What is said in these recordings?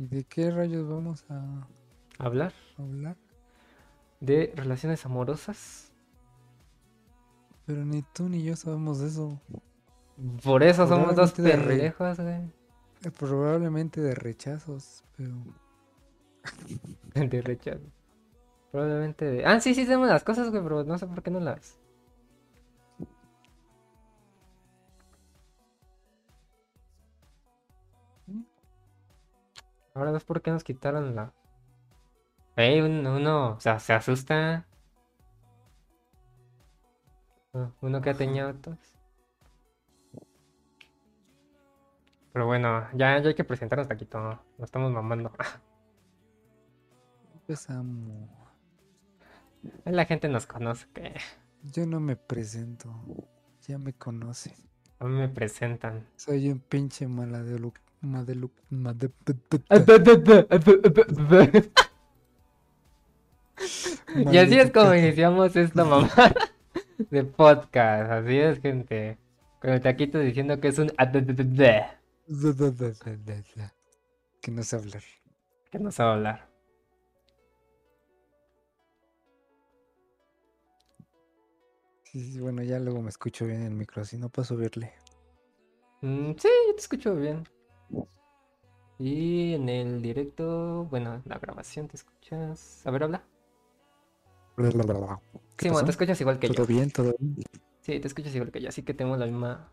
¿Y de qué rayos vamos a Hablar hablar? de relaciones amorosas. Pero ni tú ni yo sabemos de eso. Por eso somos dos pendejos, güey. Eh, Probablemente de rechazos, pero... De rechazo. Probablemente de. Ah, sí, sí, sabemos las cosas, güey, pero no sé por qué no las. Ahora ves por qué nos quitaron la. Ey, uno, uno, o sea, se asusta. Ah, Uno que ha tenido otros. Pero bueno, ya, ya hay que presentarnos, Taquito. Nos estamos mamando. Empezamos. La gente nos conoce, que Yo no me presento. Ya me conocen. a mí me presentan. Soy un pinche maladelu... Madelu... Made... Y así es como iniciamos esta mamá de podcast. Así es, gente. Con el taquito diciendo que es un Que no sé hablar. que no sabe hablar. Sí, sí, bueno, ya luego me escucho bien en el micro, así no puedo subirle. Mm, sí, yo te escucho bien. Y en el directo, bueno, en la grabación te escuchas. A ver, habla. ¿Qué Sí, bueno, te escuchas igual que yo. ¿Todo bien? ¿Todo bien? Sí, te escuchas igual que yo, así que tenemos la misma.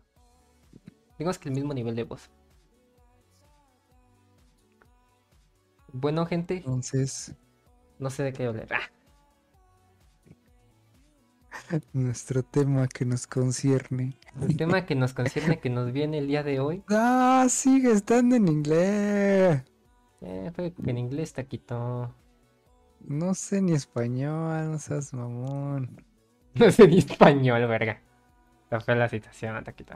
Digamos que el mismo nivel de voz. Bueno, gente, Entonces, no sé de qué hablar. Ah, nuestro tema que nos concierne. el tema que nos concierne, que nos viene el día de hoy. ¡Ah! Sigue estando en inglés. Eh, fue que en inglés taquito. No sé ni español, no seas mamón. No sé ni español, verga. Está fea la situación, taquito.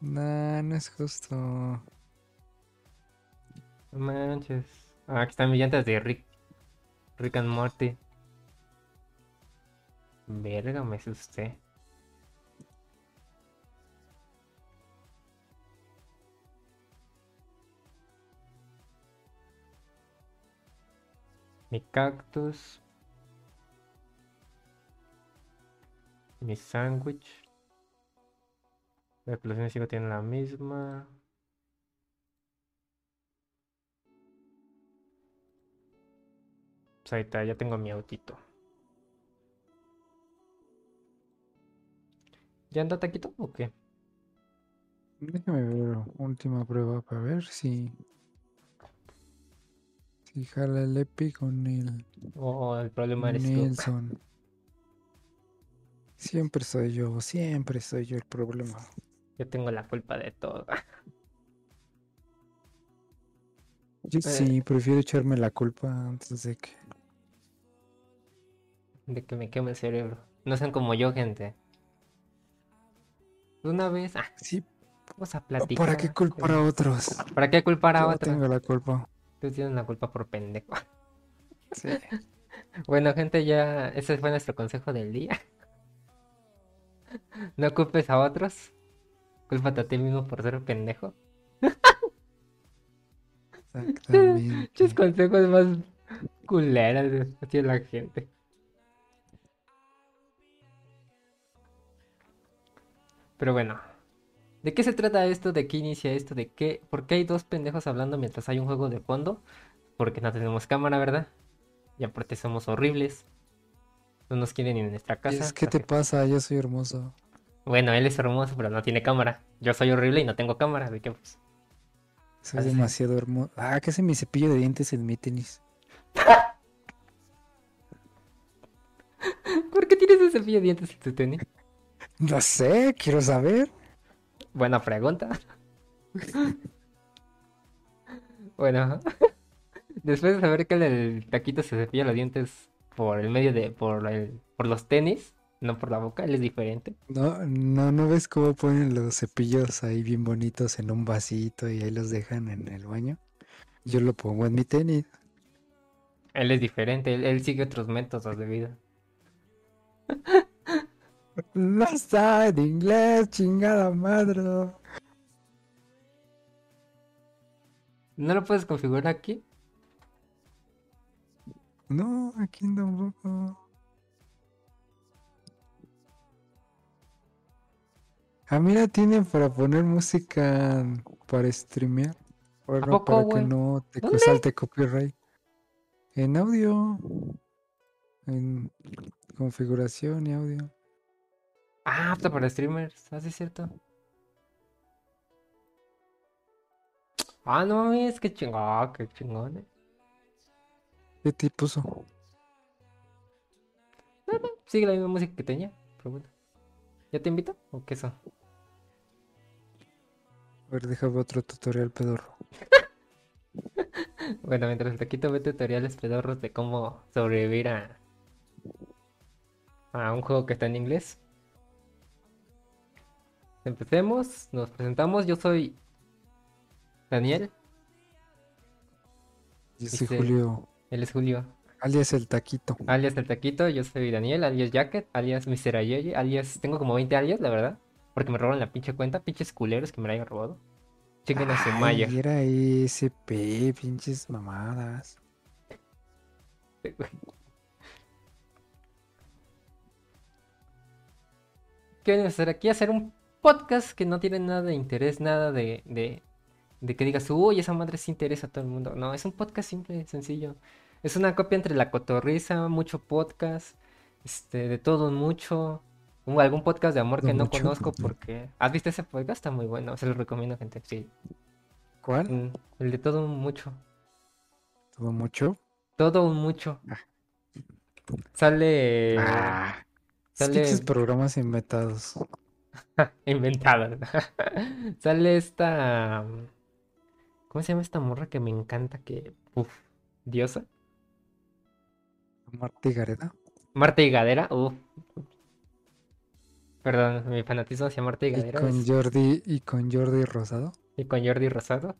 Nah, no es justo. No manches. Ah, aquí están millantes de Rick. Rick and Morty. Verga, me asusté. Mi cactus. Mi sándwich. La explosión sigo tiene la misma. Pues ahí está, ya tengo mi autito. ¿Ya anda taquito o qué? Déjame ver última prueba para ver si. Si jala el Epi con el O el problema eres tú. Nelson. Siempre soy yo, siempre soy yo el problema. Yo tengo la culpa de todo. Yo sí, prefiero echarme la culpa antes de que. De que me queme el cerebro. No sean como yo, gente. Una vez. Ah, Sí, vamos a platicar. ¿para qué culpar a otros? ¿Para qué culpar a Yo otro? tengo la culpa. Tú tienes la culpa por pendejo. Sí. Bueno, gente, ya ese fue nuestro consejo del día. No culpes a otros. Cúlpate a ti mismo por ser pendejo. Exactamente. Muchos consejos más culeras de hacia la gente. Pero bueno, ¿de qué se trata esto? ¿De qué inicia esto? ¿De qué? ¿Por qué hay dos pendejos hablando mientras hay un juego de fondo? Porque no tenemos cámara, ¿verdad? Y aparte somos horribles. No nos quieren ni en nuestra casa. Es, ¿Qué te pasa? Yo soy hermoso. Bueno, él es hermoso, pero no tiene cámara. Yo soy horrible y no tengo cámara, así que pues. Soy Así. demasiado hermoso. Ah, que hace mi cepillo de dientes en mi tenis. ¿Por qué tienes ese cepillo de dientes en tu tenis? No sé, quiero saber. Buena pregunta. bueno, después de saber que el taquito se cepilla los dientes por el medio de, por el, por los tenis, no por la boca, él es diferente. No, no, no ves cómo ponen los cepillos ahí bien bonitos en un vasito y ahí los dejan en el baño. Yo lo pongo en mi tenis. Él es diferente, él, él sigue otros métodos de vida. No está en inglés, chingada madre. ¿No lo puedes configurar aquí? No, aquí tampoco. Ah, mira, tienen para poner música para streamear. Bueno, poco, para que no te ¿Dónde? salte copyright. En audio. En configuración y audio. Ah, apto para streamers, así es cierto. Ah, no mames, qué chingón, qué chingón. eh. ¿Qué te puso? Sigue la misma música que tenía, pero bueno. ¿Ya te invito? ¿O qué eso? A ver, déjame otro tutorial pedorro. Bueno, mientras el taquito ve tutoriales pedorros de cómo sobrevivir a, a un juego que está en inglés. Empecemos, nos presentamos. Yo soy Daniel, Yo soy Este- Julio, él es Julio, alias el taquito. alias el taquito. Yo soy Daniel, alias Jacket, alias Mr. Ayeye, alias. Tengo como 20 alias, la verdad. Porque me robaron la pinche cuenta, pinches culeros que me la hayan robado. Chinguen a su era SP, pinches mamadas. ¿Qué a hacer aquí? Hacer un podcast que no tiene nada de interés, nada de, de, de que digas, uy, esa madre sí interesa a todo el mundo. No, es un podcast simple, sencillo. Es una copia entre la cotorriza, mucho podcast, este, de todo un mucho. un- algún podcast de amor que no mucho. conozco porque... ¿Has visto ese podcast? Está muy bueno, se lo recomiendo, gente. Sí. ¿Cuál? Mm, El de todo un mucho. ¿Todo mucho? Todo un mucho. Sale... Ah, sale- pinches programas inventados. Inventada. Sale esta. ¿Cómo se llama esta morra que me encanta? Que. Uf, diosa. Marta y Gareda. Marta Higadera. Uf. Perdón, mi fanatismo hacia Marta Y Higadera. con es- Jordi, y con Jordi Rosado. Y con Jordi Rosado.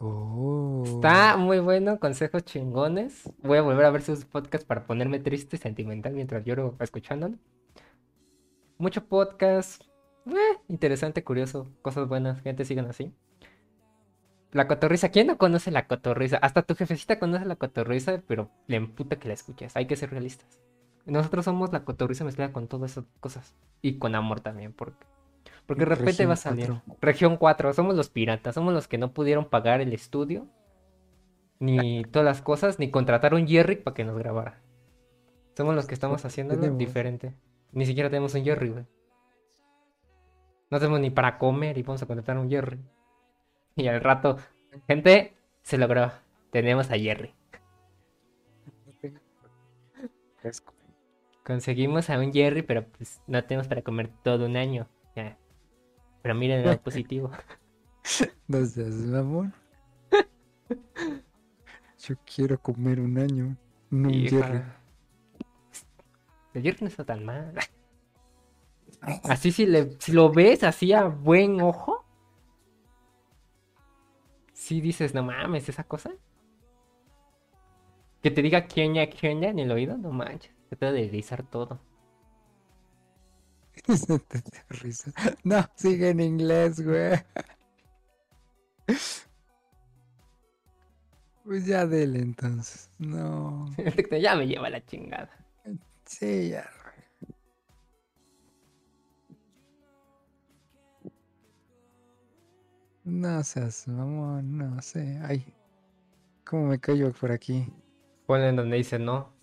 Oh. Está muy bueno, consejos chingones. Voy a volver a ver sus podcasts para ponerme triste y sentimental mientras lloro escuchándolo. Mucho podcast. eh, interesante, curioso. Cosas buenas. Gente, sigan así. La cotorriza. ¿Quién no conoce la cotorriza? Hasta tu jefecita conoce la cotorriza, pero le emputa que la escuches. Hay que ser realistas. Nosotros somos la cotorriza mezclada con todas esas cosas. Y con amor también, porque... Porque de repente va a salir. 4. Región 4, somos los piratas, somos los que no pudieron pagar el estudio, ni todas las cosas, ni contratar un Jerry para que nos grabara. Somos los que estamos haciéndolo diferente. Ni siquiera tenemos un Jerry, güey. No tenemos ni para comer y vamos a contratar un Jerry. Y al rato, gente, se logró. Tenemos a Jerry. Conseguimos a un Jerry, pero pues no tenemos para comer todo un año. Ya. Pero miren el lado positivo. No seas mamón. Yo quiero comer un año. No un. Jerry. El Jerry no está tan mal. Así si, le, si lo ves así a buen ojo. Si dices, no mames, esa cosa. Que te diga Kenya, Kenya en el oído, no manches. Se te va a deslizar todo. Risa. No, sigue en inglés, güey. Pues ya dele entonces. No. ya me lleva la chingada. Sí, ya. No seas mamón, no sé. Ay, ¿cómo me callo por aquí? Ponle en donde dice no.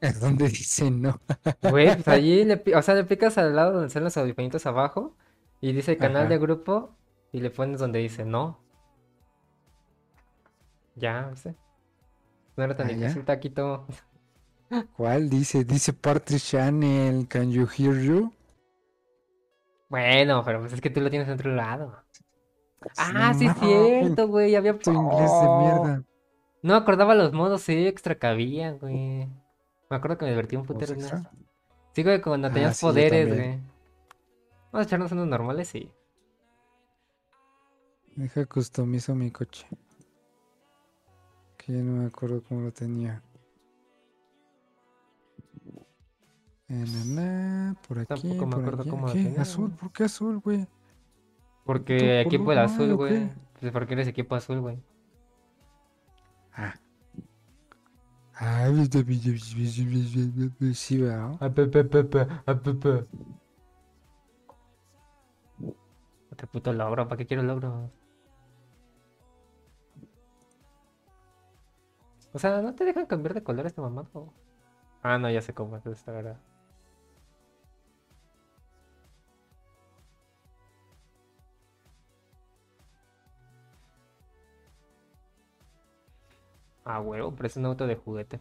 Es donde dice no. Güey, pues allí le, o sea, le picas al lado donde están los audifonitos abajo. Y dice canal Ajá. de grupo. Y le pones donde dice no. Ya, no sé. No era tan Ah, difícil, taquito. ¿Cuál dice? Dice Party Channel, can you hear you? Bueno, pero pues es que tú lo tienes en otro lado. Ah, No sí es cierto, güey. Había... Tu inglés de Oh, mierda. No me acordaba los modos extra que había, güey. Me acuerdo que me divertí un putero eso. Sí, güey, cuando Ah, tenías sí, yo poderes, güey. Vamos a echarnos unos normales y... Deja customizo mi coche. Que ya no me acuerdo cómo lo tenía. Na, na, por aquí, Tampoco me por acuerdo aquí. cómo ¿Qué? tenía, ¿Azul? ¿Por qué azul, güey? Porque ¿Tú equipo el mal azul, güey. Pues porque eres equipo azul, güey. Ah. Ah, sí, ¿verdad? Otro puto logro, ¿para qué quiero logro? O sea, ¿no te dejan cambiar de color este mamado? Ah, no, ya sé cómo es esta verdad. Ah, huevo, pero es un auto de juguete.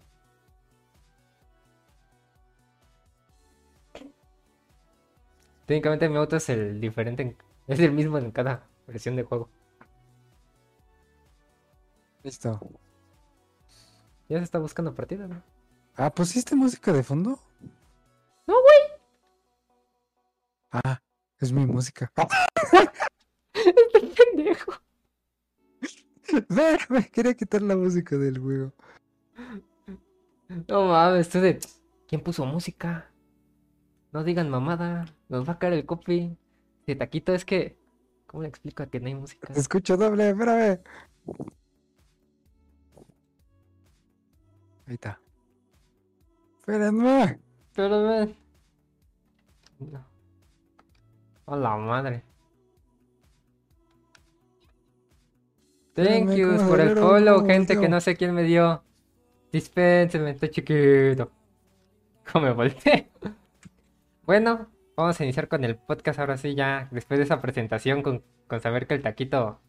Técnicamente mi auto es el diferente, en- es el mismo en cada versión de juego. Listo. Ya se está buscando partida, ¿no? Ah, ¿pusiste música de fondo? No, güey. Ah, es mi música. Este pendejo. Ver, me quería quitar la música del juego. No mames, tú de. ¿Quién puso música? No digan mamada, nos va a caer el copy. Si taquito es que. ¿Cómo le explico a que no hay música? Te escucho doble, espérame. Ahí está. Espérenme. Ven. No. A la madre. Thank Espérame, yous ¿cómo por el follow, ¿Cómo gente que no sé quién me dio. Dispénseme, estoy chiquito. ¿Cómo me volteé? Bueno, vamos a iniciar con el podcast ahora sí, ya después de esa presentación con, con saber que el taquito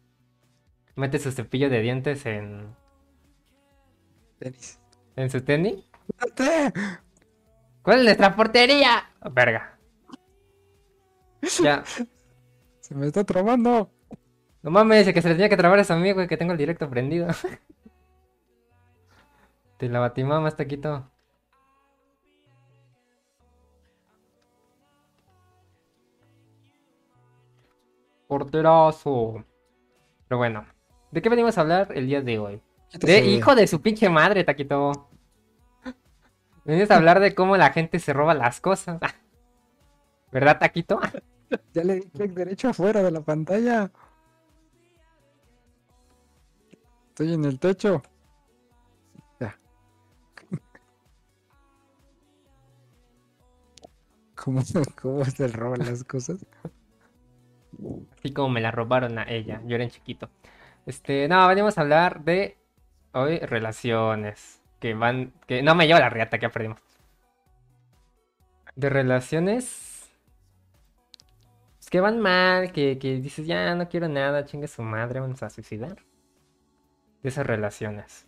mete su cepillo de dientes en, Tenis. en su tenis. ¿Cuál es nuestra portería? Verga. Ya. Se me está trabando. No mames, el que se le tenía que trabar es a mí, güey, que tengo el directo prendido. Te la batimama, taquito. Porterazo. Pero bueno, ¿de qué venimos a hablar el día de hoy? De hijo de su pinche madre, Taquito. Venimos a hablar de cómo la gente se roba las cosas. ¿Verdad, Taquito? Ya le di clic derecho afuera de la pantalla. Estoy en el techo. Ya. ¿Cómo, cómo se roban las cosas? Así como me la robaron a ella. Yo era en chiquito. Este, no, venimos a hablar de hoy relaciones. Que van. Que no me lleva la riata, que ya perdimos. De relaciones. pues, que van mal, que, que dices, ya no quiero nada, chingue su madre, vamos a suicidar. De esas relaciones.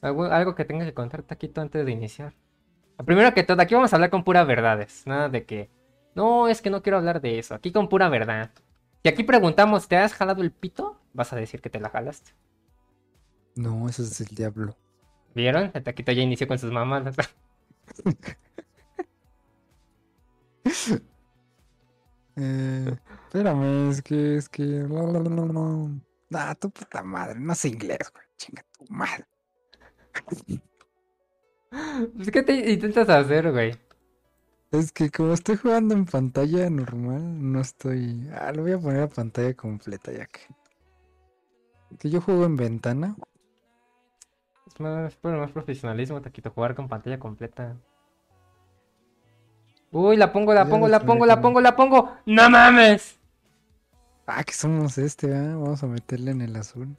Algo, algo que tenga que contar Taquito antes de iniciar. Primero que todo, aquí vamos a hablar con puras verdades. Nada de que. No, es que no quiero hablar de eso. Aquí con pura verdad. Si aquí preguntamos, ¿te has jalado el pito? Vas a decir que te la jalaste. No, eso es el diablo. ¿Vieron? El taquito ya inició con sus mamadas. Eh, espérame, es que, es que. No, no, no, no. Nah, tu puta madre, no sé inglés, güey. Chinga tu madre. Pues, ¿Qué te intentas hacer, güey? Es que como estoy jugando en pantalla normal, no estoy. Ah, lo voy a poner a pantalla completa ya que. Que yo juego en ventana. Es más, por más profesionalismo, taquito, jugar con pantalla completa. Uy, la pongo, la pongo, la pongo, la pongo, la pongo. ¡No mames! Ah, que somos este, ¿ah? Vamos a meterle en el azul.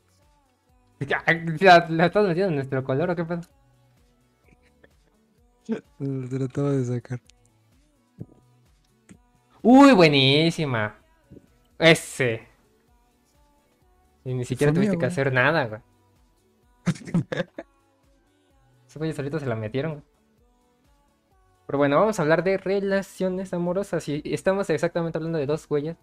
Ya, ya, ¿La estás metiendo en nuestro color o qué pedo? Lo trataba de sacar. Uy, buenísima. Ese. Y ni siquiera Fue tuviste que güey. hacer nada, güey. Esos güeyes solitos se la metieron. Pero bueno, vamos a hablar de relaciones amorosas. Y estamos exactamente hablando de dos güeyes.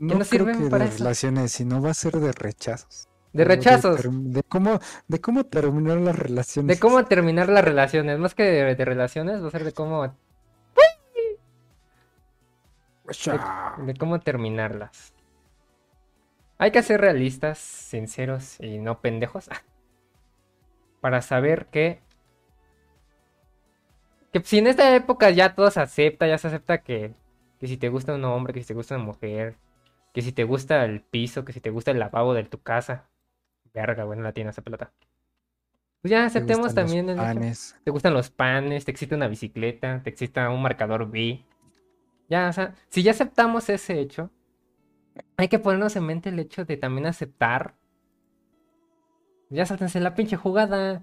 No, no creo sirven que para de eso. relaciones, sino va a ser de rechazos. De rechazos. De, cómo, de cómo terminar las relaciones. De cómo terminar las relaciones. Más que de, de relaciones, va a ser de cómo, Ucha. de cómo terminarlas. Hay que ser realistas, sinceros y no pendejos. Para saber que. Que si en esta época ya todo se acepta, ya se acepta que, que si te gusta un hombre, que si te gusta una mujer, que si te gusta el piso, que si te gusta el lavabo de tu casa. Verga, bueno, la tiene esa pelota. Pues ya ¿Te aceptemos los también hecho- panes? te gustan los panes, te excita una bicicleta, te excita un marcador B. Ya, o sea, si ya aceptamos ese hecho, hay que ponernos en mente el hecho de también aceptar. Ya sáltense la pinche jugada.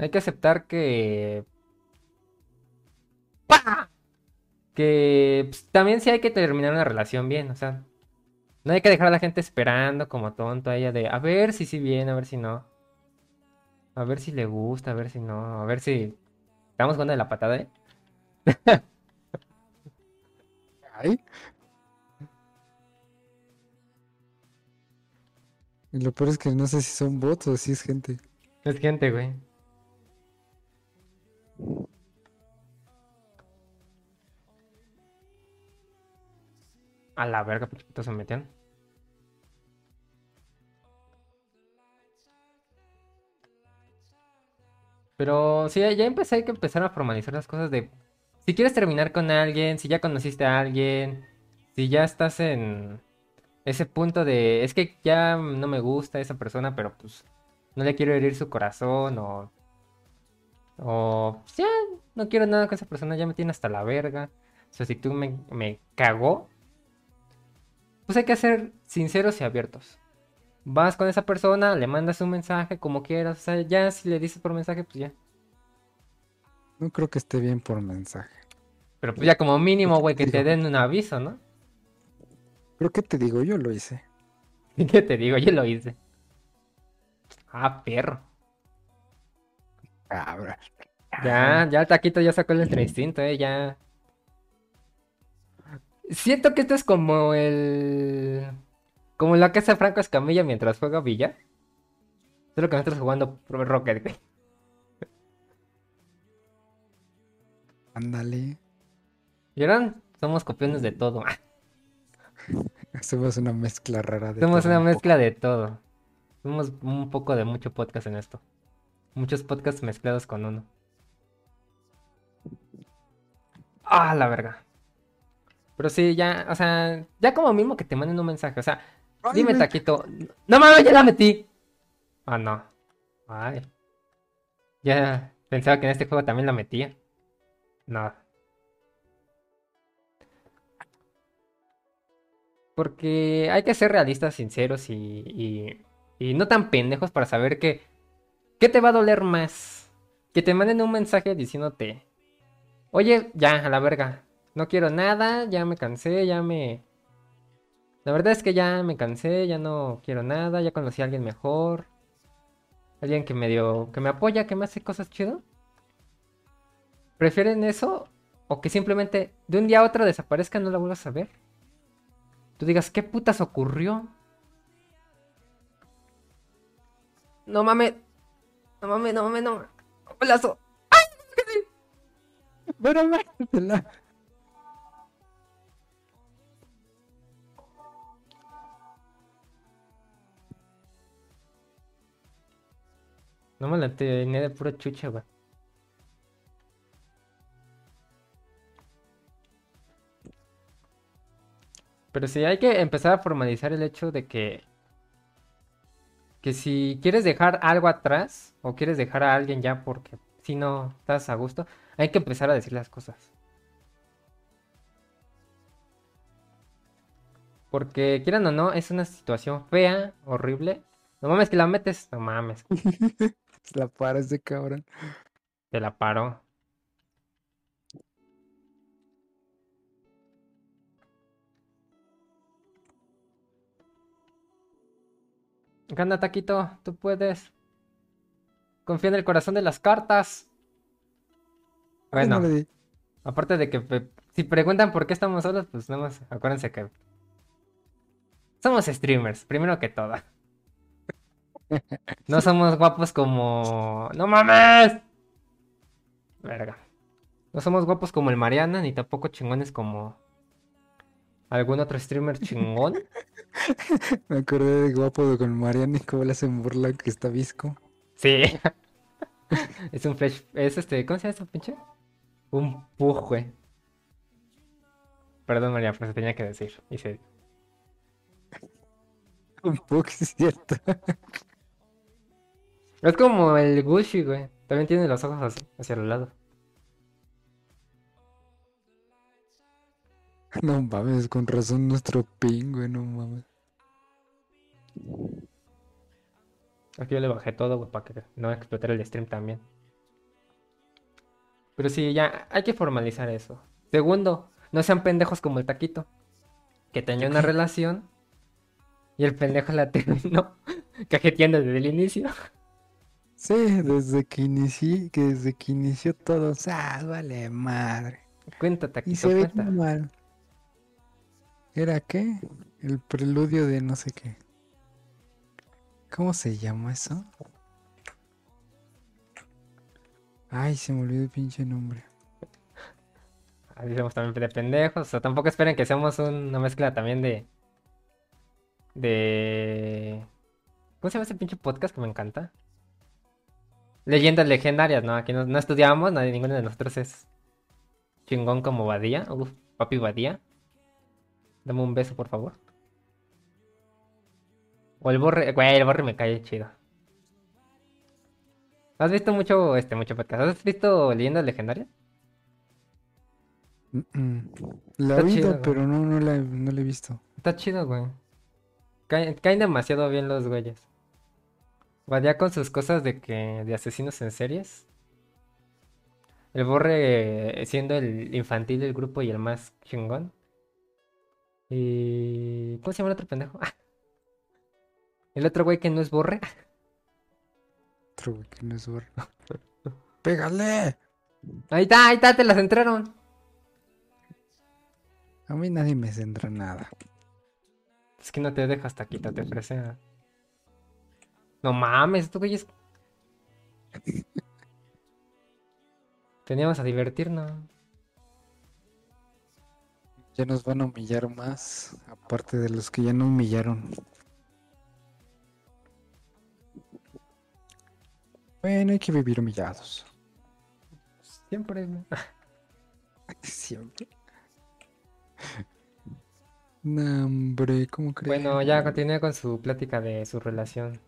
Hay que aceptar que. ¡Pah! Que pues, también sí hay que terminar una relación bien, o sea, no hay que dejar a la gente esperando como tonto a ella de a ver si sí viene, a ver si no. A ver si le gusta, a ver si no, a ver si estamos jugando de la patada, ¿eh? Ay. Y lo peor es que no sé si son bots o si es gente. Es gente, güey. A la verga, qué se metían. Pero sí, ya empecé, hay que empezar a formalizar las cosas de... Si quieres terminar con alguien, si ya conociste a alguien, si ya estás en ese punto de... Es que ya no me gusta esa persona, pero pues no le quiero herir su corazón o... O pues, ya no quiero nada con esa persona, ya me tiene hasta la verga. O sea, si tú me, me cagó, pues hay que ser sinceros y abiertos. Vas con esa persona, le mandas un mensaje como quieras, o sea, ya si le dices por mensaje, pues ya. No creo que esté bien por mensaje. Pero pues ya como mínimo, güey, que te den un aviso, ¿no? Creo que te digo, yo lo hice. ¿Qué te digo? Yo lo hice. Ah, perro. Cabra. Ya, ya el taquito ya sacó el instinto, eh, ya. Siento que esto es como el. Como la que hace Franco Escamilla mientras juega Villa. Solo que nosotros jugando Rocket, güey. Ándale. ¿Vieron? Somos copiones de todo. Hacemos una mezcla rara de Somos todo una un poco. mezcla de todo. Somos un poco de mucho podcast en esto. Muchos podcasts mezclados con uno. Ah, la verga. Pero sí, ya, o sea, ya como mismo que te manden un mensaje, o sea, Ay, dime me- taquito. No mames, ya la metí. Ah, no. Ay. Ya pensaba que en este juego también la metía. No. Porque hay que ser realistas, sinceros y, y, y no tan pendejos para saber que... ¿Qué te va a doler más? Que te manden un mensaje diciéndote... Oye, ya, a la verga. No quiero nada, ya me cansé, ya me... La verdad es que ya me cansé, ya no quiero nada, ya conocí a alguien mejor. Alguien que me dio... que me apoya, que me hace cosas chido. ¿Prefieren eso? O que simplemente de un día a otro desaparezca y no la vuelvas a ver. Tú digas, ¿qué putas ocurrió? No mames. No mames, no mames, no mames. Golazo. Pero No me la tenía de pura chucha, güey. Pero sí, hay que empezar a formalizar el hecho de que. Que si quieres dejar algo atrás, o quieres dejar a alguien ya porque si no estás a gusto, hay que empezar a decir las cosas. Porque quieran o no, es una situación fea, horrible. No mames que la metes, no mames, La paras de cabrón. te la paro. Gana, Taquito, tú puedes. Confía en el corazón de las cartas. No Bueno, aparte de que si preguntan por qué estamos solos, pues nada más acuérdense que somos streamers, primero que todo. No somos guapos como... ¡No mames! Verga. No somos guapos como el Mariana, ni tampoco chingones como algún otro streamer chingón. Me acordé de guapo con Mariana y cómo le hacen burla que está visco. Sí. Es un flash. Es este. ¿Cómo se llama eso, pinche? Un pug, güey. Perdón, María, pero se tenía que decir. Y se- Un es cierto. Es como el Gucci, güey. También tiene los ojos así, hacia el lado. No mames, con razón nuestro ping, güey, no mames. Aquí yo le bajé todo, güey, para que no explotara el stream también. Pero sí, ya hay que formalizar eso. Segundo, no sean pendejos como el taquito. Que tenía una relación y el pendejo la terminó cajeteando desde el inicio. Sí, desde que inicié, que desde que inició todo, ¡ah, vale madre! Cuenta, Y taquito, se ve cuenta. mal. ¿Era qué? El preludio de no sé qué. ¿Cómo se llama eso? Ay, se me olvidó el pinche nombre. Así somos también de pendejos. O sea, tampoco esperen que seamos una mezcla también de. De. ¿Cómo se llama ese pinche podcast que me encanta? Leyendas legendarias, ¿no? Aquí no, no estudiamos, nadie, ninguno de nosotros es chingón como Badía. Uf, papi Badía. Dame un beso, por favor. O el borre. Güey, el borre me cae chido. ¿Has visto mucho, este, mucho podcast? ¿Has visto leyendas legendarias? Mm, mm. La Está chido, güey. pero no, no la, no la he visto. Está chido, güey. Caen, caen demasiado bien los güeyes. Vaya con sus cosas de que de asesinos en series. El Borre eh, siendo el infantil del grupo y el más chingón. Y... ¿Cómo se llama el otro pendejo? Ah. El otro güey que no es Borre. Otro güey que no es bueno. ¡Pégale! Ahí está, ahí está, te las entraron. A mí nadie me centra nada. Es que no te dejas taquito, te ofrece. No mames, estos güeyes. Teníamos a divertirnos. Ya nos van a humillar más, aparte de los que ya no humillaron. Bueno, hay que vivir humillados. Siempre. Siempre. No, hombre, ¿cómo crees? Bueno, ya continúe con su plática de su relación.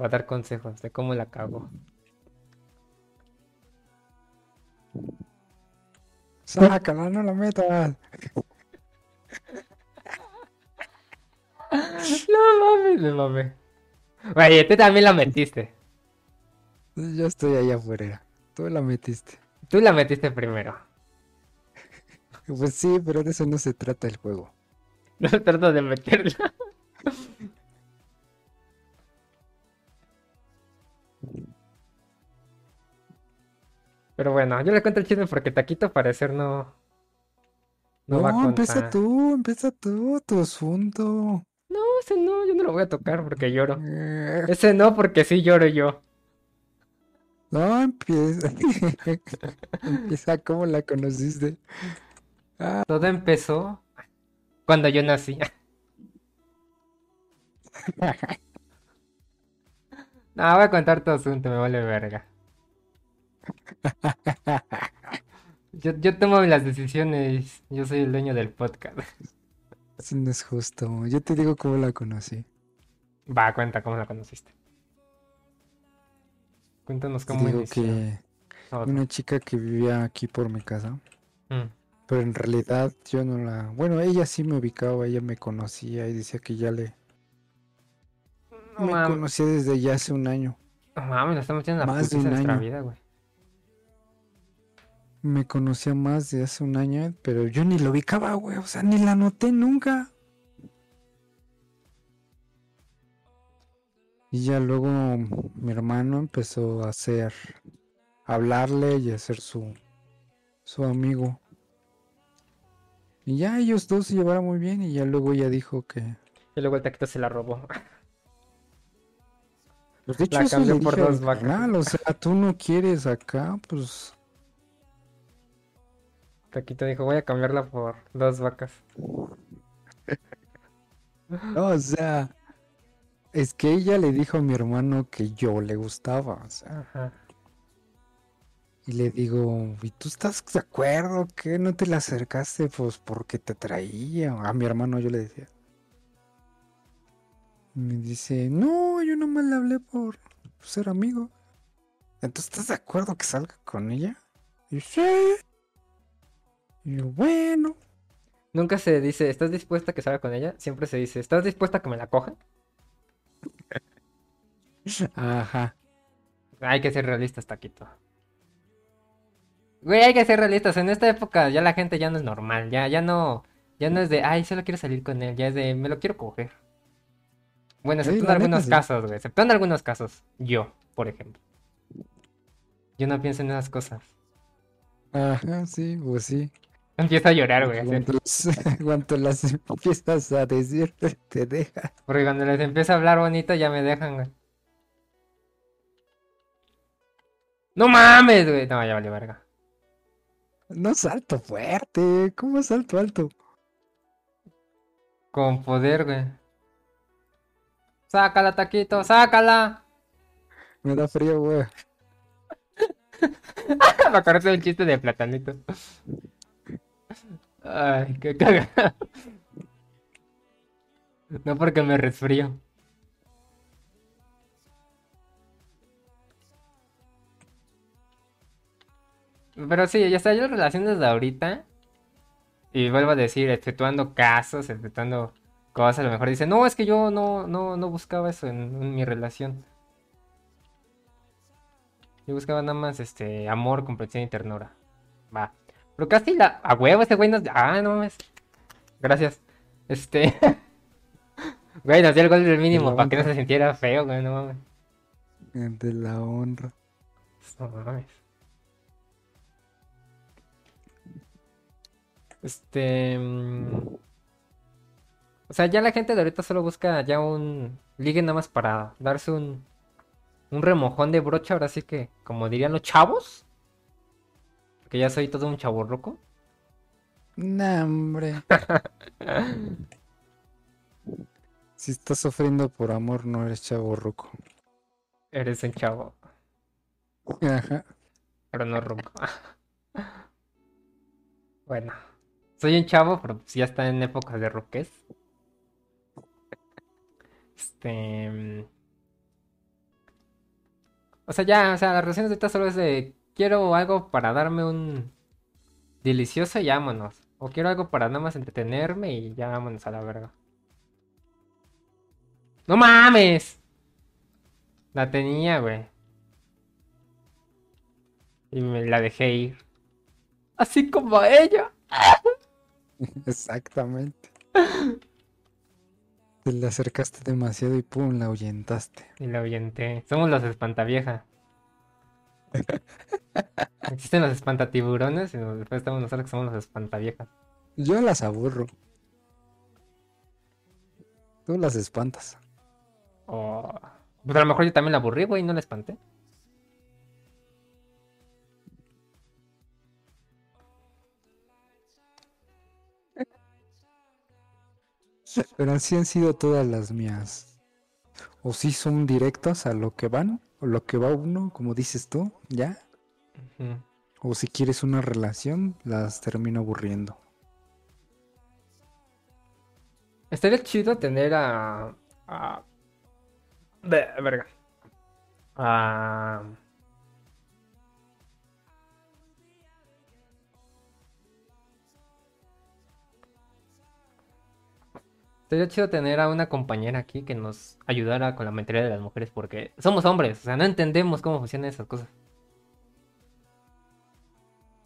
Para dar consejos de cómo la cago. Sácala, no la metas. No mames, me mamé. Oye, tú también la metiste. Yo estoy allá afuera. Tú la metiste. Tú la metiste primero. Pues sí, pero de eso no se trata el juego. No trato de meterla. Pero bueno, yo le cuento el chisme porque Taquito al parecer no. No, va a No, empieza contar. tú, empieza tú, tu asunto. No, ese no, yo no lo voy a tocar porque lloro. Eh, Ese no, porque sí lloro yo. No, empieza. empieza cómo la conociste. Todo empezó cuando yo nací. No, voy a contar tu asunto, me vale verga. Yo, yo tomo las decisiones, yo soy el dueño del podcast. Eso no es justo. Yo te digo cómo la conocí. Va, cuenta cómo la conociste. Cuéntanos cómo digo inició que todo. una chica que vivía aquí por mi casa, Mm. pero en realidad yo no la... Bueno, ella sí me ubicaba, ella me conocía y decía que ya le... No Me mames, conocía desde ya hace un año. no mames, la estamos metiendo en la Más de un año. vida, güey. Me conocía más de hace un año, pero yo ni la ubicaba, güey. O sea, ni la noté nunca. Y ya luego mi hermano empezó a hacer, a hablarle y a ser su, su amigo. Y ya ellos dos se llevaron muy bien y ya luego ella dijo que... Y luego el taquito se la robó. Pues de hecho La eso cambió por dije dos vacas. o sea, tú no quieres acá, pues... Taquito dijo, voy a cambiarla por dos vacas. No, o sea, es que ella le dijo a mi hermano que yo le gustaba, o sea, Ajá. y le digo, ¿y tú estás de acuerdo que no te le acercaste pues porque te traía? A mi hermano yo le decía. Y me dice, no, yo nomás le hablé por ser amigo. Entonces, ¿estás de acuerdo que salga con ella? Y yo, sí. Y yo, bueno. Nunca se dice, ¿estás dispuesta a que salga con ella? Siempre se dice, ¿estás dispuesta a que me la coja? Ajá. Hay que ser realistas, Taquito. Güey, hay que ser realistas. En esta época ya la gente ya no es normal. Ya, ya no, ya no es de, ay, solo quiero salir con él. Ya es de, me lo quiero coger. Bueno, neta, algunos sí. casos, güey. Excepto en algunos casos. Yo, por ejemplo. Yo no pienso en esas cosas. Ajá, sí, pues sí. Empiezo a llorar, güey. Cuando las, cuando las empiezas a decir, te deja. Porque cuando les empiezo a hablar bonito ya me dejan, güey. No mames, güey. No, ya vale verga. No salto fuerte, ¿cómo salto alto? Con poder, güey. Sácala, taquito, sácala. Me da frío, güey. Me acordé del chiste de platanito. Ay, qué cagada. No porque me resfrío. Pero sí, ya está, yo las relaciones de ahorita. Y vuelvo a decir, exceptuando casos, exceptuando cosas, a lo mejor dice, no, es que yo no, no, no buscaba eso en, en mi relación. Yo buscaba nada más este amor, comprensión y ternura. Va. Pero casi la. A huevo, ese güey nos. Ah, no mames. Gracias. Este. Güey, nos dio el gol del mínimo para que no se sintiera feo, güey, no mames. De la honra. No mames. Este. mm, O sea, ya la gente de ahorita solo busca ya un ligue nada más para darse un. Un remojón de brocha, ahora sí que, como dirían los chavos. Que ya soy todo un chaborroco. Nah, hombre. Si estás sufriendo por amor, no eres chavo ruco. Eres un chavo, Ajá. pero no ruco. Bueno, soy un chavo, pero pues ya está en épocas de roques. Este. mm, O sea, ya, o sea, las relaciones de ahorita solo es de quiero algo para darme un delicioso y vámonos. O quiero algo para nada más entretenerme y ya vámonos a la verga. ¡No mames! La tenía, güey. Y me la dejé ir. Así como a ella. Exactamente. Te le acercaste demasiado y pum, la ahuyentaste. Y la ahuyenté. Somos los espantavieja. Existen los espantatiburones y después estamos nosotros que somos los espantaviejas. Yo las aburro. Tú las espantas. Pues a lo mejor yo también la aburrí, güey, y no la espanté. Pero así han sido todas las mías. O si son directas a lo que van, o lo que va uno, como dices tú, ya. O si quieres una relación, las termino aburriendo. Estaría chido tener a. a... Ve- verga. A. Estaría chido tener a una compañera aquí que nos ayudara con la mentalidad de las mujeres porque somos hombres, o sea, no entendemos cómo funcionan esas cosas.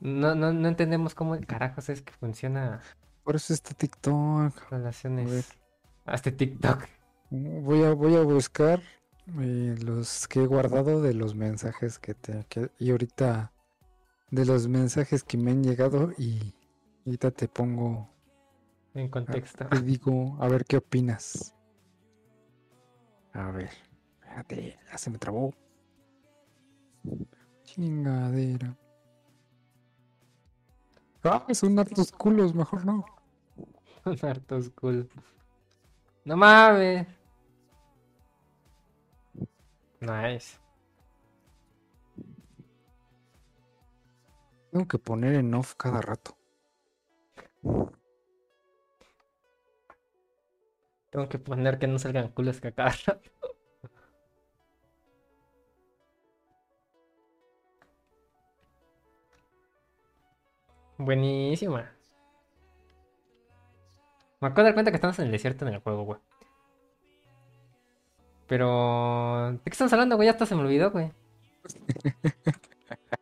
No, no, no entendemos cómo carajos es que funciona Por eso está TikTok. relaciones. Hasta TikTok. Voy a, voy a buscar Eh, los que he guardado de los mensajes que te... que- y ahorita de los mensajes que me han llegado y ahorita te pongo, En a- contexto. te digo, a ver qué opinas. A ver, espérate, ya se me trabó. Chingadera. Ah, son hartos culos, mejor no. Son hartos cool. No mames. Nice. Tengo que poner en off cada rato. Tengo que poner que no salgan culos que cada rato. Buenísima. Me acabo de dar cuenta que estamos en el desierto en el juego, güey. Pero... ¿De qué estamos hablando, güey? Ya hasta se me olvidó, güey.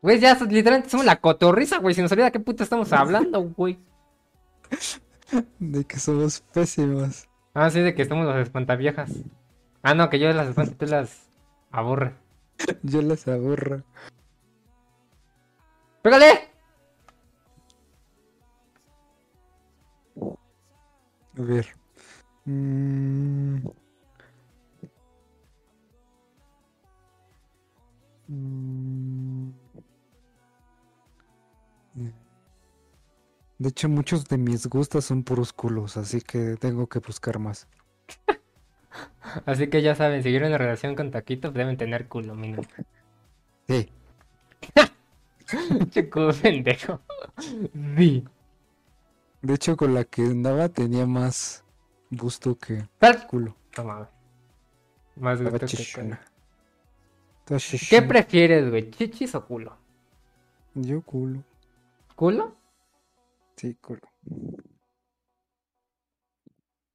Güey, ya literalmente somos la cotorriza, güey. Si nos olvida de qué puta estamos hablando, güey. De que somos pésimos. Ah, sí, de que estamos los espantaviejas. Ah, no, que yo las espanto y tú las aburre. Yo las aburro. ¡Pégale! A ver. Mm. Mm. De hecho, muchos de mis gustos son puros culos, así que tengo que buscar más. Así que ya saben, si quieren una relación con Taquito, deben tener culo, mínimo. Sí. Che culo pendejo. Sí. De hecho, con la que andaba tenía más gusto que culo. Toma, güey. Más gusto que ¿Qué prefieres, güey? ¿Chichis o culo? Yo culo. ¿Culo? Sí.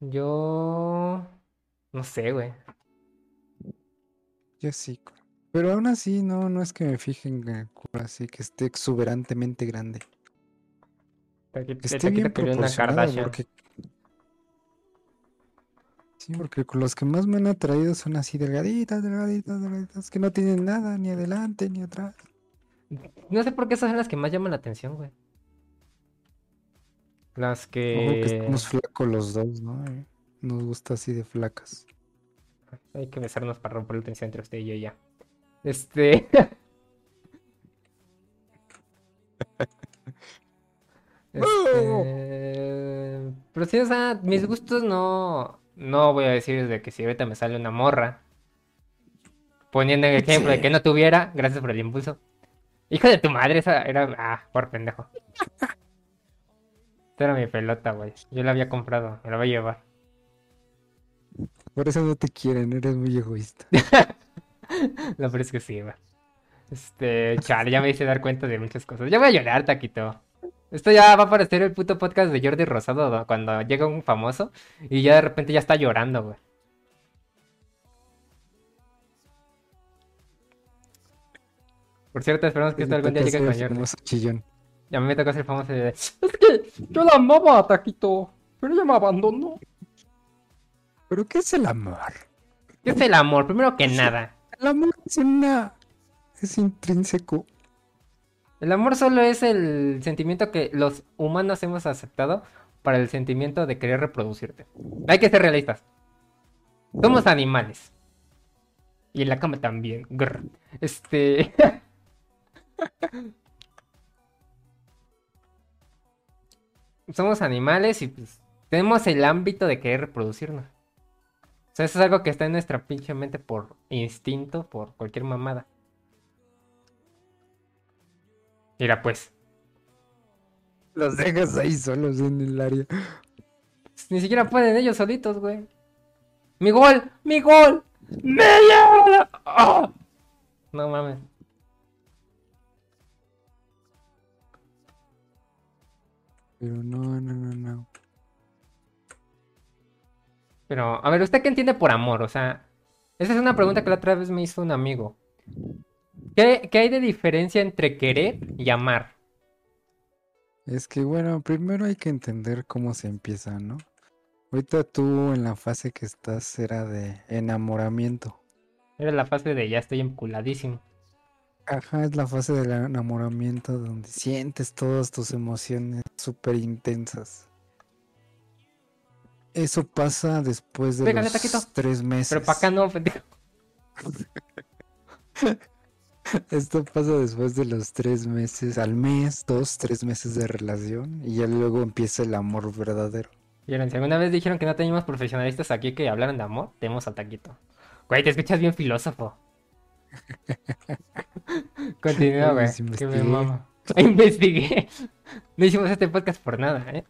Yo... No sé, güey. Yo sí. Pero aún así, no, no es que me fijen en el culo así que esté exuberantemente grande. Taquito, Esté bien una proporcionado porque... Sí, porque los que más me han atraído son así delgaditas, delgaditas, delgaditas, que no tienen nada, ni adelante, ni atrás. No sé por qué esas son las que más llaman la atención, güey. Las Ojo que que... estamos flacos los dos, ¿no? Eh, Nos gusta así de flacas. Hay que besarnos para romper la tensión entre usted y yo ya. Este. Este, Pero sí, o sea, mis gustos no. No voy a decir de que si ahorita me sale una morra. Poniendo el ejemplo de que no tuviera, gracias por el impulso. Hijo de tu madre, esa era. Ah, por pendejo. Esta era mi pelota, güey. Yo la había comprado, me la voy a llevar. Por eso no te quieren, eres muy egoísta. Lo peor es que sí, güey. Este, chale, ya me hice dar cuenta de muchas cosas. Ya voy a llorar, Taquito. Esto ya va a parecer el puto podcast de Jordi Rosado ¿no? cuando llega un famoso y ya de repente ya está llorando, güey. Por cierto, esperamos que esto algún día llegue con Jordi. chillón. Y a mí me tocó ser famoso de... Es que yo la amaba a Taquito, pero ella me abandonó. ¿Pero qué es el amor? ¿Qué es el amor? Primero que nada. El amor es una... es intrínseco. El amor solo es el sentimiento que los humanos hemos aceptado para el sentimiento de querer reproducirte. Hay que ser realistas. Somos animales. Y en la cama también. Grr. Este. Somos animales y pues tenemos el ámbito de querer reproducirnos. O sea, eso es algo que está en nuestra pinche mente por instinto, por cualquier mamada. Mira, pues. Los dejas ahí solos en el área. Ni siquiera pueden ellos solitos, güey. ¡Mi gol! ¡Mi gol! ¡Me! ¡Ah! No mames. Pero no, no, no, no. Pero, a ver, ¿usted qué entiende por amor? O sea, esa es una pregunta que la otra vez me hizo un amigo. ¿Qué, qué hay de diferencia entre querer y amar? Es que bueno, primero hay que entender cómo se empieza, ¿no? Ahorita tú en la fase que estás era de enamoramiento. Era la fase de ya estoy enculadísimo. Ajá, es la fase del enamoramiento donde sientes todas tus emociones súper intensas. Eso pasa después de los taquito. tres meses. Pero para acá no, pendejo. Esto pasa después de los tres meses, al mes, dos, tres meses de relación y ya luego empieza el amor verdadero. Vieron, si alguna vez dijeron que no teníamos profesionalistas aquí que hablaran de amor, tenemos al taquito. Güey, te escuchas bien filósofo. Continúa, güey. Que me investigué. No hicimos este podcast por nada, ¿eh?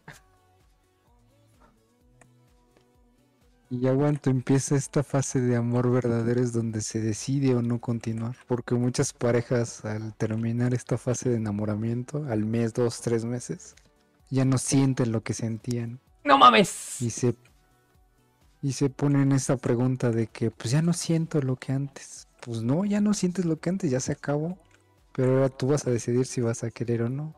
Y ya cuando empieza esta fase de amor verdadero es donde se decide o no continuar, porque muchas parejas al terminar esta fase de enamoramiento, al mes, dos, tres meses, ya no sienten lo que sentían ¡No mames! y se y se ponen esa pregunta de que pues ya no siento lo que antes. Pues no, ya no sientes lo que antes, ya se acabó. Pero ahora tú vas a decidir si vas a querer o no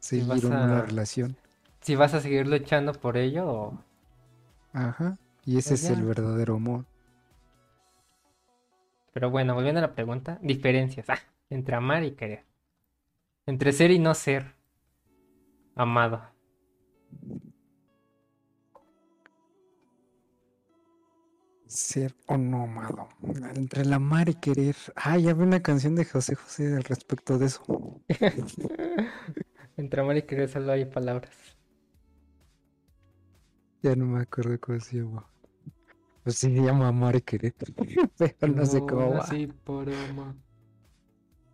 seguir vas o no la a- relación. Si vas a seguir luchando por ello o... Ajá. Y ese Pues es el verdadero amor. Pero bueno, volviendo a la pregunta, diferencias ah, entre amar y querer. Entre ser y no ser amado. Ser o no amado. Entre el amar y querer. Ah, ya vi una canción de José José al respecto de eso. Entre amar y querer solo hay palabras. Ya no me acuerdo cómo se llama. Pues sí se llama amar y querer. Pero no sé cómo va. para amar.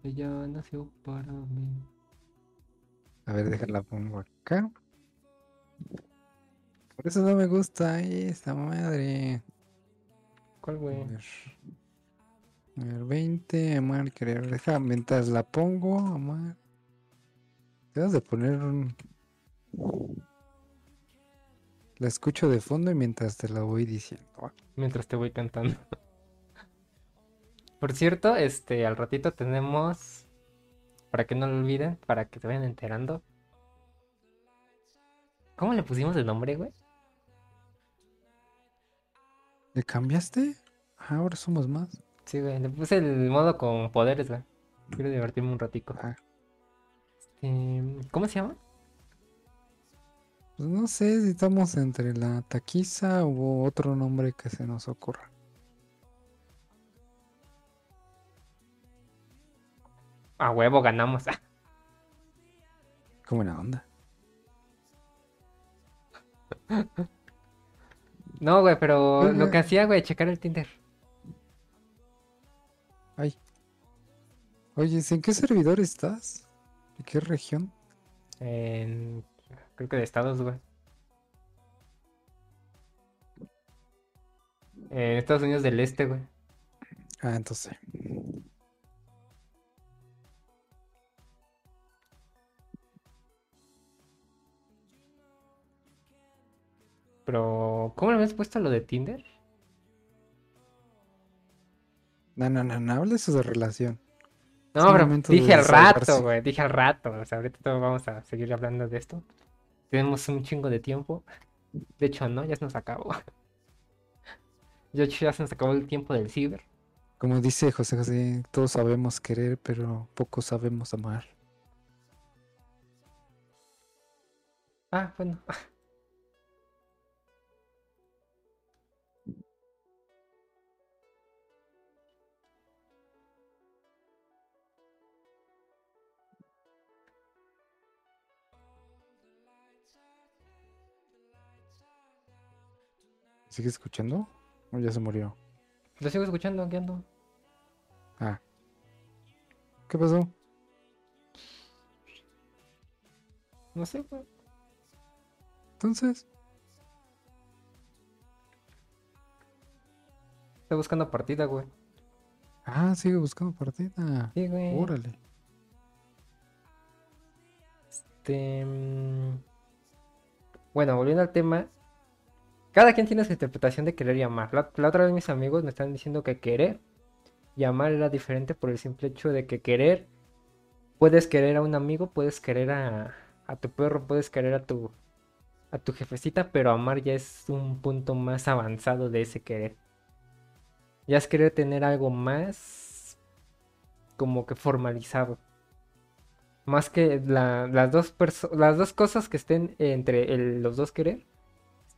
Ella nació para mí. A ver, déjala pongo acá. Por eso no me gusta esta madre. ¿Cuál, A ver. A ver, 20, amar, querer. Deja, mientras la pongo, amar. Debes de poner un... La escucho de fondo y mientras te la voy diciendo. ¿va? Mientras te voy cantando. Por cierto, este, al ratito tenemos, para que no lo olviden, para que se vayan enterando. ¿Cómo le pusimos el nombre, güey? ¿Le cambiaste? Ah, ahora somos más. Sí, güey, le puse el modo con poderes, güey. Quiero divertirme un ratico. Ah. Este, ¿cómo se llama? Pues no sé si estamos entre la taquiza o otro nombre que se nos ocurra. A huevo, ganamos. Qué buena onda. No, güey, pero lo que hacía, güey, checar el Tinder. Ay. Oye, ¿en qué servidor estás? ¿De qué región? En, creo que de Estados, güey. En Estados Unidos del Este, güey. Ah, entonces. Pero, ¿cómo le habías puesto lo de Tinder? No, no, no, no hables de relación. No, pero dije al rato, güey, dije al rato. O sea, ahorita vamos a seguir hablando de esto. Tenemos un chingo de tiempo. De hecho, no, ya se nos acabó. De hecho, ya se nos acabó el tiempo del ciber. Como dice José José, todos sabemos querer, pero pocos sabemos amar. Ah, bueno. ¿Sigue escuchando? ¿O ya se murió? Lo sigo escuchando, aquí ando. Ah. ¿Qué pasó? No sé, güey. Entonces, Estoy buscando partida, güey. ah, sigue buscando partida. Sí, güey. Órale. Este, mm, Bueno, volviendo al tema. Cada quien tiene su interpretación de querer y amar. La, otra vez mis amigos me están diciendo que querer y amar era diferente por el simple hecho de que querer, puedes querer a un amigo, puedes querer a, a tu perro, puedes querer a tu, a tu jefecita, pero amar ya es un punto más avanzado de ese querer. Ya es querer tener algo más como que formalizado. Más que la- las, dos las dos cosas que estén entre los dos querer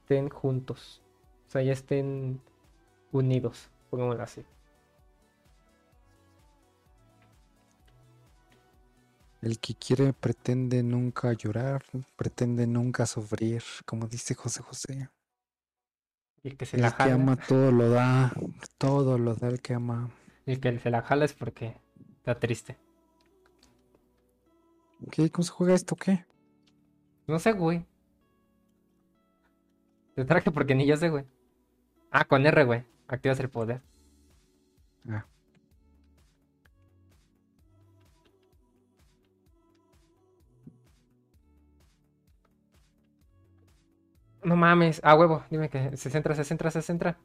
estén juntos. O sea, ya estén unidos, pongámoslo así. El que quiere pretende nunca llorar, pretende nunca sufrir, como dice José José. Y el que se El la que jala, ama todo lo da, todo lo da el que ama. el que se la jala es porque está triste. ¿Qué? ¿Cómo se juega esto? ¿Qué? No sé, güey. Te traje porque ni yo sé, güey. Ah, con R, güey. Activas el poder. Ah. No mames. Ah, huevo. Dime que se centra, se centra, se centra.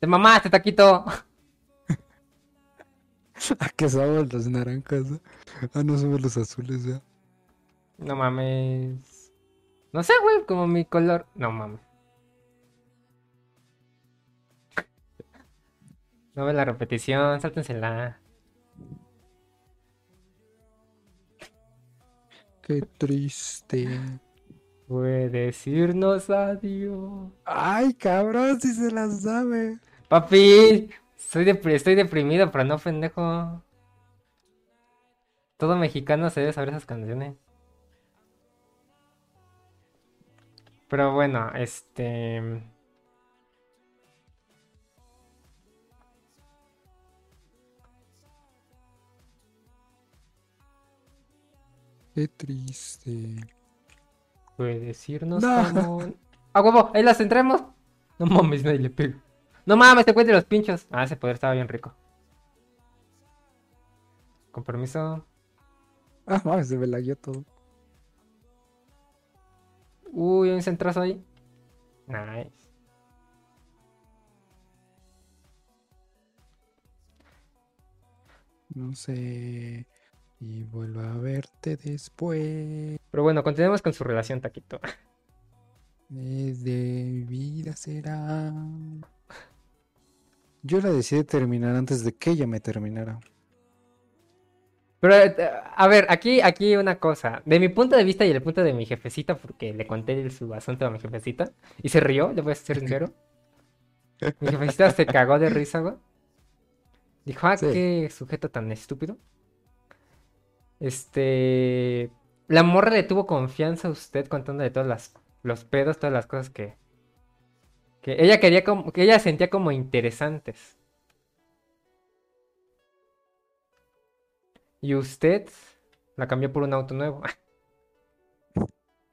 ¡Te mamaste, taquito! ¿A qué saben las naranjas? Ah, no saben los azules ya. No mames. No sé, güey, como mi color. No mames. No ve la repetición, sáltensela. Qué triste. Puede decirnos adiós. Ay, cabrón, si se las sabe. Papi, soy estoy deprimido, pero no pendejo. Todo mexicano se debe saber esas canciones. Pero bueno, este... Qué triste. Puede decirnos No. jamón. ¡A huevo! ¡Ahí las entremos! No mames, nadie le pega. No mames, te cuente los pinchos. Ah, ese poder estaba bien rico. Con permiso. Ah, mames, se me lagueó todo. Uy, hay un centrazo ahí. Nice. No sé. Y vuelvo a verte después. Pero bueno, continuemos con su relación, Taquito. Desde mi vida será. Yo la decidí terminar antes de que ella me terminara. Pero, eh, a ver, aquí, aquí una cosa. De mi punto de vista y el punto de mi jefecita, porque le conté el- su asunto a mi jefecita, y se rió, le voy a ser sincero. Mi jefecita se cagó de risa, güey. Dijo, ah, Sí. qué sujeto tan estúpido. Este. La morra le tuvo confianza a usted contándole todas las los pedos, todas las cosas que. Que ella quería como. que ella sentía como interesantes. Y usted la cambió por un auto nuevo.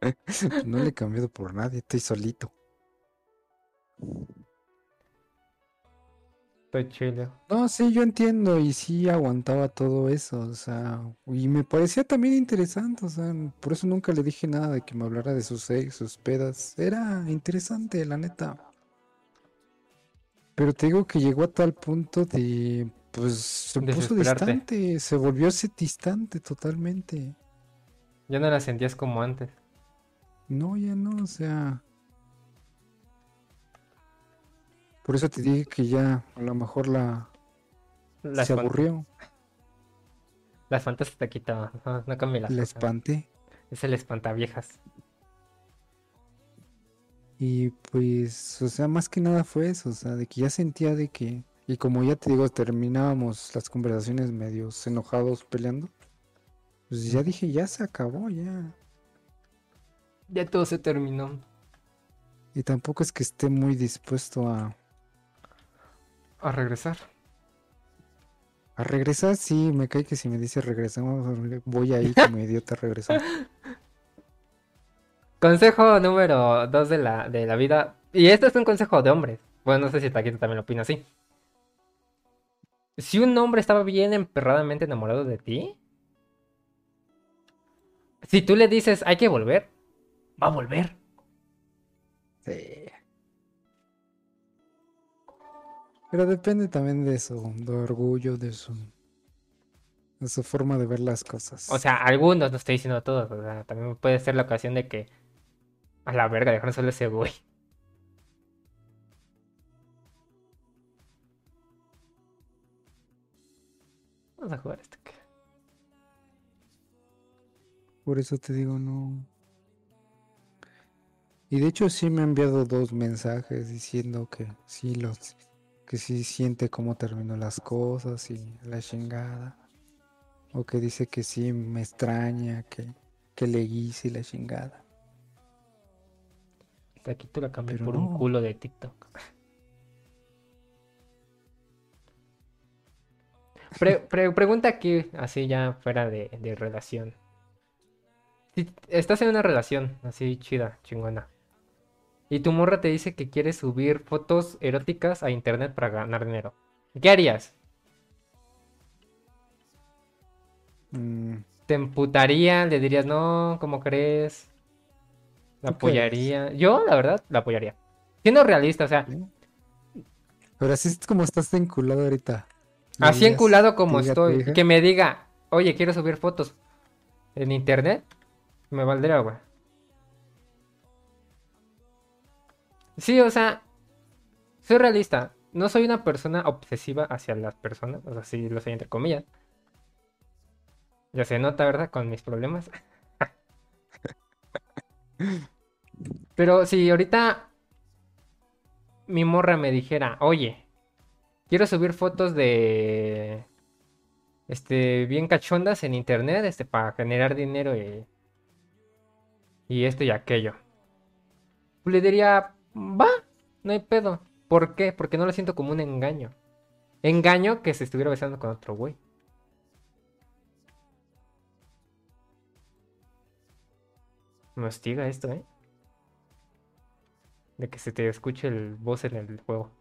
No le he cambiado por nadie, estoy solito. Estoy chido. No, sí, yo entiendo y sí aguantaba todo eso, o sea, y me parecía también interesante, o sea, por eso nunca le dije nada de que me hablara de sus ex, sus pedas, era interesante, la neta. Pero te digo que llegó a tal punto de, pues, se puso distante, se volvió distante totalmente. Ya no la sentías como antes. No, ya no, o sea. Por eso te dije que ya a lo mejor la se aburrió, La espantaste te quitaba. No, no cambia las la cosas. espanté. Es el espantaviejas. Y pues, o sea, más que nada fue eso, o sea, de que ya sentía de que, y como ya te digo, terminábamos las conversaciones medios enojados peleando, pues ya dije, ya se acabó, ya. Ya todo se terminó. Y tampoco es que esté muy dispuesto a, A regresar. a regresar, sí, me cae que si me dice regresamos, voy ahí como idiota a regresar. Consejo número dos de la, de la vida. Y este es un consejo de hombres. Bueno, no sé si Taquito también lo opina así. Si un hombre estaba bien emperradamente enamorado de ti, si tú le dices hay que volver, va a volver. Sí. Pero depende también de su de orgullo, de su, de su forma de ver las cosas. O sea, algunos, no estoy diciendo todos. O sea, también puede ser la ocasión de que a la verga dejaron solo ese güey. Vamos a jugar esto. que- Por eso te digo, no. Y de hecho sí me ha enviado dos mensajes diciendo que sí los que sí siente cómo terminó las cosas y la chingada. O que dice que sí me extraña, que, que le hice la chingada. Aquí te la cambié Pero por un culo de TikTok. Pre- pre- pregunta aquí, así ya fuera de, de relación. Si estás en una relación así chida, chingona, y tu morra te dice que quiere subir fotos eróticas a internet para ganar dinero, ¿qué harías? Mm, ¿Te emputaría? ¿Le dirías no? ¿Cómo crees? ¿La apoyaría? Yo, la verdad, la apoyaría. Siendo realista, o sea. Pero así es como estás enculado ahorita. Así enculado como diga estoy, que me diga, oye, quiero subir fotos en internet, me valdría, güey. Sí, o sea, soy realista. No soy una persona obsesiva hacia las personas, o sea, sí lo soy entre comillas. Ya se nota, ¿verdad? Con mis problemas. Pero si ahorita mi morra me dijera, oye, quiero subir fotos de este bien cachondas en internet, este para generar dinero y y esto y aquello. Le diría, "Va, no hay pedo." ¿Por qué? Porque no lo siento como un engaño. Engaño que se estuviera besando con otro güey. Me hostiga esto, ¿eh? De que se te escuche el voz en el juego.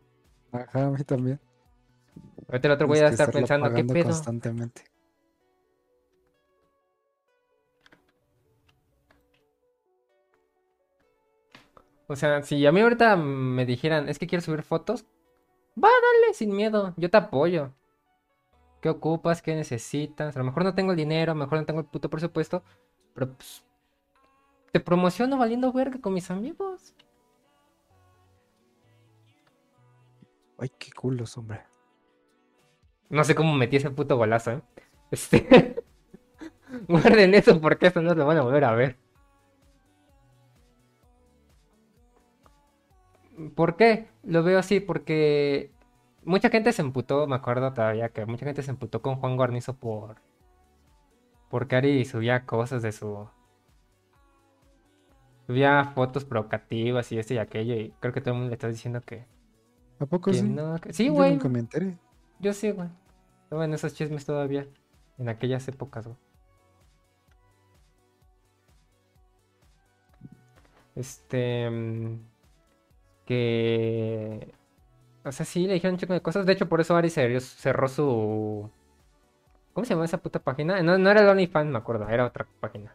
Ajá, a mí también. Ahorita el otro güey va a estar pensando, ¿qué pedo? constantemente. O sea, si a mí ahorita me dijeran, es que quiero subir fotos, va, dale, sin miedo, yo te apoyo. ¿Qué ocupas? ¿Qué necesitas? A lo mejor no tengo el dinero, a lo mejor no tengo el puto presupuesto, pero pues te promociono valiendo verga con mis amigos. Ay, qué culos, hombre. No sé cómo metí ese puto golazo, ¿eh? Este... Guarden eso porque eso no lo van a volver a ver. ¿Por qué? Lo veo así porque mucha gente se emputó, me acuerdo todavía que mucha gente se emputó con Juan Guarnizo por porque Ari subía cosas de su subía fotos provocativas y esto y aquello y creo que todo el mundo le está diciendo que, ¿A poco que sí? no, sí, güey. nunca me enteré. Yo sí, güey. Estaba en esos chismes todavía. En aquellas épocas, güey. Este. mm, Que. O sea, sí, le dijeron un chico de cosas. De hecho, por eso Ari cerró, cerró su. ¿Cómo se llama esa puta página? No, no era el OnlyFans, me acuerdo. Era otra página.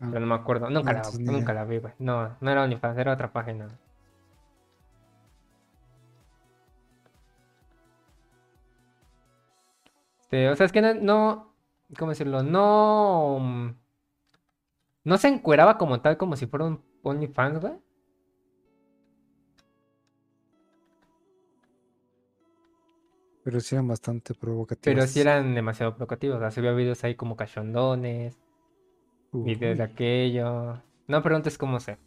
Ah, Pero no me acuerdo. Nunca, No, la, nunca la vi, güey. No, no era OnlyFans, era otra página. Este, o sea, es que no, no- ¿cómo decirlo? No, mm, no se encueraba como tal, como si fuera un OnlyFans, güey. Pero sí eran bastante provocativos. Pero sí eran demasiado provocativos. O sea, subía videos ahí como cachondones, videos de aquello. No preguntes cómo sé.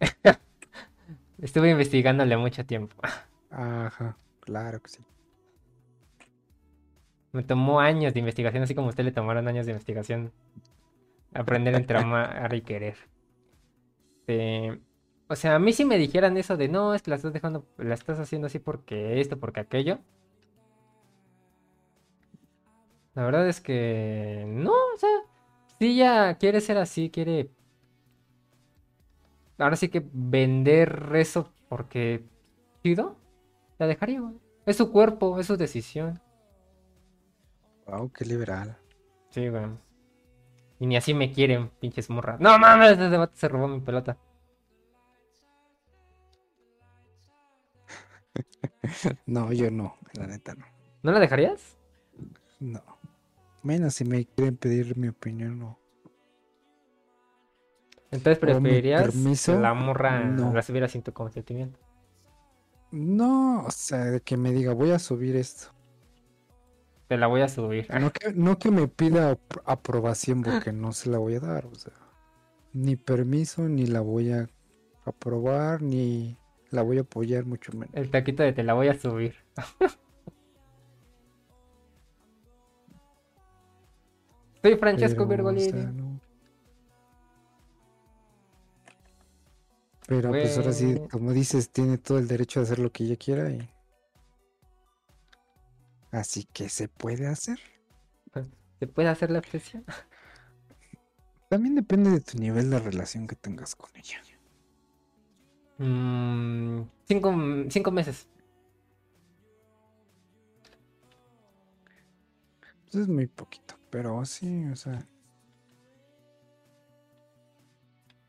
Estuve investigándole mucho tiempo. Ajá, claro que sí. Me tomó años de investigación, así como a usted le tomaron años de investigación. Aprender entre amar y querer. O sea, a mí si me dijeran eso de no, es que la estás dejando, la estás haciendo así porque esto, porque aquello. La verdad es que no, o sea, si ella quiere ser así, quiere. Ahora sí que vender eso porque chido, la dejaría, güey. Es su cuerpo, es su decisión. Wow, qué liberal. Sí, güey. Y ni así me quieren, pinches morras. No mames, ese vato se robó mi pelota. No, yo no, la neta no. ¿No la dejarías? No. Menos si me quieren pedir mi opinión, no. Entonces preferirías que la morra no. la subiera sin tu consentimiento. No, o sea, que me diga, voy a subir esto. Te la voy a subir. No que, no que me pida apro- aprobación porque no se la voy a dar, o sea, ni permiso, ni la voy a aprobar, ni la voy a apoyar, mucho menos. El taquito de te la voy a subir. Soy Francesco Pero, o Bergolini. sea, no. Pero pues ahora sí, como dices, tiene todo el derecho de hacer lo que ella quiera y... Así que se puede hacer. ¿Se puede hacer la presión? También depende de tu nivel de relación que tengas con ella. Mm, cinco, cinco meses. Pues es muy poquito, pero sí, o sea...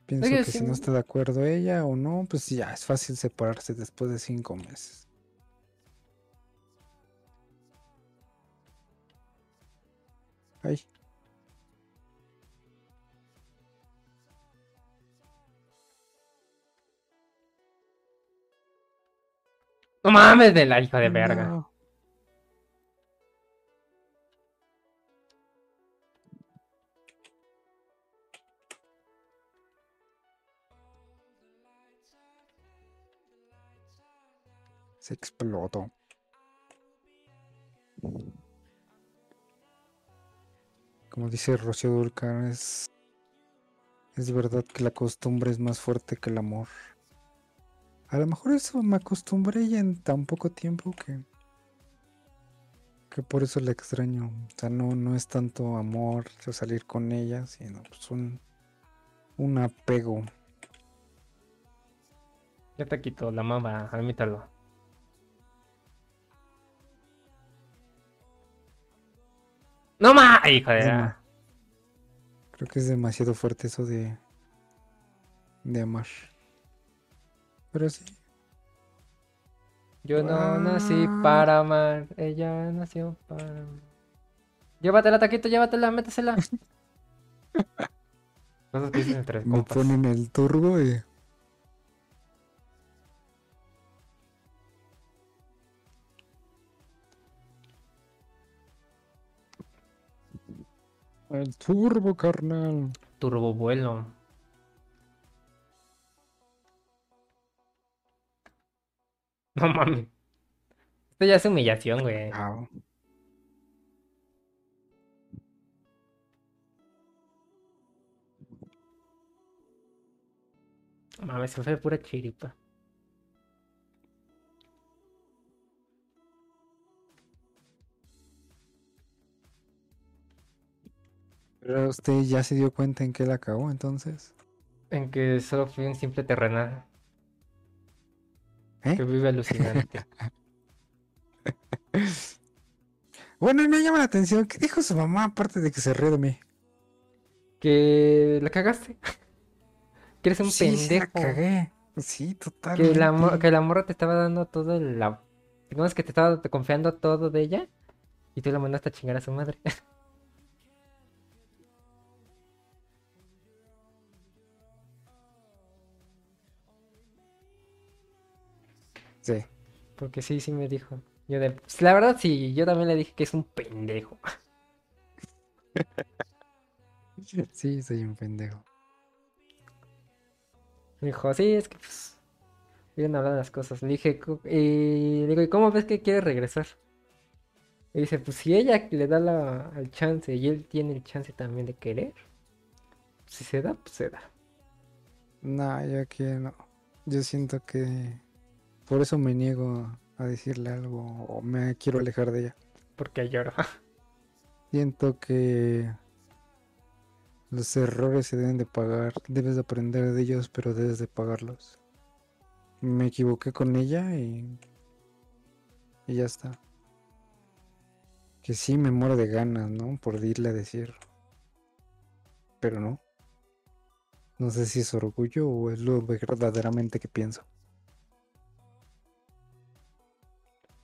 Pienso Oye, que si no está de acuerdo ella o no, pues ya es fácil separarse después de cinco meses. Ay, No mames de la hija de verga. no. Se explotó. Como dice Rocío Dulcar, es, es verdad que la costumbre es más fuerte que el amor. A lo mejor eso me acostumbré ya en tan poco tiempo que, que por eso la extraño. O sea, no, no es tanto amor salir con ella, sino pues un, un apego. Ya te quito la mama, admítalo. No más, hijo de Creo que es demasiado fuerte eso de, de amar. Pero sí. Yo no nací para amar, ella nació para amar. Llévatela, taquito, llévatela, métesela. Cosas que dicen entre Me compas. ponen el turbo y... El turbo, carnal. Turbovuelo. No mames. Esto ya es humillación, güey. Ah, No Mames, se fue pura chiripa. Pero usted ya se dio cuenta en qué la cagó entonces. En que solo fui un simple terrenal. ¿Eh? Que vive alucinante. Bueno, me llama la atención. ¿Qué dijo su mamá aparte de que se ríe de mí? que la cagaste. Que eres un sí, sí la pendejo. cagué. Sí, Que totalmente. la, que la morra te estaba dando todo la... Digamos que te estaba confiando todo de ella. Y tú la mandaste a chingar a su madre. Sí. Porque sí, sí me dijo. Yo de... pues, la verdad sí, yo también le dije que es un pendejo. Sí, soy un pendejo. Me dijo, sí, es que pues... A hablar las cosas. Le dije, "Co- y le digo, ¿y cómo ves que quiere regresar? Y dice, pues si ella le da la, el chance y él tiene el chance también de querer. Si se da, pues se da. No, yo aquí no. Yo siento que por eso me niego a decirle algo o me quiero alejar de ella. Porque lloro. Siento que los errores se deben de pagar, debes de aprender de ellos, pero debes de pagarlos. Me equivoqué con ella y, y ya está. Que sí me muero de ganas, ¿no? Por irle a decir. Pero no. No sé si es orgullo o es lo verdaderamente que pienso.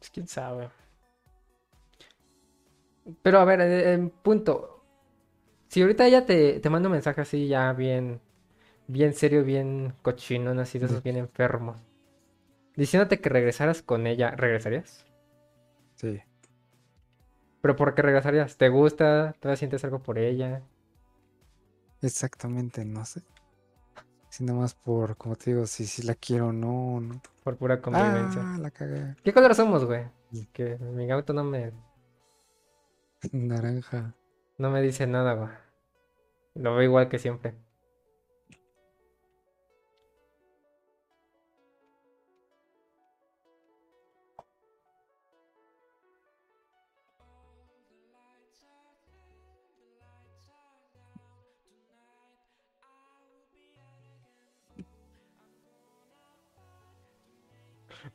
Pues quién sabe. Pero a ver, en punto. Si ahorita ella te, te manda un mensaje así ya bien, bien serio, bien cochinón, así de esos bien enfermos. Diciéndote que regresaras con ella, ¿regresarías? Sí. ¿Pero por qué regresarías? ¿Te gusta? ¿Todavía sientes algo por ella? Exactamente, no sé. Si nada más por, como te digo, si, si la quiero o no, no. Por pura convivencia. Ah, la cagué. ¿Qué color somos, güey? Que mi auto no me, Naranja. no me dice nada, güey. Lo veo igual que siempre.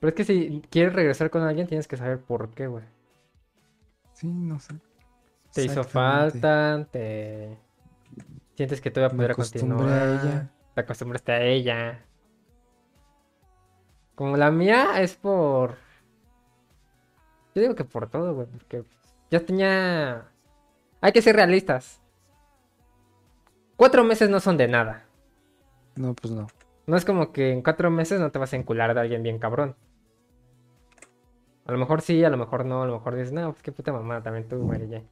Pero es que si quieres regresar con alguien, tienes que saber por qué, güey. Sí, no sé. Te hizo falta, te sientes que todavía pudiera acostumbré a continuar. ella. Te acostumbraste a ella. Como la mía es por. Yo digo que por todo, güey, porque ya tenía. Hay que ser realistas. Cuatro meses no son de nada. No, pues no. No es como que en cuatro meses no te vas a encular de alguien bien cabrón. A lo mejor sí, a lo mejor no, a lo mejor dices, no, pues qué puta mamá, también tú, Mary Jane".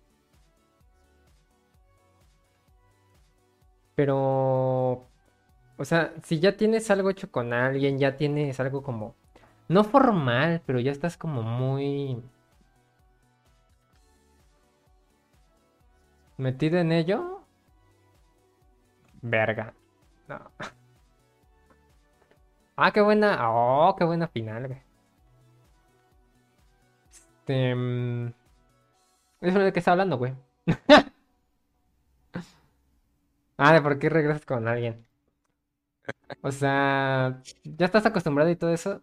Pero, o sea, si ya tienes algo hecho con alguien, ya tienes algo como, no formal, pero ya estás como muy metido en ello, verga, no. Ah, qué buena, oh, qué buena final, güey. Este, mm, eso es de qué está hablando, güey. Ah, de por qué regresas con alguien. O sea, ya estás acostumbrado y todo eso,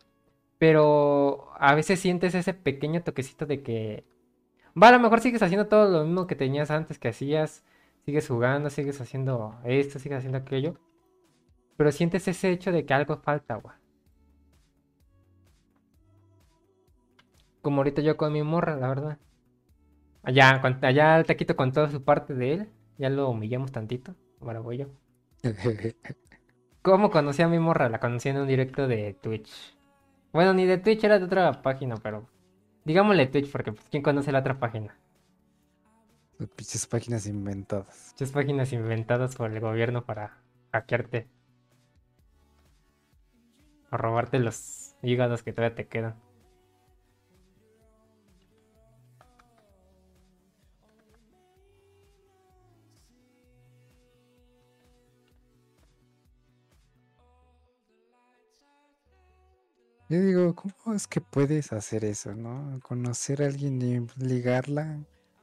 pero a veces sientes ese pequeño toquecito de que, va, a lo mejor sigues haciendo todo lo mismo que tenías antes que hacías, sigues jugando, sigues haciendo esto, sigues haciendo aquello, pero sientes ese hecho de que algo falta, güey. Como ahorita yo con mi morra, la verdad. Allá, allá el taquito con toda su parte de él, ya lo humillamos tantito, ahora voy yo. ¿Cómo conocí a mi morra? La conocí en un directo de Twitch. Bueno, ni de Twitch, era de otra página, pero... Digámosle Twitch, porque pues, ¿quién conoce la otra página? Las pinches páginas inventadas. Muchas páginas inventadas por el gobierno para hackearte. O robarte los hígados que todavía te quedan. Yo digo, ¿cómo es que puedes hacer eso, no? Conocer a alguien y ligarla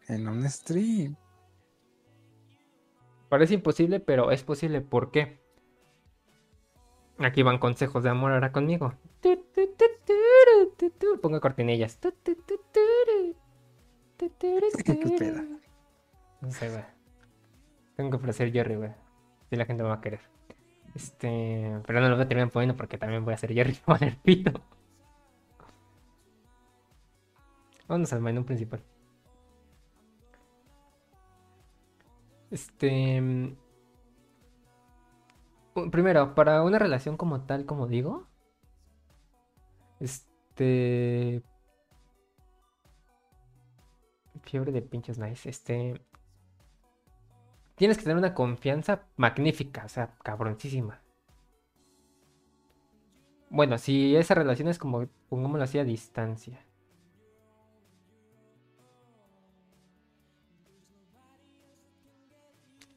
en un stream. Parece imposible, pero es posible. ¿Por qué? Aquí van consejos de amor ahora conmigo. Pongo cortinillas. ¿Qué? No sé, güey. Tengo que ofrecer Jerry, güey. Si la gente me va a querer. Este. Pero no lo voy a terminar poniendo porque también voy a hacer Jerry para el pito. Vamos al menú principal. Este. mm, Primero, para una relación como tal, como digo. Este. Fiebre de pinches nice. Este. Tienes que tener una confianza magnífica, o sea, cabroncísima. Bueno, si esa relación es como, pongámoslo así, a distancia.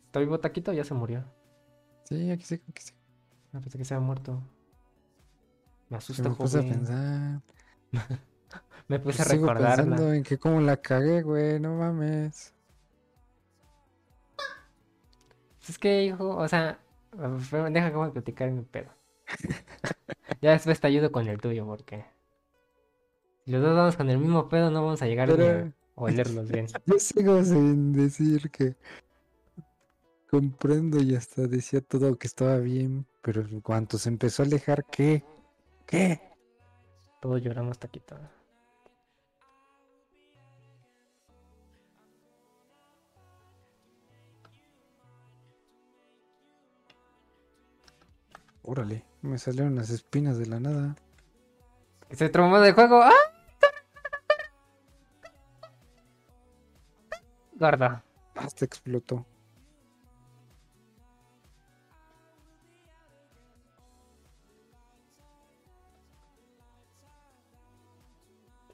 ¿Está vivo Taquito o ya se murió? Sí, aquí sí, aquí sí. No, pensé que se había muerto. Me asusta, me puse a pensar. Me puse a Pues recordarla. pensando en que cómo la cagué, güey, no mames. Es que, hijo, o sea, deja como platicar mi pedo. ya después te ayudo con el tuyo, porque si los dos vamos con el mismo pedo, no vamos a llegar ni a Pero- olerlos bien. Yo sigo sin decir que comprendo y hasta decía todo que estaba bien, pero en cuanto se empezó a alejar, ¿qué? ¿Qué? Todos lloramos taquito. Órale, me salieron las espinas de la nada. Se traumó del juego. ¡Ah! Gordo. Hasta explotó.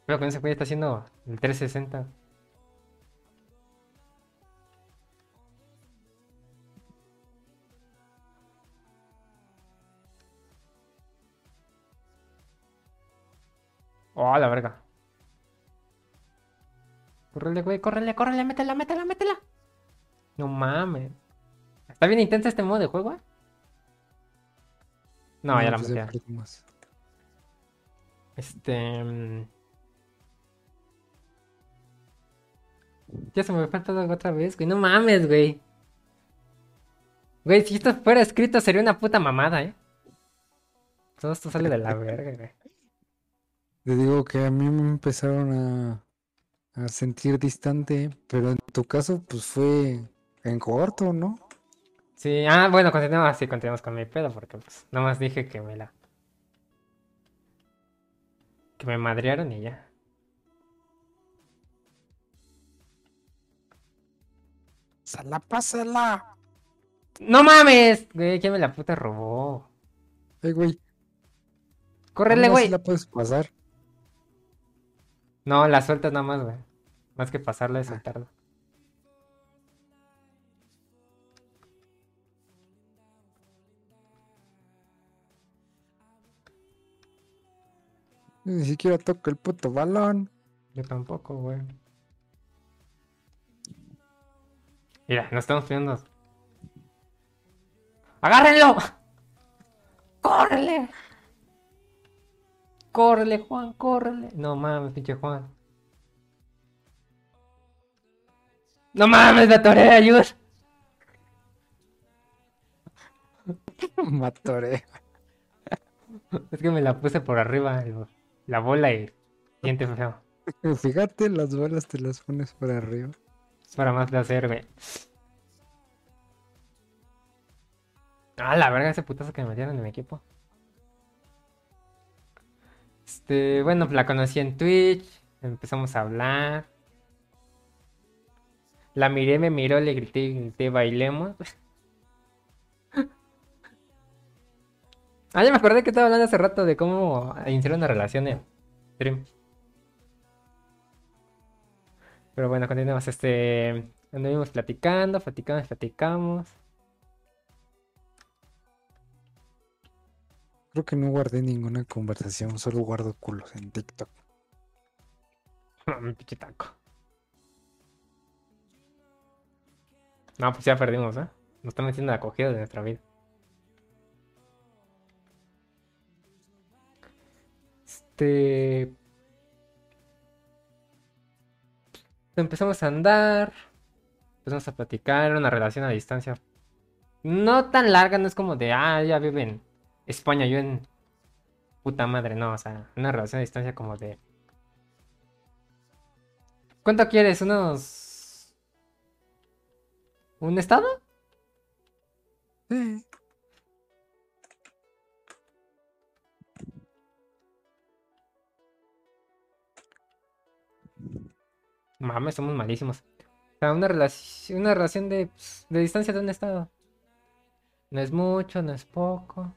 Pero con ese güey está haciendo el 360. Oh, la verga. Córrele, güey, córrele, córrele, métela, métela, métela. No mames. Está bien intenso este modo de juego, ¿eh? No, ya la pues metí. Este. mm. Ya se me fue todo otra vez, güey. No mames, güey. Güey, si esto fuera escrito sería una puta mamada, ¿eh? Todo esto sale de la verga, güey. Te digo que a mí me empezaron a, a sentir distante, pero en tu caso, pues fue en corto, ¿no? Sí, ah, bueno, continuamos así, continuamos con mi pedo, porque pues nada más dije que me la. Que me madrearon y ya. ¡Sala, pásala! ¡No mames! Güey, ¿quién me la puta robó? Eh, güey. ¡Córrele, güey! la puedes pasar. No, la sueltas nada más, güey. Más que pasarla y Ah. soltarla. Ni siquiera toca el puto balón. Yo tampoco, güey. Mira, nos estamos pidiendo. ¡Agárrenlo! ¡Córrele! ¡Córrele, Juan! ¡Córrele! No mames, pinche Juan. ¡No mames, me atoré! ¡Ayuda! Matoré. Es que me la puse por arriba la bola y siente feo. Fíjate, las bolas te las pones por arriba. Es para más placer, güey. Ah, la verga, ese putazo que me metieron en mi equipo. Este, bueno, la conocí en Twitch. Empezamos a hablar. La miré, me miró, le grité, grité, bailemos. Ah, me acordé que estaba hablando hace rato de cómo iniciar una relación en stream. Pero bueno, continuamos. Este. Anduvimos platicando, platicamos, platicamos. Creo que no guardé ninguna conversación, solo guardo culos en TikTok. Mi pinche taco. No, pues ya perdimos, ¿eh? Nos están metiendo la acogida de nuestra vida. Este. Empezamos a andar. Empezamos a platicar. Una relación a distancia. No tan larga, no es como de, ah, ya vive en España, yo en puta madre, no, o sea, una relación a distancia como de ¿Cuánto quieres? ¿Unos... ¿Un estado? Sí. Mames, somos malísimos. O sea, una relación, una relación de, pues, de distancia de un estado. No es mucho, no es poco.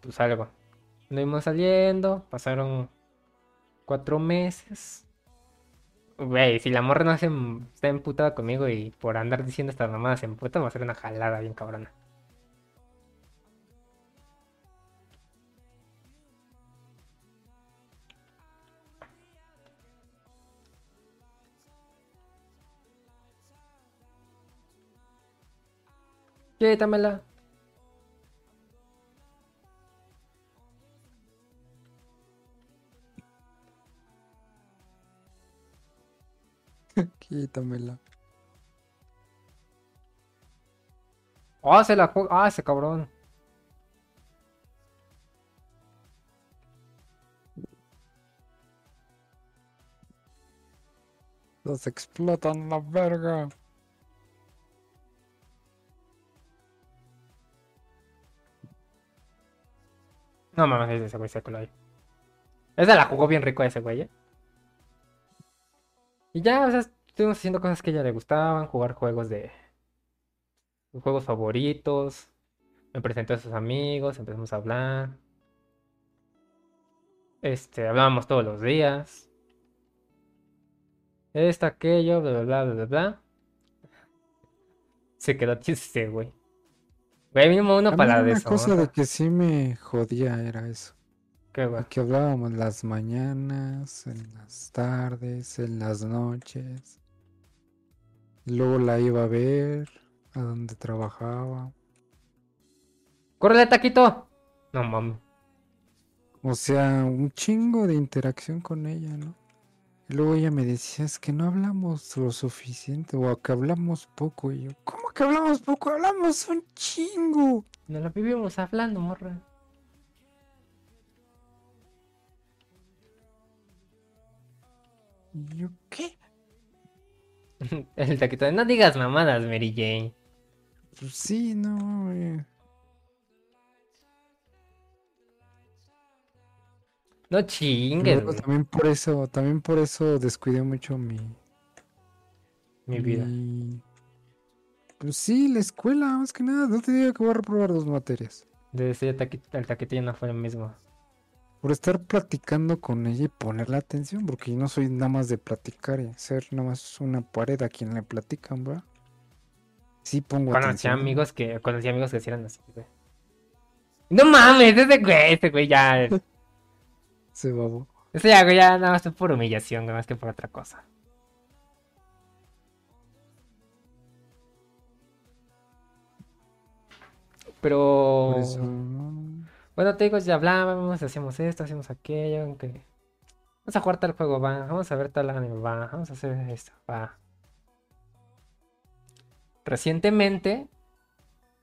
Pues algo. Anduvimos saliendo, pasaron cuatro meses. Güey, si la morra no se está emputada conmigo y por andar diciendo estas mamadas se emputa, va a ser una jalada bien cabrona. Quítamela. Quítamela. Ah, se la juega. Ah, ese cabrón. Los explotan la verga. No mames, ese güey se coló ahí. Esa la jugó bien rico ese güey, ¿eh? Y ya, o sea, estuvimos haciendo cosas que a ella le gustaban, jugar juegos de... juegos favoritos. Me presentó a sus amigos, empezamos a hablar. Este, hablábamos todos los días. Esto, aquello, bla, bla, bla, bla, bla. Se quedó chiste, güey. Güey, mínimo uno A mí para una eso. cosa de que sí me jodía era eso. Qué. Que hablábamos las mañanas, en las tardes, en las noches. Luego la iba a ver a donde trabajaba. ¡Córrele, taquito! No mames. O sea, un chingo de interacción con ella, ¿no? Y luego ella me decía, es que no hablamos lo suficiente o que hablamos poco. Y yo, ¿cómo que hablamos poco? Hablamos un chingo. Nos lo vivimos hablando, morra. Yo, ¿qué? El taquito de no digas mamadas, Mary Jane. Pues sí, no. eh, No chingues, luego también por eso, también por eso descuidé mucho mi, mi vida. Pues sí, la escuela, más que nada. No te digo que voy a reprobar dos materias. Desde ese taquito, el taquito ya no fue lo mismo. Por estar platicando con ella y ponerle atención, porque yo no soy nada más de platicar y ser nada más una pared a quien le platican, ¿va? Sí pongo Conocí atención. amigos que, conocí amigos que hicieran así, güey. No mames, ese güey, ese güey ya. Se babo. Ese ya, güey, ya nada más fue por humillación, güey, más que por otra cosa. Pero. Por eso, no, Bueno, te digo, ya hablábamos, hacíamos esto, hacíamos aquello, aunque... Vamos a jugar tal juego, va. Vamos a ver tal anime, va. Vamos a hacer esto, va. Recientemente,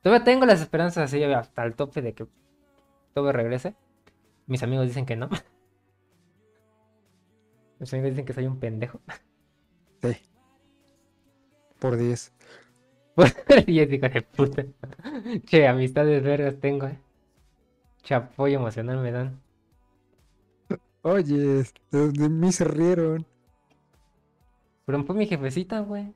todavía tengo las esperanzas así hasta el tope de que todo regrese. Mis amigos dicen que no. Mis amigos dicen que soy un pendejo. Sí. Por 10. y es hijo de puta. Che, amistades vergas tengo, eh. Che, apoyo emocional me dan. Oye, de, de mí se rieron. Pero fue mi jefecita, güey.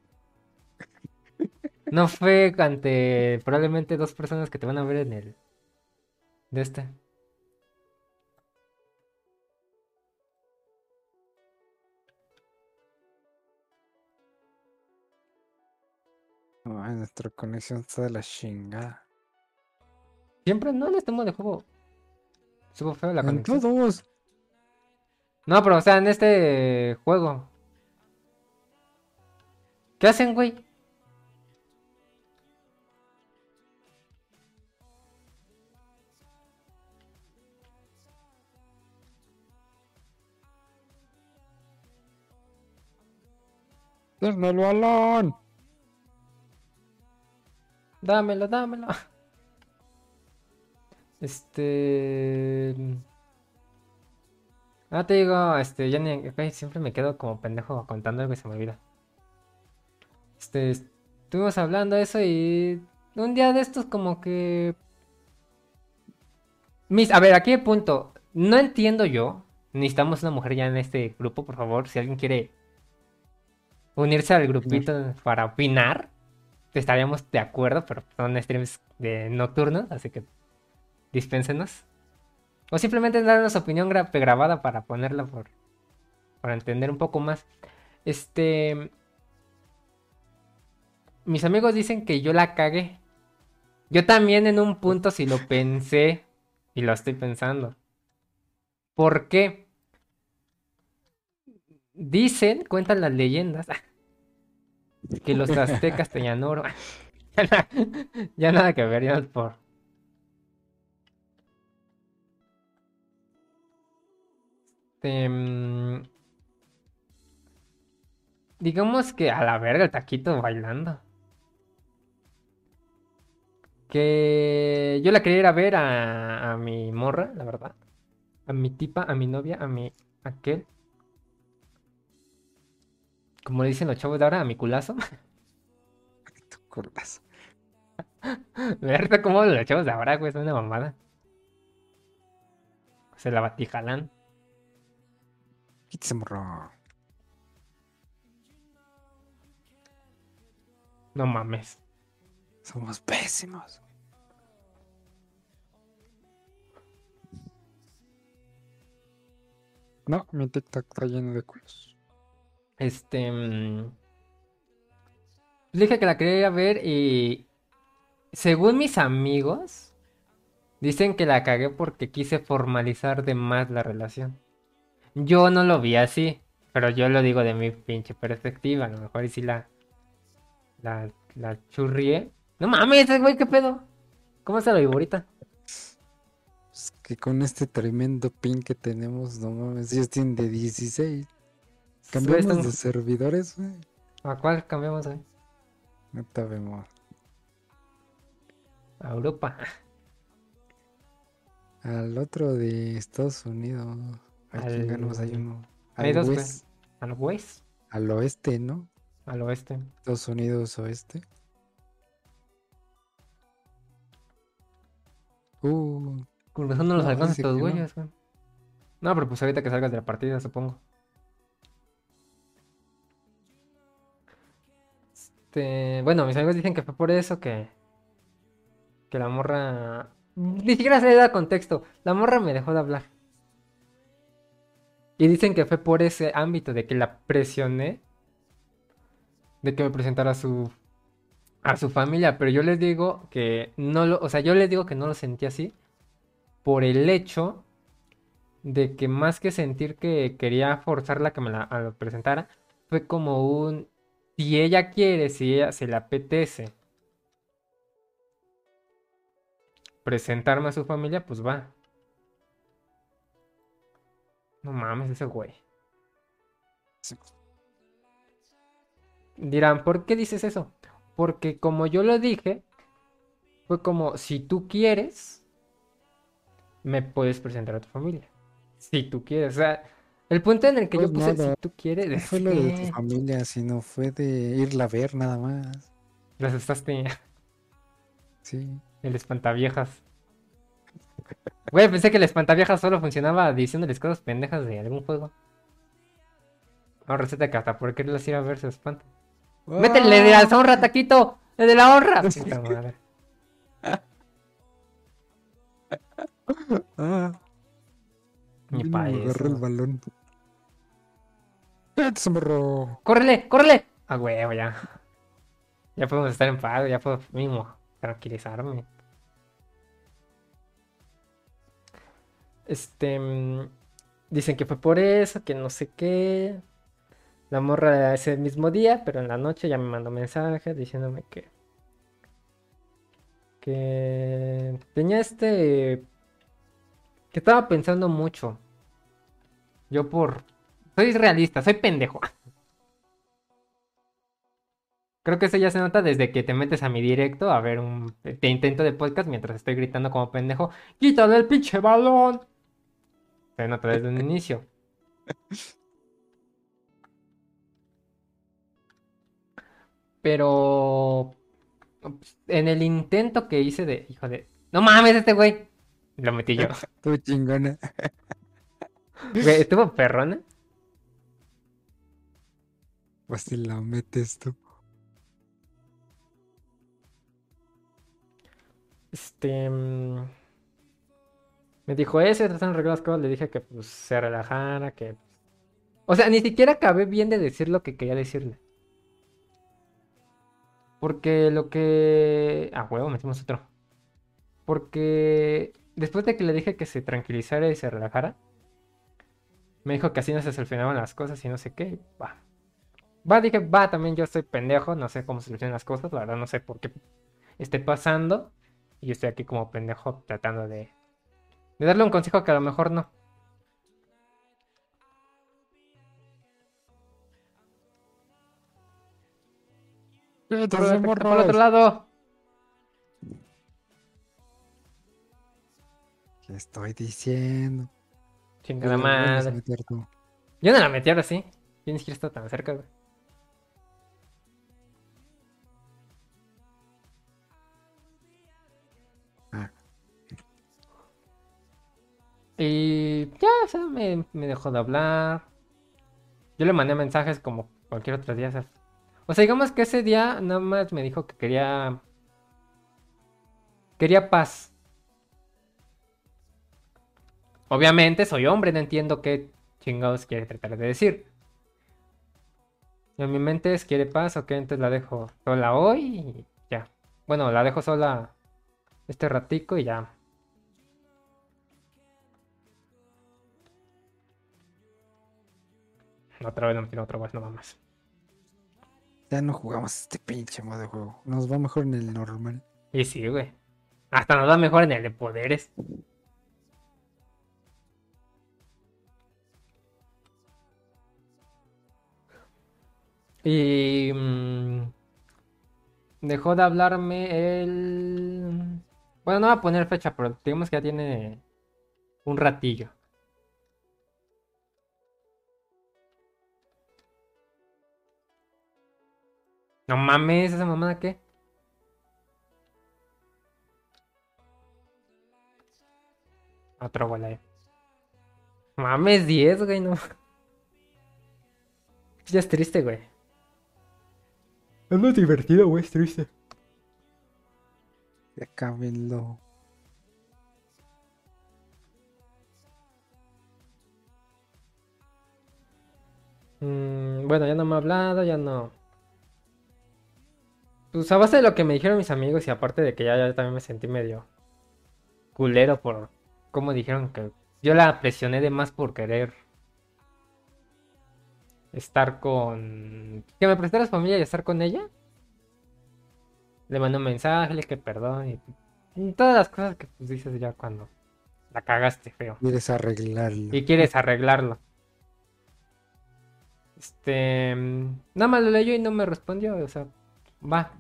No fue ante probablemente dos personas que te van a ver en el. De este. Ay, nuestra conexión está de la chingada. Siempre no en este modo de juego. Subo feo la En conexión. todos. No, pero o sea, en este juego. ¿Qué hacen, güey? ¡Denme el balón! Dámelo, dámelo. Este. Ah, te digo, este, ya ni- siempre me quedo como pendejo contando algo y se me olvida. Este, estuvimos hablando de eso y un día de estos como que... Mis, a ver, aquí el punto. No entiendo yo. Necesitamos una mujer ya en este grupo, por favor. Si alguien quiere unirse al grupito para opinar, estaríamos de acuerdo, pero son streams de nocturnos, así que dispénsenos. O simplemente darnos opinión gra- grabada para ponerla por para entender un poco más. Este mis amigos dicen que yo la cagué. Yo también en un punto sí lo pensé y lo estoy pensando. ¿Por qué? Dicen, cuentan las leyendas, que los aztecas tenían oro. ya, na- ya nada que ver, ya por. Este, mm, digamos que a la verga el taquito bailando. Que yo la quería ir a ver a, a mi morra, la verdad. A mi tipa, a mi novia, a mi aquel. Como le dicen los chavos de ahora, a mi culazo. Tu culazo. Risa como los chavos de ahora, güey, son una mamada. Se la batijalan. Quítese, morro. No mames. Somos pésimos. No, mi TikTok está lleno de culos. Este. mm, Dije que la quería ir a ver y. Según mis amigos, dicen que la cagué porque quise formalizar de más la relación. Yo no lo vi así, pero yo lo digo de mi pinche perspectiva. A lo mejor y si la. La, la churrié. No mames, güey, qué pedo. ¿Cómo se lo vivo ahorita? Es que con este tremendo pin que tenemos, no mames, tienen de 16. Cambiamos de servidores, güey. ¿A cuál cambiamos hoy? No te vemos. A Europa. Al otro de Estados Unidos. ¿A quién Al- ganamos? Hay uno. Hay Al, dos, güey. oes- Al oeste. al oeste, ¿no? Al oeste. Estados Unidos oeste. Uh, Con razón no los No, alcanzan estos güeyes, güey. No, pero pues ahorita que salgas de la partida, supongo. Este, bueno, mis amigos dicen que fue por eso que. Que la morra. Ni siquiera se le da contexto. La morra me dejó de hablar. Y dicen que fue por ese ámbito de que la presioné. De que me presentara a su. A su familia. Pero yo les digo que no lo. O sea, yo les digo que no lo sentí así por el hecho de que más que sentir que quería forzarla que me la lo presentara, fue como un, si ella quiere, si ella se le apetece presentarme a su familia, pues va. No mames, ese güey. sí. Dirán, ¿por qué dices eso? Porque como yo lo dije, fue como, si tú quieres, me puedes presentar a tu familia. Si tú quieres. O sea, el punto en el que yo Pues puse, nada, si tú quieres, no fue lo de tu familia, sino fue de irla a ver nada más. las asustaste Sí. el espantaviejas. Güey, pensé que el espantaviejas solo funcionaba diciéndoles cosas pendejas de algún juego. Ahora receta que hasta por qué las ir a ver se espantan. ¡Métele de la honra, taquito! ¡El de la honra! Puta madre. Ah, Ni pa'. ¡Córrele! ¡Córrele! A huevo, ya. Ya podemos estar en paz, ya puedo mismo tranquilizarme. Este. mm, Dicen que fue por eso, que no sé qué. La morra ese mismo día, pero en la noche ya me mandó mensaje diciéndome que. Que. Tenía este. Que estaba pensando mucho. Yo por. Soy realista, soy pendejo. Creo que eso ya se nota desde que te metes a mi directo a ver un te intento de podcast mientras estoy gritando como pendejo. ¡Quítale el pinche balón! Se nota desde un inicio. Pero en el intento que hice de, hijo de, no mames este güey, lo metí yo. Tú chingona. Güey, estuvo perrona. Pues si la metes tú. Este. Me dijo eso, tratando de arreglar las cosas. Le dije que pues, se relajara, que. O sea, ni siquiera acabé bien de decir lo que quería decirle. Porque lo que. Ah, huevo, metimos otro. Porque después de que le dije que se tranquilizara y se relajara, me dijo que así no se solucionaban las cosas y no sé qué. Va. Va, dije, va, también yo soy pendejo, no sé cómo solucionan las cosas, la verdad no sé por qué esté pasando. Y yo estoy aquí como pendejo tratando de, de darle un consejo que a lo mejor no. ¡Eh, Por, por otro lado. ¿Qué estoy diciendo? Chingada madre. Yo no la metí ahora sí. Yo ni siquiera estaba tan cerca, güey. Y ya, o sea, me, dejó de hablar. Yo le mandé mensajes como cualquier otro día. o sea, O sea, digamos que ese día nada más me dijo que quería. Quería paz. Obviamente soy hombre, no entiendo qué chingados quiere tratar de decir. En mi mente es quiere paz, ok, entonces la dejo sola hoy y ya. Bueno, la dejo sola este ratico y ya. Otra vez no tiene otra vez, no más. Ya no jugamos este pinche modo de juego. Nos va mejor en el normal. Y sí, güey. Hasta nos va mejor en el de poderes. Y mm, dejó de hablarme el... Bueno, no va a poner fecha, pero digamos que ya tiene un ratillo. No mames, esa mamada qué. Otra bola, eh. Mames, 10, güey, no. Ya es triste, güey. Es más divertido, güey, es triste. Ya cábenlo. Mm, bueno, ya no me ha hablado, ya no. Pues a base de lo que me dijeron mis amigos y aparte de que ya, ya también me sentí medio culero por cómo dijeron que yo la presioné de más por querer estar con... Que me prestara su familia y estar con ella. Le mandé un mensaje, le que perdón y, y todas las cosas que pues, dices ya cuando la cagaste feo. Quieres arreglarlo. Y quieres arreglarlo. Este... Nada más lo leyó y no me respondió, o sea, va.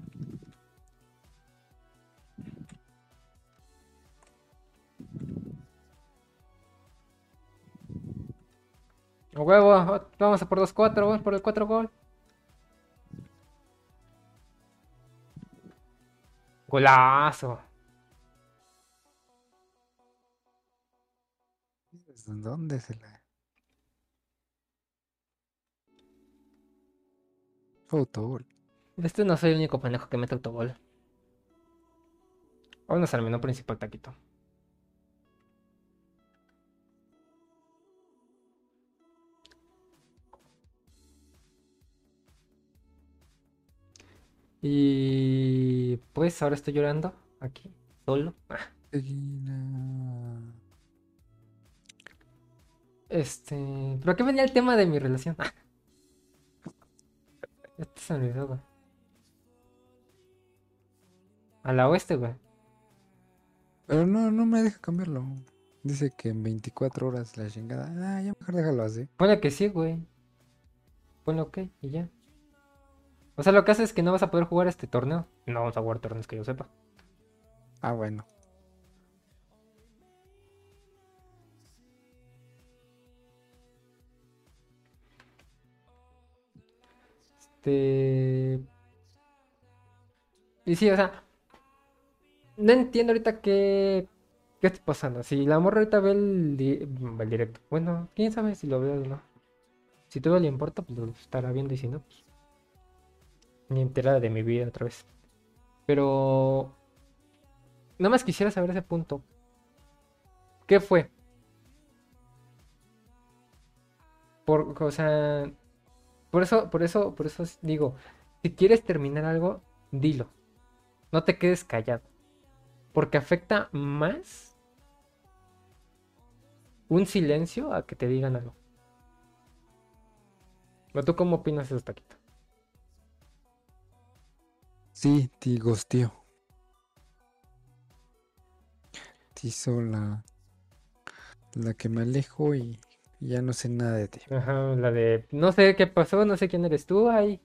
Huevo, vamos a por los cuatro, vamos por el cuatro gol. Golazo. ¿Dónde se la.? Autogol. Este no soy el único pendejo que mete autogol. Vámonos al menú principal, taquito. Y pues ahora estoy llorando aquí, solo. Este, ¿pero qué venía el tema de mi relación? ya te se me olvidó, güey. A la oeste, güey. Pero no, no me deja cambiarlo. Dice que en 24 horas la chingada. Ah, ya mejor déjalo así. Ponle que sí, güey. Ponle ok y ya. O sea, lo que hace es que no vas a poder jugar este torneo. No vamos a jugar torneos que yo sepa. Ah, bueno. Este. Y sí, o sea. No entiendo ahorita qué. ¿Qué está pasando? Si la morra ahorita ve el, el directo. Bueno, quién sabe si lo veo o no. Si todo le importa, pues lo estará viendo y si no, pues. Ni enterada de mi vida otra vez. Pero. Nada más quisiera saber ese punto. ¿Qué fue? Por, o sea, por eso, por eso, por eso digo, si quieres terminar algo, dilo. No te quedes callado. Porque afecta más un silencio a que te digan algo. ¿O tú cómo opinas eso, Taquito? Sí, te tío. Te hizo la, la que me alejo y ya no sé nada de ti. Ajá, la de no sé qué pasó, no sé quién eres tú, ay.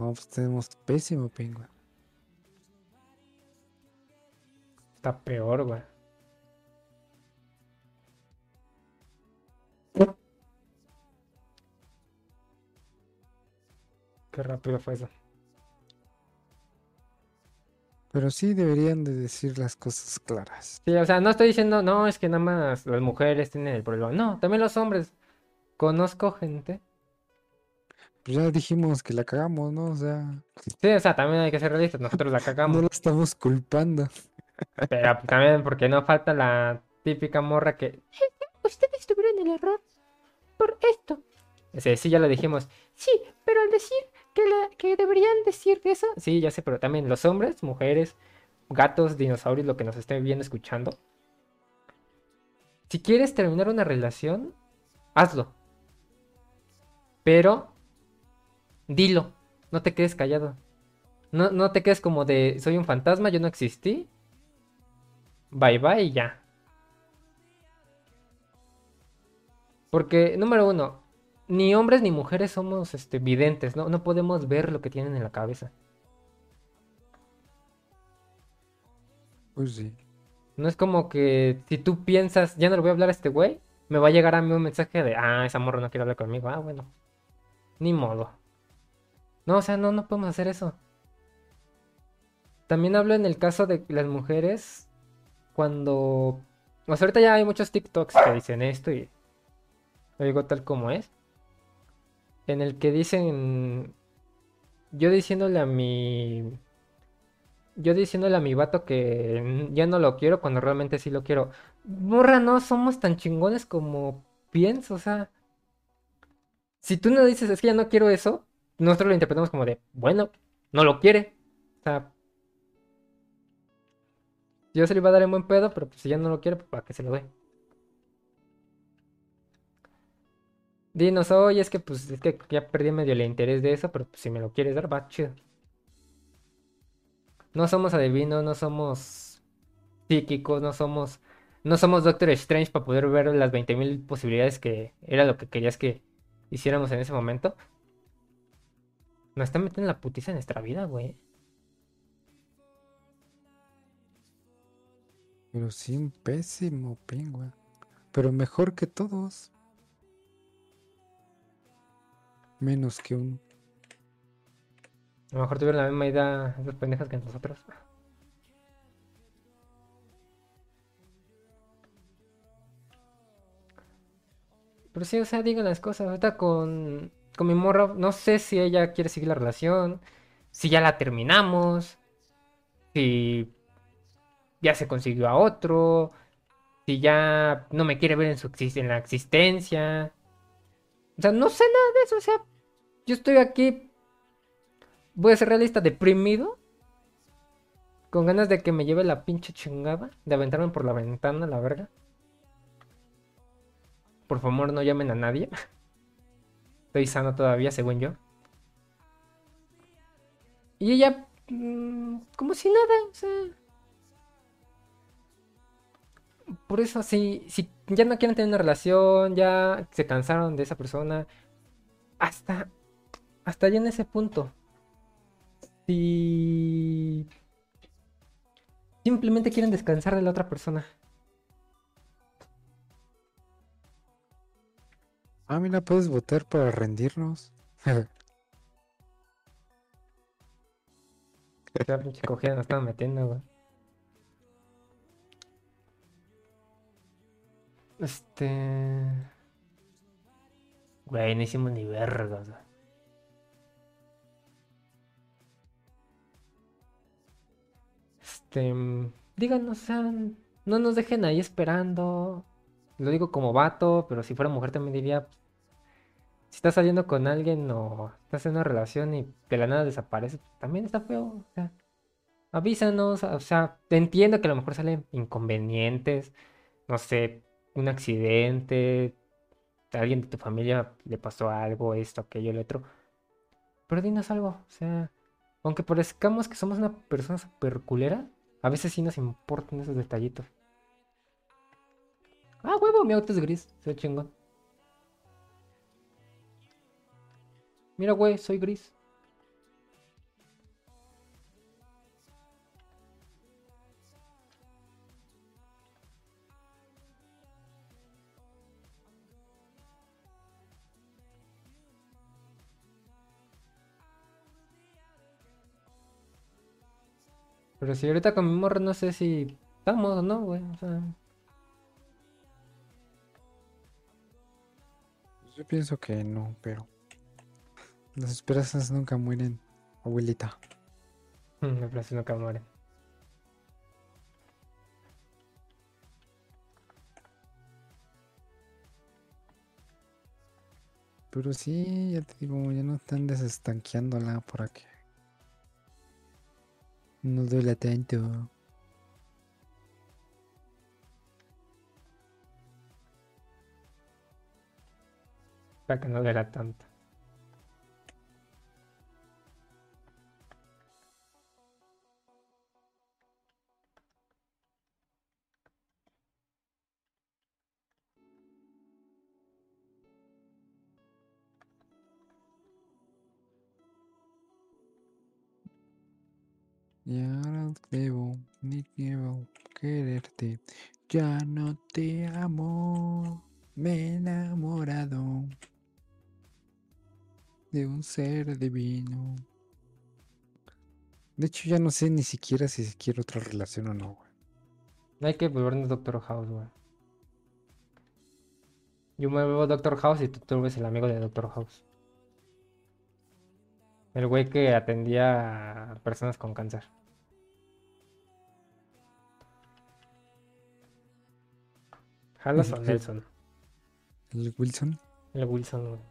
No, pues tenemos pésimo pingüe. Está peor, güey. Qué rápido fue eso. Pero sí deberían de decir las cosas claras. Sí, o sea, no estoy diciendo, no, es que nada más las mujeres tienen el problema. No, también los hombres. conozco gente. Pues ya dijimos que la cagamos, ¿no? O sea, Sí, o sea, también hay que ser realistas, nosotros la no cagamos. la estamos culpando. Pero también porque no falta la típica morra que... Ustedes tuvieron el error por esto. Sí, sí, ya lo dijimos. Sí, pero al decir que, la- que deberían decir eso... Sí, ya sé, pero también los hombres, mujeres, gatos, dinosaurios, lo que nos estén viendo, escuchando. Si quieres terminar una relación, hazlo. Pero, dilo, no te quedes callado. No, no te quedes como de, soy un fantasma, yo no existí. Bye bye y ya. Porque, número uno, ni hombres ni mujeres somos este, videntes, ¿no? No podemos ver lo que tienen en la cabeza. Pues sí. No es como que si tú piensas, ya no le voy a hablar a este güey, me va a llegar a mí un mensaje de, ah, esa morra no quiere hablar conmigo. Ah, bueno. Ni modo. No, o sea, no, no podemos hacer eso. También hablo en el caso de las mujeres cuando... O sea, ahorita ya hay muchos TikToks que dicen esto y lo digo tal como es. En el que dicen... Yo diciéndole a mi yo diciéndole a mi vato que ya no lo quiero cuando realmente sí lo quiero. Morra, no somos tan chingones como pienso, o sea. Si tú no dices, es que ya no quiero eso, nosotros lo interpretamos como de, bueno, no lo quiere. O sea. Yo se lo iba a dar en buen pedo, pero pues si ya no lo quiere, pues para que se lo dé. Dinos, oye, es que pues es que ya perdí medio el interés de eso, pero pues, si me lo quieres dar, va chido. No somos adivinos, no somos psíquicos, no somos, no somos Doctor Strange para poder ver las 20.000 posibilidades que era lo que querías que hiciéramos en ese momento. Nos están metiendo la putiza en nuestra vida, güey. Pero sí, un pésimo pingüe. Pero mejor que todos. Menos que un. A lo mejor tuvieron la misma idea esas pendejas que nosotros. Pero sí, o sea, digan las cosas. Ahorita con, con mi morra, no sé si ella quiere seguir la relación, si ya la terminamos, si ya se consiguió a otro, si ya no me quiere ver en, su en la existencia. O sea, no sé nada de eso. O sea, yo estoy aquí voy a ser realista, deprimido. Con ganas de que me lleve la pinche chingada. De aventarme por la ventana, la verga. Por favor, no llamen a nadie. Estoy sano todavía, según yo. Y ella, mm, como si nada, o sea. Por eso, si, si ya no quieren tener una relación, ya se cansaron de esa persona. Hasta, hasta ya en ese punto. Si simplemente quieren descansar de la otra persona. Ah, mira, puedes votar para rendirnos. Ya pinche cogida nos estaban metiendo, güey. Este. Güey, no hicimos ni vergas, güey. Este. mm, Díganos, o sea, no nos dejen ahí esperando. Lo digo como vato, pero si fuera mujer también diría. Si estás saliendo con alguien o estás en una relación y de la nada desaparece, también está feo. O sea, avísanos, o sea, entiendo que a lo mejor salen inconvenientes, no sé, un accidente, alguien de tu familia le pasó algo, esto, aquello, el otro. Pero dinos algo, o sea, aunque parezcamos que somos una persona super culera, a veces sí nos importan esos detallitos. Ah, huevo, mi auto es gris, soy chingón. Mira, güey, soy gris. Pero si ahorita con mi morra no sé si estamos o no, güey. Yo pienso que no, pero las esperanzas nunca mueren, abuelita. Me parece nunca muere. Pero sí, ya te digo, ya no están desestanqueándola para que no duele tanto. Para que no duela tanto. Y ahora debo, ni quiero quererte. Ya no te amo, me he enamorado de un ser divino. De hecho, ya no sé ni siquiera si quiero otra relación o no, güey. Hay que volvernos Doctor House, güey. Yo me veo Doctor House y tú te vuelves el amigo de Doctor House. El güey que atendía a personas con cáncer. Jalas o. Nelson. El Wilson. El Wilson, güey.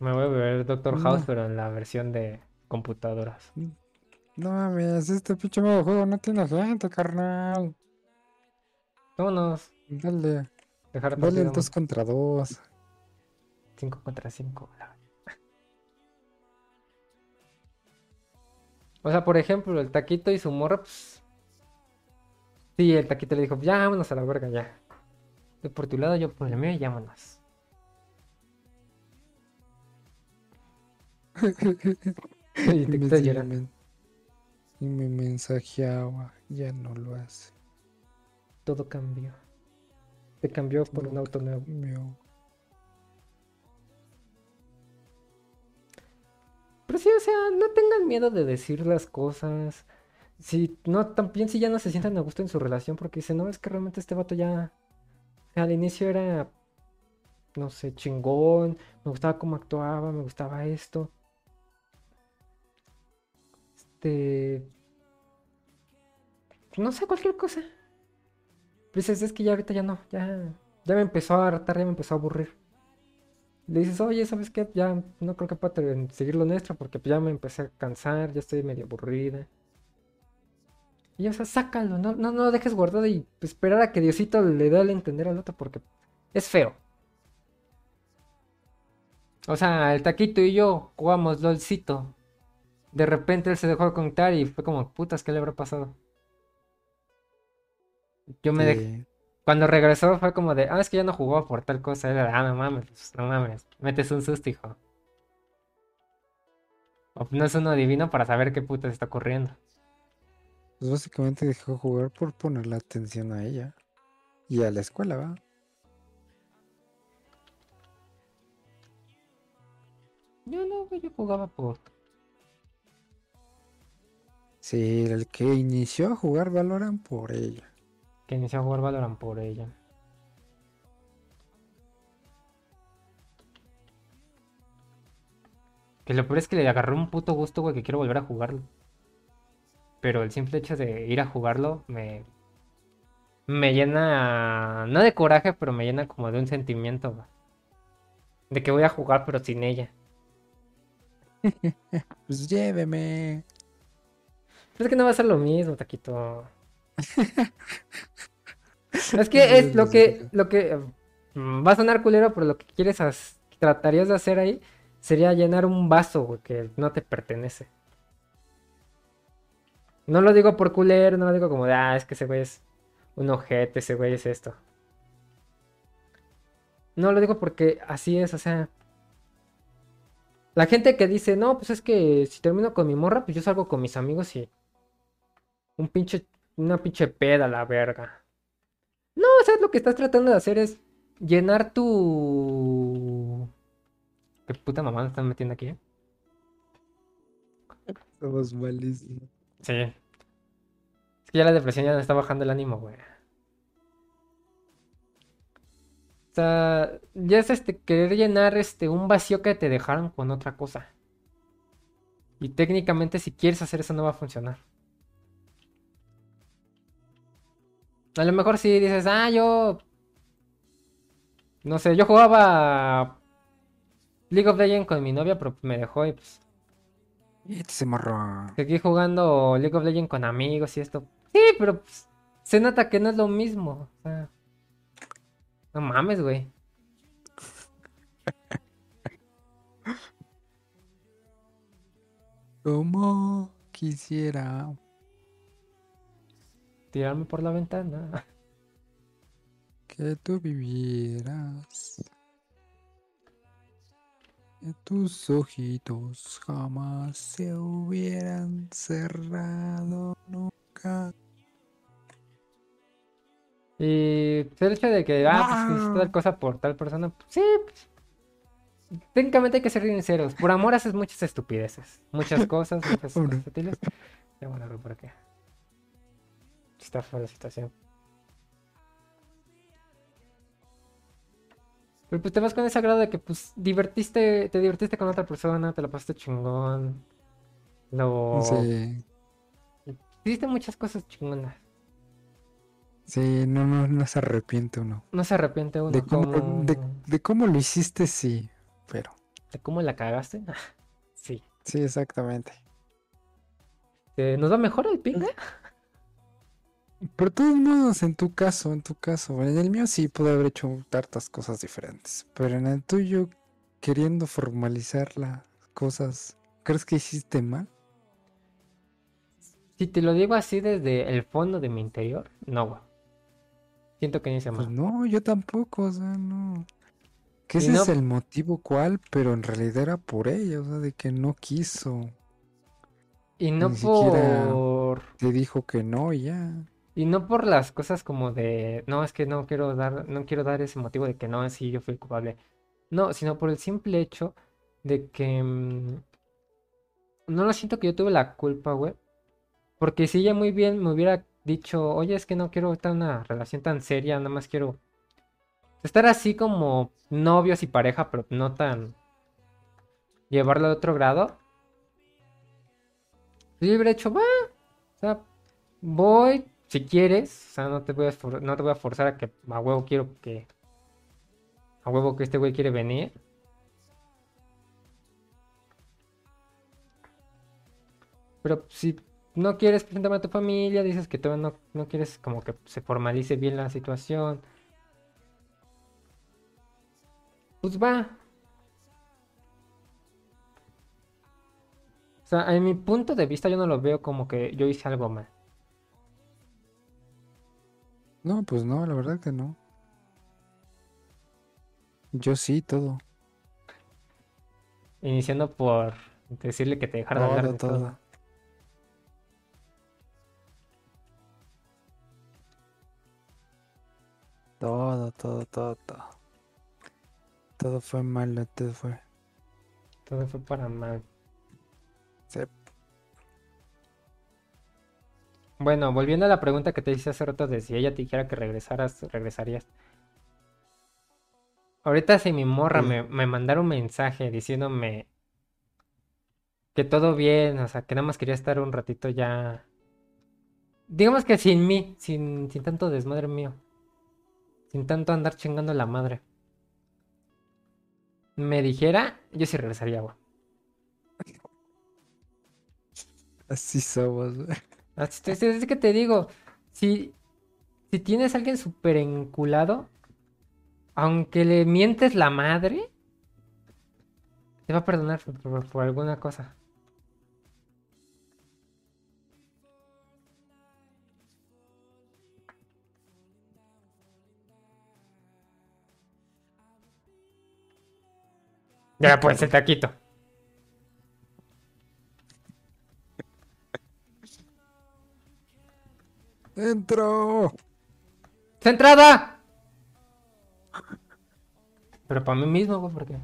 Me voy a ver Doctor House, No. pero en la versión de computadoras. No mames, este pinche modo de juego no tiene gente, carnal. Vámonos. Dale, Dejar dale partido el 2 contra 2. 5 contra 5. O sea, por ejemplo, el taquito y su morra, pues. Sí, el taquito le dijo, ya vámonos a la verga, ya. Tú por tu lado, yo por el mío y vámonos. y te me, quita y llorando. me- y me mensajeaba, ya no lo hace. Todo cambió. Te cambió por un auto nuevo. Pero sí, o sea, no tengan miedo de decir las cosas. Si no, también si ya no se sientan a gusto en su relación, porque dicen, no, es que realmente este vato ya. o sea, al inicio era. No sé, chingón. Me gustaba cómo actuaba, me gustaba esto. Este. No sé, cualquier cosa. Pero dices, es que ya ahorita ya no, ya. Ya me empezó a hartar, ya me empezó a aburrir. Le dices, oye, ¿sabes qué? Ya no creo que pueda seguir lo nuestro porque pues, ya me empecé a cansar, ya estoy medio aburrida. Y o sea, sácalo, no, no, no lo dejes guardado y esperar a que Diosito le dé a entender al otro porque es feo. O sea, el taquito y yo jugamos LOLcito. De repente él se dejó de conectar y fue como, putas, ¿qué le habrá pasado? Yo me dejé. Cuando regresó fue como de, ah, es que ya no jugó por tal cosa. Era de, ah, no mames, pues, no mames, metes un susto, hijo. O no es uno divino para saber qué puta está ocurriendo. Pues básicamente dejó de jugar por ponerle atención a ella. Y a la escuela, ¿va? Yo no, yo jugaba por. Sí, el que inició a jugar Valorant por ella. Que inició a jugar Valorant por ella. Que lo peor es que le agarró un puto gusto, güey, que quiero volver a jugarlo. Pero el simple hecho de ir a jugarlo me. Me llena. No de coraje, pero me llena como de un sentimiento, güey. De que voy a jugar, pero sin ella. Pues lléveme. Es que no va a ser lo mismo, Taquito. es que es lo que, lo que mm, va a sonar culero, pero lo que quieres as- tratarías de hacer ahí sería llenar un vaso, güey, que no te pertenece. No lo digo por culero, no lo digo como de, ah, es que ese güey es un ojete, ese güey es esto. No lo digo porque así es, o sea. La gente que dice, no, pues es que si termino con mi morra, pues yo salgo con mis amigos y. Un pinche. Una pinche peda, la verga. No, o sea, lo que estás tratando de hacer es llenar tu. ¿Qué puta mamá me están metiendo aquí? eh? Somos malísimos. Sí. Es que ya la depresión ya me está bajando el ánimo, güey. O sea, ya es este querer llenar este un vacío que te dejaron con otra cosa. Y técnicamente si quieres hacer eso no va a funcionar. A lo mejor si dices, ah, yo... No sé, yo jugaba League of Legends con mi novia, pero me dejó y pues... Y se morro. Seguí jugando League of Legends con amigos y esto. Sí, pero pues, se nota que no es lo mismo. O sea, no mames, güey. Como quisiera. Tirarme por la ventana. Que tú vivieras. Que tus ojitos jamás se hubieran cerrado nunca. Y pues, el hecho de que, ah, pues tal cosa por tal persona, pues, sí, pues, técnicamente hay que ser sinceros. Por amor haces muchas estupideces, muchas cosas, muchas cosas sutiles. Ya bueno, por qué. Está fea la situación. Pero pues te vas con ese grado de que pues divertiste, te divertiste con otra persona, te la pasaste chingón. Lo... Sí, Hiciste muchas cosas chingonas. sí, no, no, no se arrepiente uno. No se arrepiente uno. De cómo, como- de, de cómo lo hiciste, sí, pero. ¿De cómo la cagaste? sí. Sí, exactamente. Eh, ¿Nos va mejor el ping? Pero de todos modos, en tu caso, en tu caso, en el mío sí pude haber hecho tantas cosas diferentes, pero en el tuyo, queriendo formalizar las cosas, ¿crees que hiciste mal? Si te lo digo así desde el fondo de mi interior, no, güey. Siento que no hice Pues mal. no, yo tampoco, o sea, no. Que ese no- es el motivo cual, pero en realidad era por ella, o sea, de que no quiso. Y no ni por... Te dijo que no y ya. Y no por las cosas como de... No, es que no quiero dar... No quiero dar ese motivo de que no, sí, yo fui el culpable. No, sino por el simple hecho de que... mm, No lo siento que yo tuve la culpa, güey. Porque si ella muy bien me hubiera dicho, oye, es que no quiero estar una relación tan seria, nada más quiero estar así como novios y pareja, pero no tan... Llevarlo a otro grado. Yo hubiera hecho. O sea, voy si quieres. O sea, no te voy a, no te voy a forzar a que a huevo quiero que. A huevo que este güey quiere venir. Pero si no quieres presentarme a tu familia, dices que todavía no, no quieres como que se formalice bien la situación. Pues va. O sea, en mi punto de vista yo no lo veo como que yo hice algo mal. No, pues no, la verdad que no. Yo sí, todo. Iniciando por decirle que te dejara de hablar Todo, de todo. todo. Todo, todo, todo, todo. Todo fue malo, todo fue. Todo fue para mal. Sí. Bueno, volviendo a la pregunta que te hice hace rato de si ella te dijera que regresaras, regresarías. Ahorita si mi morra me, me mandara un mensaje diciéndome que todo bien, o sea, que nada más quería estar un ratito ya. Digamos que sin mí, sin, sin tanto desmadre mío. Sin tanto andar chingando la madre. Me dijera, yo sí regresaría, güey. Así somos, güey. Es, que te digo, si, si tienes a alguien súper enculado, aunque le mientes la madre, te va a perdonar por alguna cosa. Ya, pues el taquito. ¡Dentro! ¡Centrada! Pero para mí mismo, güey, porque.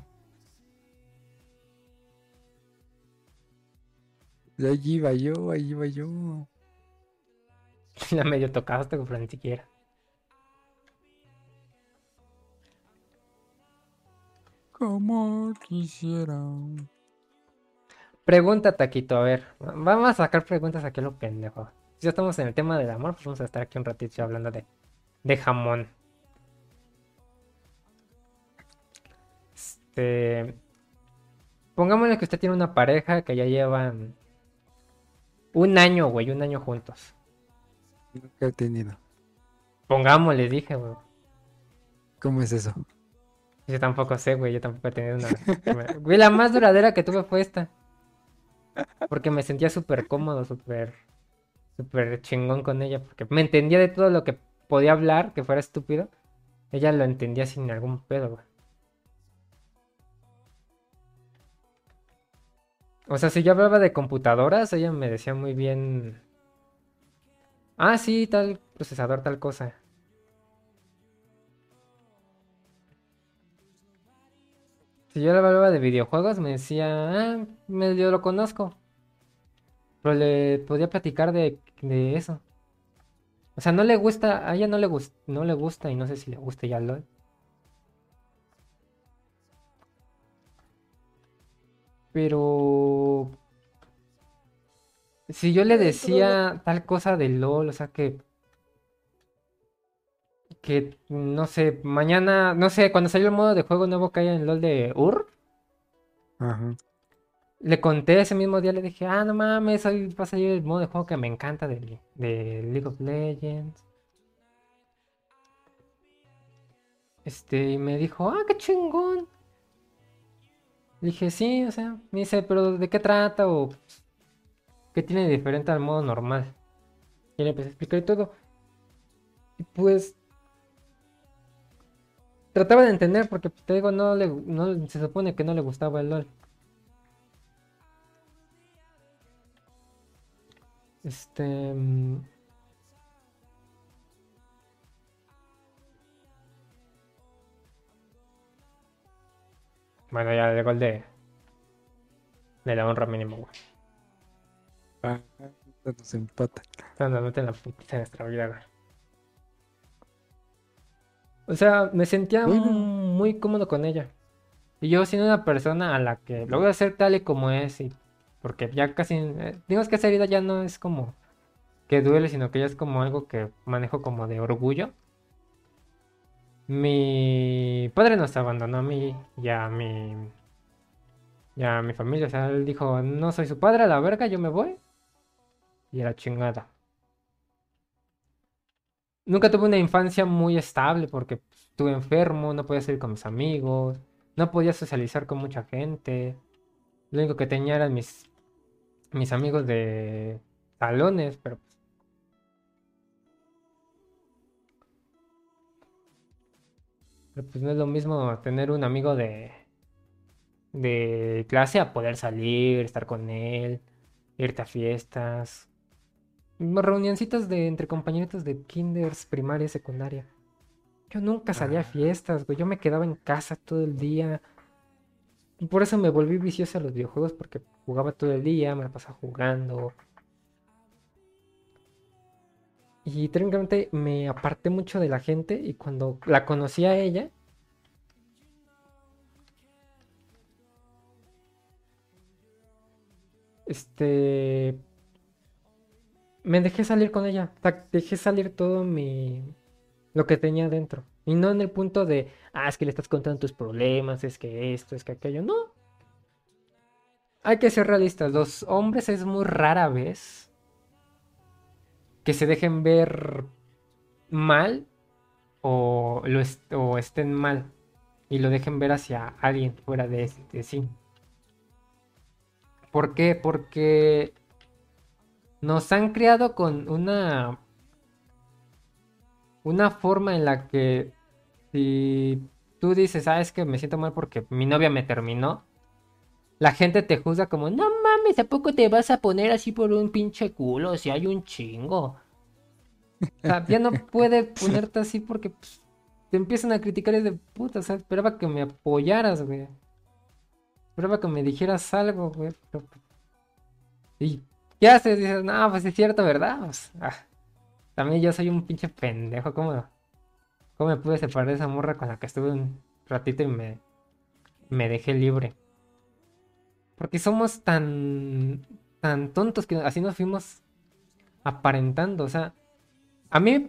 Y Allí iba yo, allí iba yo. La medio tocaste, pero ni siquiera. Como quisiera. Pregunta, Taquito, a ver. Vamos a sacar preguntas aquí a lo pendejo. Ya estamos en el tema del amor, pues vamos a estar aquí un ratito hablando de, de jamón. Este. Pongámosle que usted tiene una pareja que ya llevan un año, güey, un año juntos. Nunca he tenido. Pongámosle, dije, güey. ¿Cómo es eso? Yo tampoco sé, güey, yo tampoco he tenido una. Güey, la más duradera que tuve fue esta. Porque me sentía súper cómodo, súper. Súper chingón con ella. Porque me entendía de todo lo que podía hablar, que fuera estúpido. Ella lo entendía sin algún pedo, güey. O sea, si yo hablaba de computadoras, ella me decía muy bien. Ah, sí, tal procesador, tal cosa. Si yo hablaba de videojuegos, me decía, ah, medio lo conozco. Pero le podía platicar de, de eso. O sea, no le gusta, a ella no le, gus- no le gusta y no sé si le gusta ya LOL. Pero si yo le decía tal cosa de LOL, o sea que que no sé, mañana, no sé, cuando salió el modo de juego nuevo que hay en LOL de UR, Ajá. Le conté ese mismo día, le dije, ah, no mames, hoy va a salir el modo de juego que me encanta de, League of Legends. Este, y me dijo, ah, qué chingón. Le dije, sí, o sea, me dice, pero ¿de qué trata? O qué tiene diferente al modo normal. Y le empecé a explicar y todo. Y pues trataba de entender porque te digo, no le no, se supone que no le gustaba el LOL. Este mm, Bueno, ya el de de la honra mínimo, güey. Ah, nos empata. Dándote la putiza de nuestra vida, güey. O sea, me sentía Bueno. muy cómodo con ella. Y yo siendo una persona a la que lo voy a hacer tal y como es. Y porque ya casi... eh, digamos que esa herida ya no es como que duele, sino que ya es como algo que manejo como de orgullo. Mi padre nos abandonó a mí y a mi... Y a mi familia. O sea, él dijo, no soy su padre, a la verga, yo me voy. Y a la chingada. Nunca tuve una infancia muy estable porque pues, estuve enfermo, no podía salir con mis amigos, no podía socializar con mucha gente. Lo único que tenía eran mis, mis amigos de salones, pero pues, pero pues no es lo mismo tener un amigo de, de clase a poder salir, estar con él, irte a fiestas. Reunioncitas de entre compañeritos de kinders, primaria y secundaria. Yo nunca salía a Ah. fiestas, güey. Yo me quedaba en casa todo el día. Y por eso me volví vicioso a los videojuegos, porque jugaba todo el día, me la pasaba jugando. Y técnicamente me aparté mucho de la gente y cuando la conocí a ella, este, me dejé salir con ella. Dejé salir todo mi, lo que tenía dentro. Y no en el punto de, ah, es que le estás contando tus problemas, es que esto, es que aquello. No. Hay que ser realistas. Los hombres es muy rara vez que se dejen ver mal o, lo est- estén mal y lo dejen ver hacia alguien fuera de, de sí. ¿Por qué? Porque nos han creado con una una forma en la que si tú dices, ah, es que me siento mal porque mi novia me terminó, la gente te juzga como, no mames, ¿a poco te vas a poner así por un pinche culo si hay un chingo? O sea, ya no puede ponerte así porque pues, te empiezan a criticar y es de puta, o sea, esperaba que me apoyaras, güey. Esperaba que me dijeras algo, güey. pero, ¿Y qué haces? Dices, no, pues es cierto, ¿verdad? Pues, ah. También yo soy un pinche pendejo. ¿Cómo, cómo me pude separar de esa morra con la que estuve un ratito y me, me dejé libre? Porque somos tan, tan tontos que así nos fuimos aparentando. O sea, a mí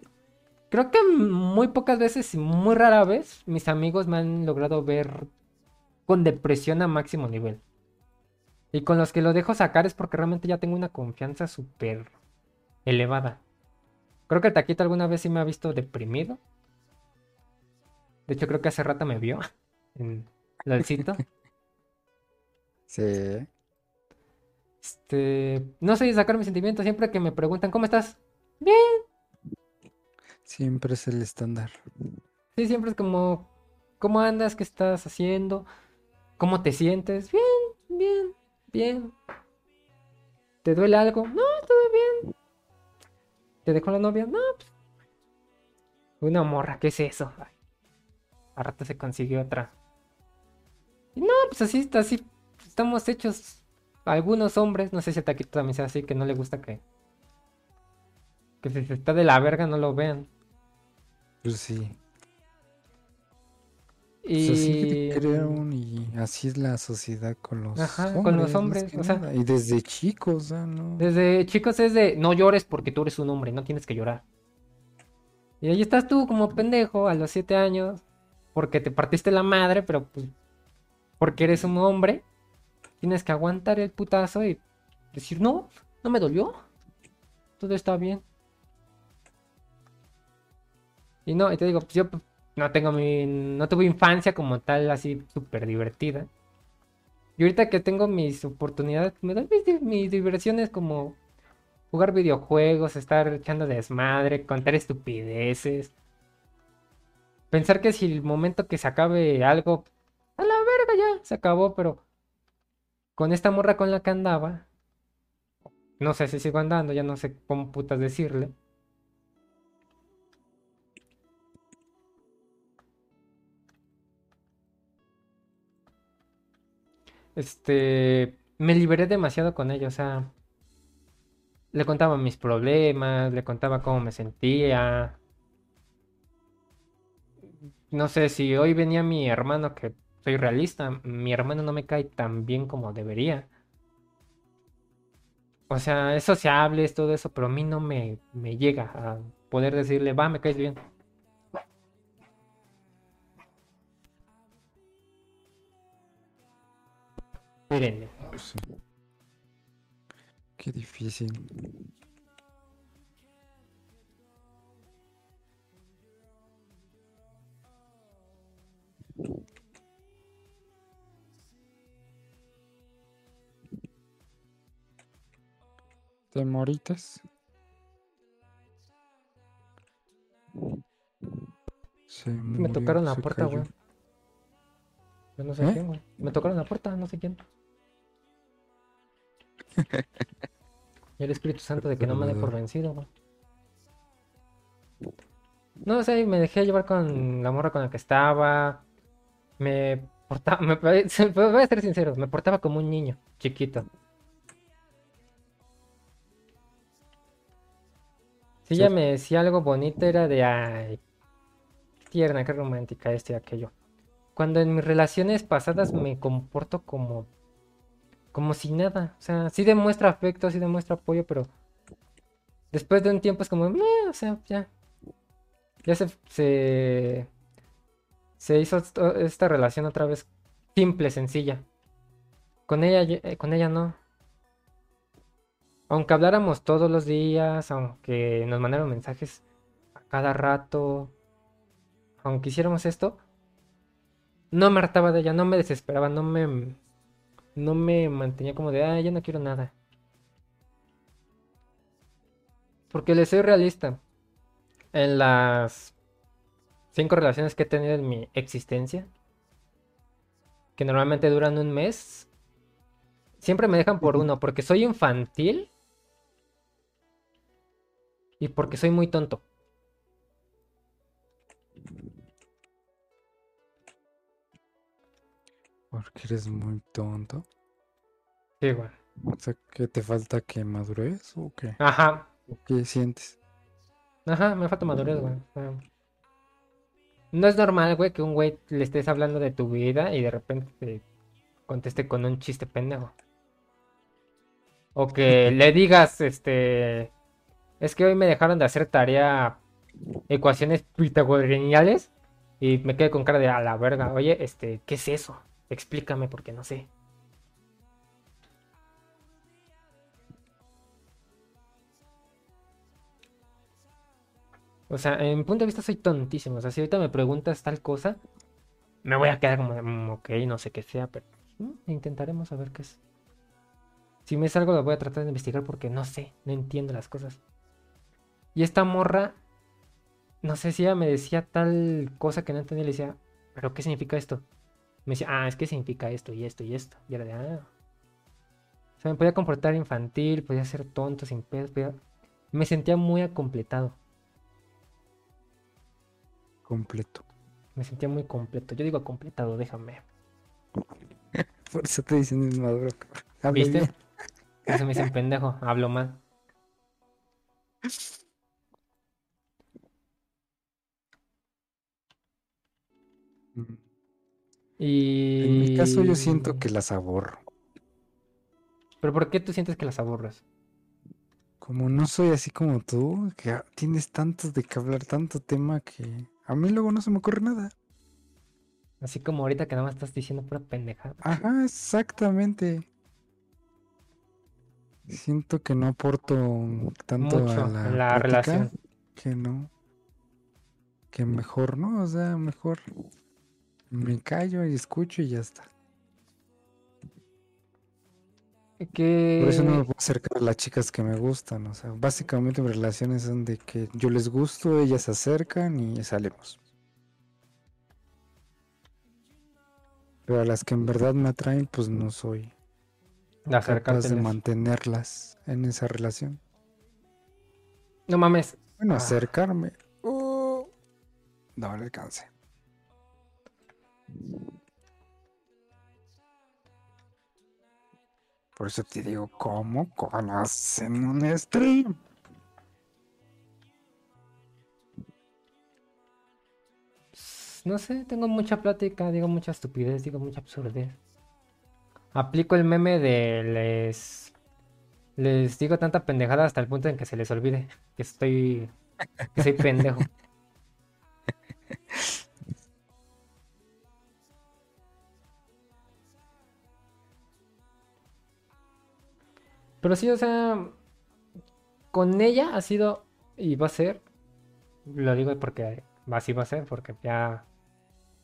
creo que muy pocas veces y muy rara vez mis amigos me han logrado ver con depresión a máximo nivel. Y con los que lo dejo sacar es porque realmente ya tengo una confianza súper elevada. Creo que el taquito alguna vez sí me ha visto deprimido. De hecho, creo que hace rato me vio en sitio. Sí. Este, no sé sacar mis sentimientos siempre que me preguntan, ¿cómo estás? Bien. Siempre es el estándar. Sí, siempre es como, ¿cómo andas? ¿Qué estás haciendo? ¿Cómo te sientes? Bien, bien, bien. ¿Te duele algo? No, todo bien. ¿Te dejó la novia? No, pues. Una morra, ¿qué es eso? Ay, a rato se consiguió otra. Y no, pues así, así estamos hechos. Algunos hombres, no sé si el taquito también sea así, que no le gusta que. Que si se está de la verga no lo vean. Pues sí. Y. Pues así crearon y así es la sociedad con los Ajá, hombres. con los hombres, o sea-. Y desde chicos, ¿no? Desde chicos es de no llores porque tú eres un hombre, no tienes que llorar. Y ahí estás tú como pendejo a los 7 años, porque te partiste la madre, pero pues porque eres un hombre, tienes que aguantar el putazo y decir, no, no me dolió, todo está bien. Y no, y te digo, pues yo no tengo mi, no tuve infancia como tal así súper divertida. Y ahorita que tengo mis oportunidades, me doy mis, mis diversiones como jugar videojuegos, estar echando desmadre, contar estupideces. Pensar que si el momento que se acabe algo, a la verga ya, se acabó, pero con esta morra con la que andaba, no sé si sigo andando, ya no sé cómo putas decirle. Este, me liberé demasiado con ella, o sea, le contaba mis problemas, le contaba cómo me sentía. No sé si hoy venía mi hermano, que soy realista, mi hermano no me cae tan bien como debería. O sea, es sociable, es todo eso, pero a mí no me, me llega a poder decirle, va, me caes bien. Sí. Qué difícil. ¿Temoritas? Se Me murió, tocaron la puerta, güey. Yo no sé ¿Eh? quién, güey. Me tocaron la puerta, no sé quién. Y el Espíritu Santo de que no me dé por vencido, güey. No sé, me dejé llevar con la morra con la que estaba. Me portaba, me, voy a ser sincero, me portaba como un niño chiquito. Si ella me decía algo bonito era de, ay, tierna, qué romántica, esto y aquello. Cuando en mis relaciones pasadas me comporto como, como si nada. O sea, sí demuestra afecto, sí demuestra apoyo, pero después de un tiempo es como, "Meh", o sea, ya. Ya se, se, se hizo esta relación otra vez simple, sencilla. Con ella, eh, con ella no. Aunque habláramos todos los días, aunque nos mandaran mensajes a cada rato, aunque hiciéramos esto, no me hartaba de ella, no me desesperaba, no me, no me mantenía como de, ah, ya no quiero nada. Porque le soy realista. En las cinco relaciones que he tenido en mi existencia, que normalmente duran un mes, siempre me dejan por uno, porque soy infantil y porque soy muy tonto. Porque eres muy tonto. Sí, güey. O sea, ¿que te falta que madurez o qué? Ajá. ¿O qué sientes? Ajá, me falta madurez, güey. no es normal, güey, que un güey le estés hablando de tu vida y de repente te conteste con un chiste pendejo. O que le digas, este, es que hoy me dejaron de hacer tarea ecuaciones pitagoriales y me quedé con cara de a la verga. Oye, este, ¿qué es eso? Explícame porque no sé. O sea, en mi punto de vista soy tontísimo. O sea, si ahorita me preguntas tal cosa, me voy a quedar como, de, "Mm, ok, no sé qué sea, pero intentaremos saber qué es. Si me es algo, lo voy a tratar de investigar porque no sé, no entiendo las cosas. Y esta morra, no sé si ella me decía tal cosa que no entendía, le decía, ¿pero qué significa esto? Me decía, ah, es que significa esto y esto y esto. Y era de, ah. O sea, me podía comportar infantil, podía ser tonto, sin pedos, podía- Me sentía muy acompletado. Completo. Me sentía muy completo. Yo digo completado, déjame. Por eso te dicen inmaduro. ¿Viste? Eso me dicen pendejo, hablo mal. Y... En mi caso yo siento que las aborro. ¿Pero por qué tú sientes que las aburras? Como no soy así como tú, que tienes tantos de que hablar, tanto tema que a mí luego no se me ocurre nada. Así como ahorita que nada más estás diciendo pura pendejada. Ajá, exactamente. Siento que no aporto tanto Mucho a la, relación. que no. Que mejor, ¿no? O sea, mejor me callo y escucho y ya está. Que... Por eso no me puedo acercar a las chicas que me gustan. O sea, básicamente mis relaciones son de que yo les gusto, ellas se acercan y salimos. Pero a las que en verdad me atraen, pues no soy capaz de mantenerlas en esa relación. No mames. Bueno, Ah. acercarme. uh, no le alcance. Por eso te digo, ¿cómo conocen un stream? No sé, tengo mucha plática, digo mucha estupidez, digo mucha absurdez. Aplico el meme de les... Les digo tanta pendejada hasta el punto en que se les olvide que estoy... que soy pendejo. Pero sí, o sea, con ella ha sido y va a ser, lo digo porque así va a ser, porque ya,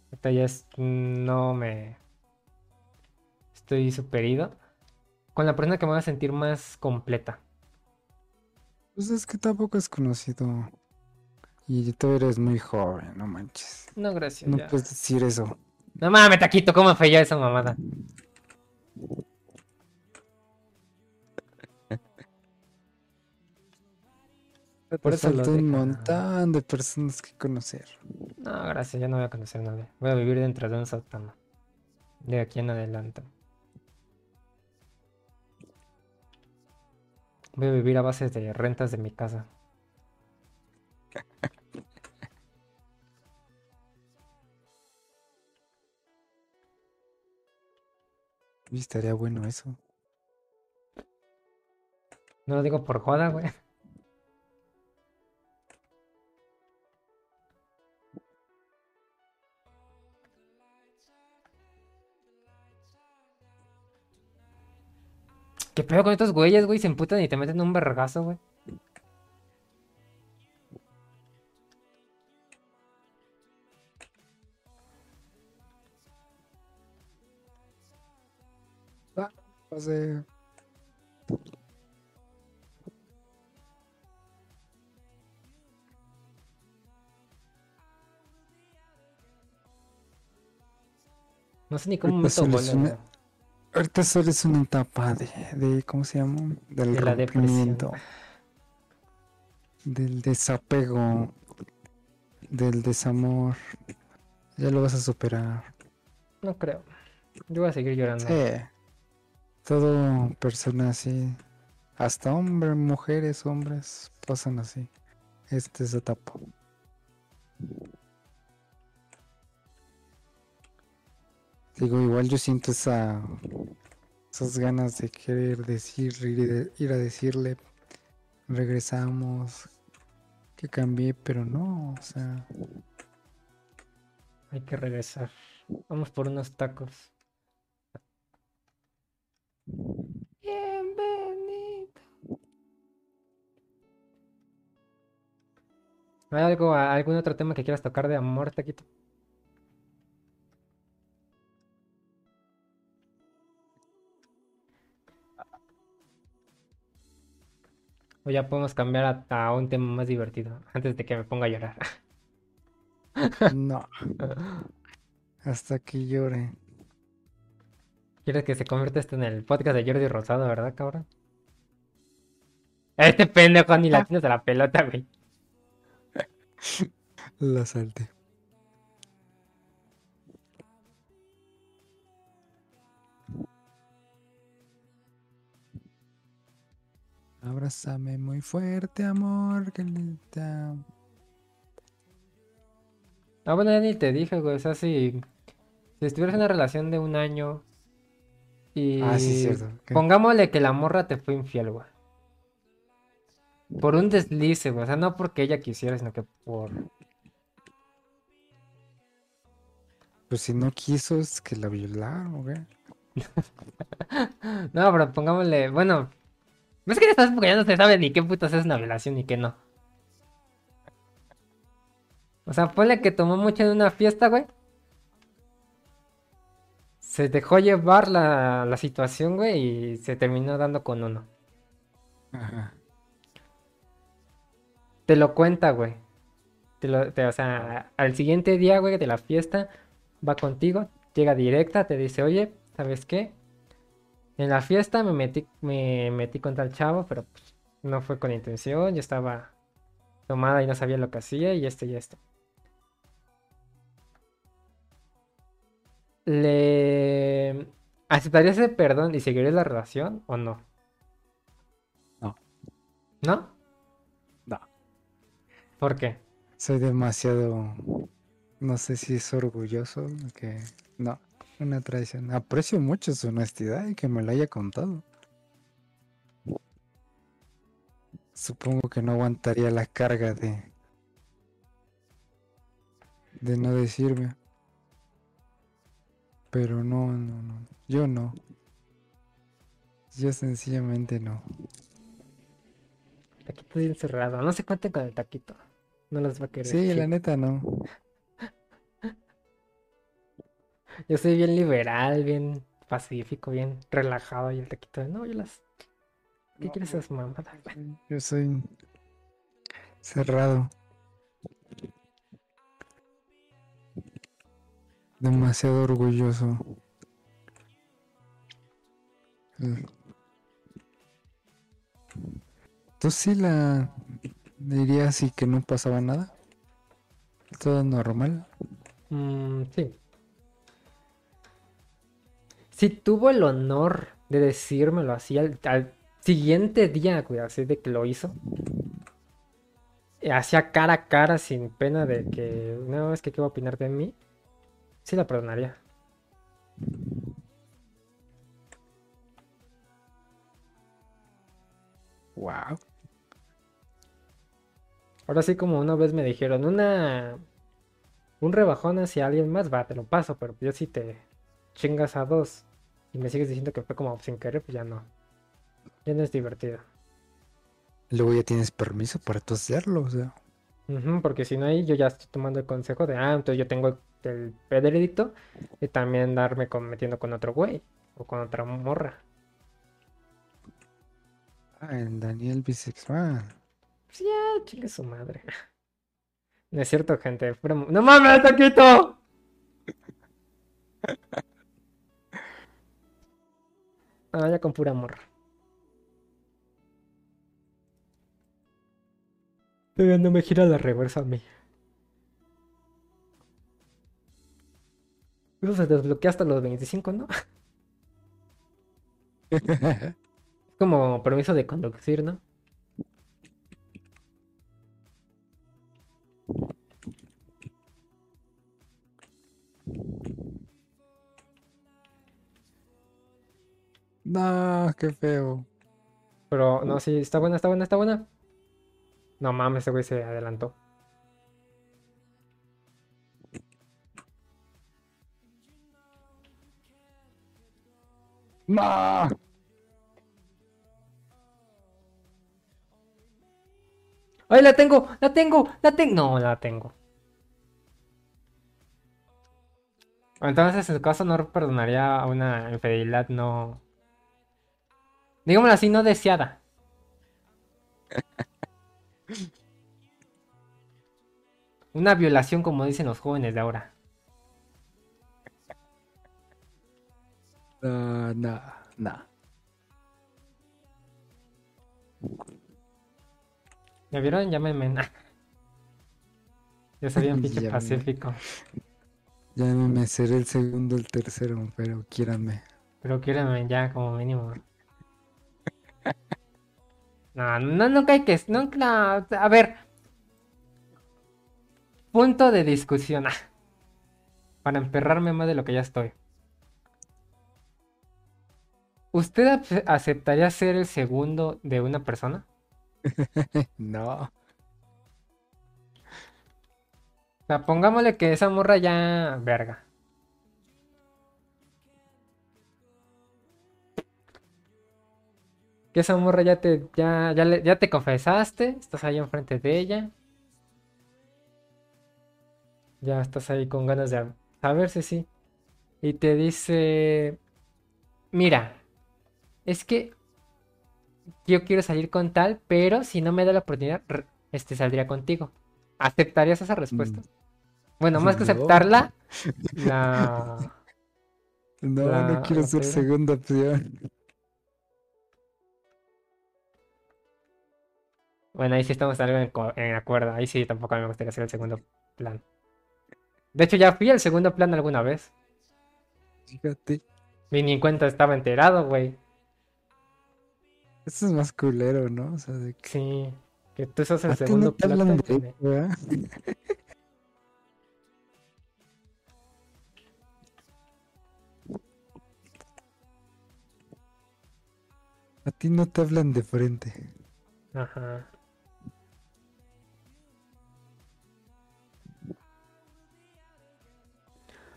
ahorita ya es, no me, estoy superido, con la persona que me va a sentir más completa. Pues es que tampoco es conocido. Y tú eres muy joven, no manches. No, gracias. No ya. puedes decir eso. No mames, taquito, ¿cómo fue ya esa mamada? Por eso lo falta un montón de personas que conocer. No, gracias, ya no voy a conocer a nadie. Voy a vivir dentro de un sótano. De aquí en adelante. Voy a vivir a base de rentas de mi casa. Y estaría bueno eso. No lo digo por joda, güey. ¿Qué pedo con estos güeyes, güey? Se emputan y te meten un vergazo, güey. Sea, No sé ni cómo Ahorita meto ahorita solo es una etapa de, de ¿cómo se llama? Del De la rompimiento, del desapego, del desamor. Ya lo vas a superar. No creo. Yo voy a seguir llorando. Sí. Todo persona así, hasta hombres, mujeres, hombres, pasan así. Este se tapó. Digo, igual yo siento esa esas ganas de querer decir, ir, ir a decirle, regresamos, que cambié, pero no, o sea, Hay que regresar. Vamos por unos tacos. Bienvenido. ¿Hay algo, algún otro tema que quieras tocar de amor, Taquito? O ya podemos cambiar a, a un tema más divertido antes de que me ponga a llorar. no, hasta que llore. ¿Quieres que se convierta esto en el podcast de Jordi Rosado, verdad, cabrón? Este pendejo ni la tienes a la pelota, güey. La salte. Abrázame muy fuerte, amor, que linda. Ah, bueno, ya ni te dije, güey. O sea, si, si estuvieras en una relación de un año y Ah, sí, cierto. ¿qué? pongámosle que la morra te fue infiel, güey. Por un deslice, güey. O sea, no porque ella quisiera, sino que por... Pues si no quiso, es que la violaron, ¿o qué? No, pero pongámosle... Bueno, es que estás porque ya no se sabe ni qué putas es una violación ni qué no. O sea, ponle que tomó mucho en una fiesta, güey. Se dejó llevar la, la situación, güey, y se terminó dando con uno. Ajá. Te lo cuenta, güey. Te lo, te- o sea, al siguiente día, güey, de la fiesta, va contigo, llega directa, te dice, oye, ¿sabes qué? En la fiesta me metí, me metí con tal chavo, pero pues, no fue con intención, yo estaba tomada y no sabía lo que hacía y esto y esto. ¿Le aceptarías ese perdón y seguirías la relación o no? No. ¿No? No. ¿Por qué? Soy demasiado, no sé si es orgulloso, que no, una traición. Aprecio mucho su honestidad y que me lo haya contado. Supongo que no aguantaría la carga de de no decirme. Pero no, no, no. Yo no. Yo sencillamente no. Taquito bien cerrado. No se cuenten con el taquito. No los va a querer. Sí, la neta no. Yo soy bien liberal, bien pacífico, bien relajado. Y el taquito, no, yo las. ¿Qué No, quieres esas mamadas? Yo soy cerrado. Demasiado orgulloso. ¿Tú sí la dirías y que no pasaba nada? Todo normal. Mm, sí. Si tuvo el honor de decírmelo así al, al siguiente día, güey, así de que lo hizo. Hacía cara a cara sin pena de que, no, es que qué va a opinar de mí. Sí la perdonaría. Wow. Ahora sí, como una vez me dijeron, una. Un rebajón hacia alguien más, va, te lo paso, pero yo si te chingas a dos y me sigues diciendo que fue como sin querer, pues ya no. Ya no es divertido. Luego ya tienes permiso para tú hacerlo, o sea. Porque si no ahí yo ya estoy tomando el consejo de, ah, entonces yo tengo el veredicto de también darme con, metiendo con otro güey o con otra morra. Ah, en Daniel bisexual. Pues ya, chingue su madre. No es cierto, gente. ¡No mames, taquito! Ah, ya con pura morra. Todavía no me gira la reversa a mí. Eso se desbloquea hasta los 25, ¿no? Como permiso de conducir, ¿no? No, qué feo. Pero no, sí, está buena, está buena, está buena. No mames, ese güey se adelantó. No. ¡Ay, la tengo! ¡La tengo! ¡La tengo! No, la tengo. Entonces, en su caso, no perdonaría una infidelidad no. Digámoslo así, no deseada. Una violación, como dicen los jóvenes de ahora. No, no, no. ¿Ya vieron? Llámenme. Yo soy un pinche Llámenme. pacífico. Ya me seré el segundo, el tercero, pero quíranme. Pero quiéranme ya como mínimo. No, no, nunca hay que... Nunca, a ver. Punto de discusión. ah, Para emperrarme más de lo que ya estoy. ¿Usted aceptaría ser el segundo de una persona? No. O sea, pongámosle que esa morra ya... Verga. Que esa morra ya te, ya, ya, le- ya te confesaste, estás ahí enfrente de ella. Ya estás ahí con ganas de saber si sí. Y te dice, mira, es que yo quiero salir con tal, pero si no me da la oportunidad, este saldría contigo. ¿Aceptarías esa respuesta? Mm. Bueno, más que aceptarla, la... No, La- no quiero ser segunda opción. Bueno, ahí sí estamos algo en, acuerdo. Ahí sí tampoco me gustaría hacer el segundo plan. De hecho, ya fui al segundo plan alguna vez. Fíjate. Y ni en cuenta estaba enterado, güey. Eso es más culero, ¿no? O sea, de que. Sí. Que tú sos el segundo no plan. de ¿verdad? A ti no te hablan de frente. Ajá.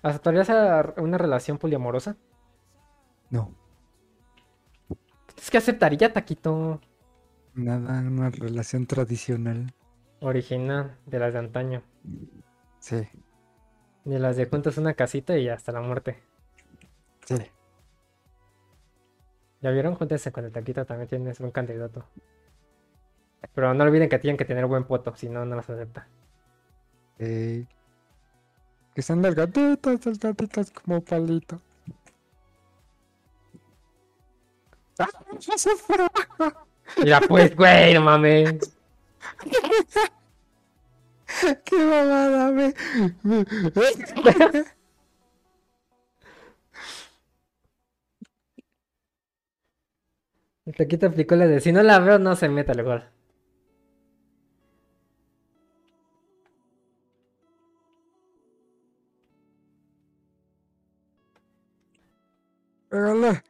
¿Aceptarías una relación poliamorosa? No, Es que aceptaría, Taquito. nada, una relación tradicional. Original, de las de antaño. Sí, De las de juntas una casita y hasta la muerte. sí. ¿Ya vieron? Júntense con el Taquito, también tienes un candidato. Pero no olviden que tienen que tener buen poto, si no, no las acepta. Ey. Que sean delgaditas, delgaditas como palito. ¡Ah! ¡Ya se! Mira, pues, güey, no mames. ¡Qué mamada! Me... El Taquito aplicó la de si no la veo, no se meta al gol. Pégale.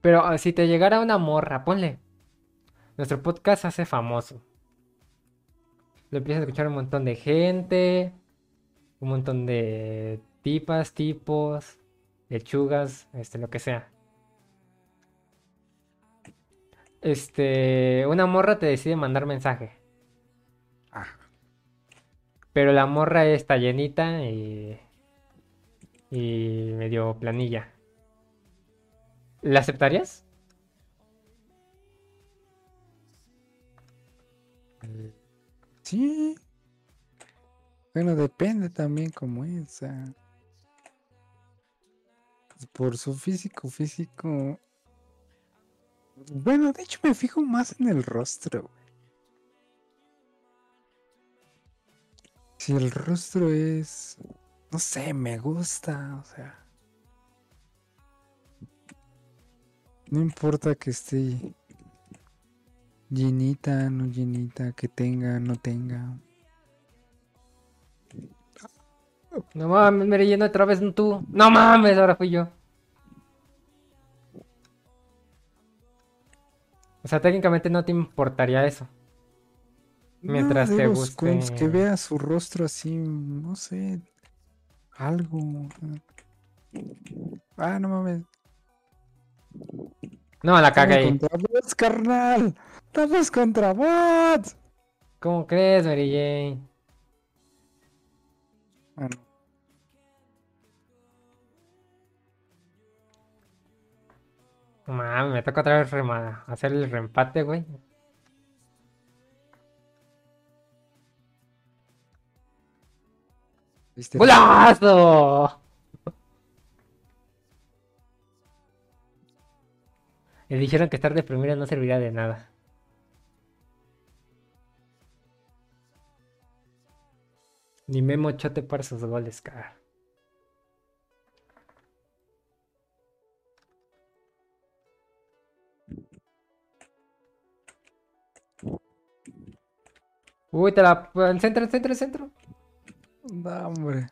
Pero ah, si te llegara una morra, ponle. Nuestro podcast hace famoso. Lo empieza a escuchar un montón de gente, un montón de tipas, tipos, lechugas, este, lo que sea. Este, una morra te decide mandar mensaje. Ah. Pero la morra está llenita y, y medio planilla. ¿La aceptarías? Sí. Bueno, depende también cómo es. sea, Por su físico, físico. Bueno, de hecho me fijo más en el rostro. Si el rostro es. No sé, me gusta. O sea. No importa que esté Llenita, no llenita, que tenga, no tenga. No mames, me relleno otra vez tú. No mames, ahora fui yo. O sea, técnicamente no te importaría eso. Mientras No, te guste. con Que vea su rostro así, no sé. Algo. Ah, no mames. No, la cagué ahí. contra bots, carnal. Estamos contra bots. ¿Cómo crees, Mary Jane? Ah, mames, me toca otra vez rema- hacer el reempate, güey. ¿Viste? ¡Golazo! Le dijeron que estar de primera no servirá de nada. Ni Memo Chote para sus goles, cara. Uy, te la... El centro, el centro, el centro. No, hombre.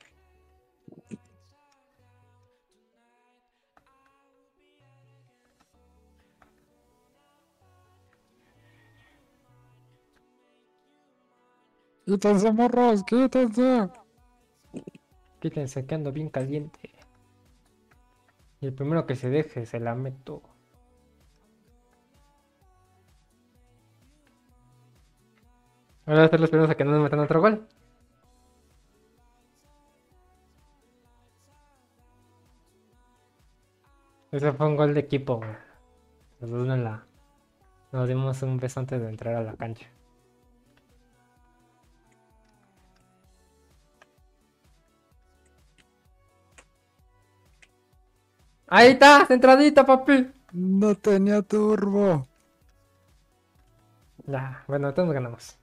Quítense, morros, quítense. Quítense que ando bien caliente. Y el primero que se deje se la meto. Ahora estar los primeros a que no nos metan otro gol. Ese fue un gol de equipo, la... Nos dimos un beso antes de entrar a la cancha. Ahí está, centradita, papi. No tenía turbo. Ya, bueno, entonces ganamos.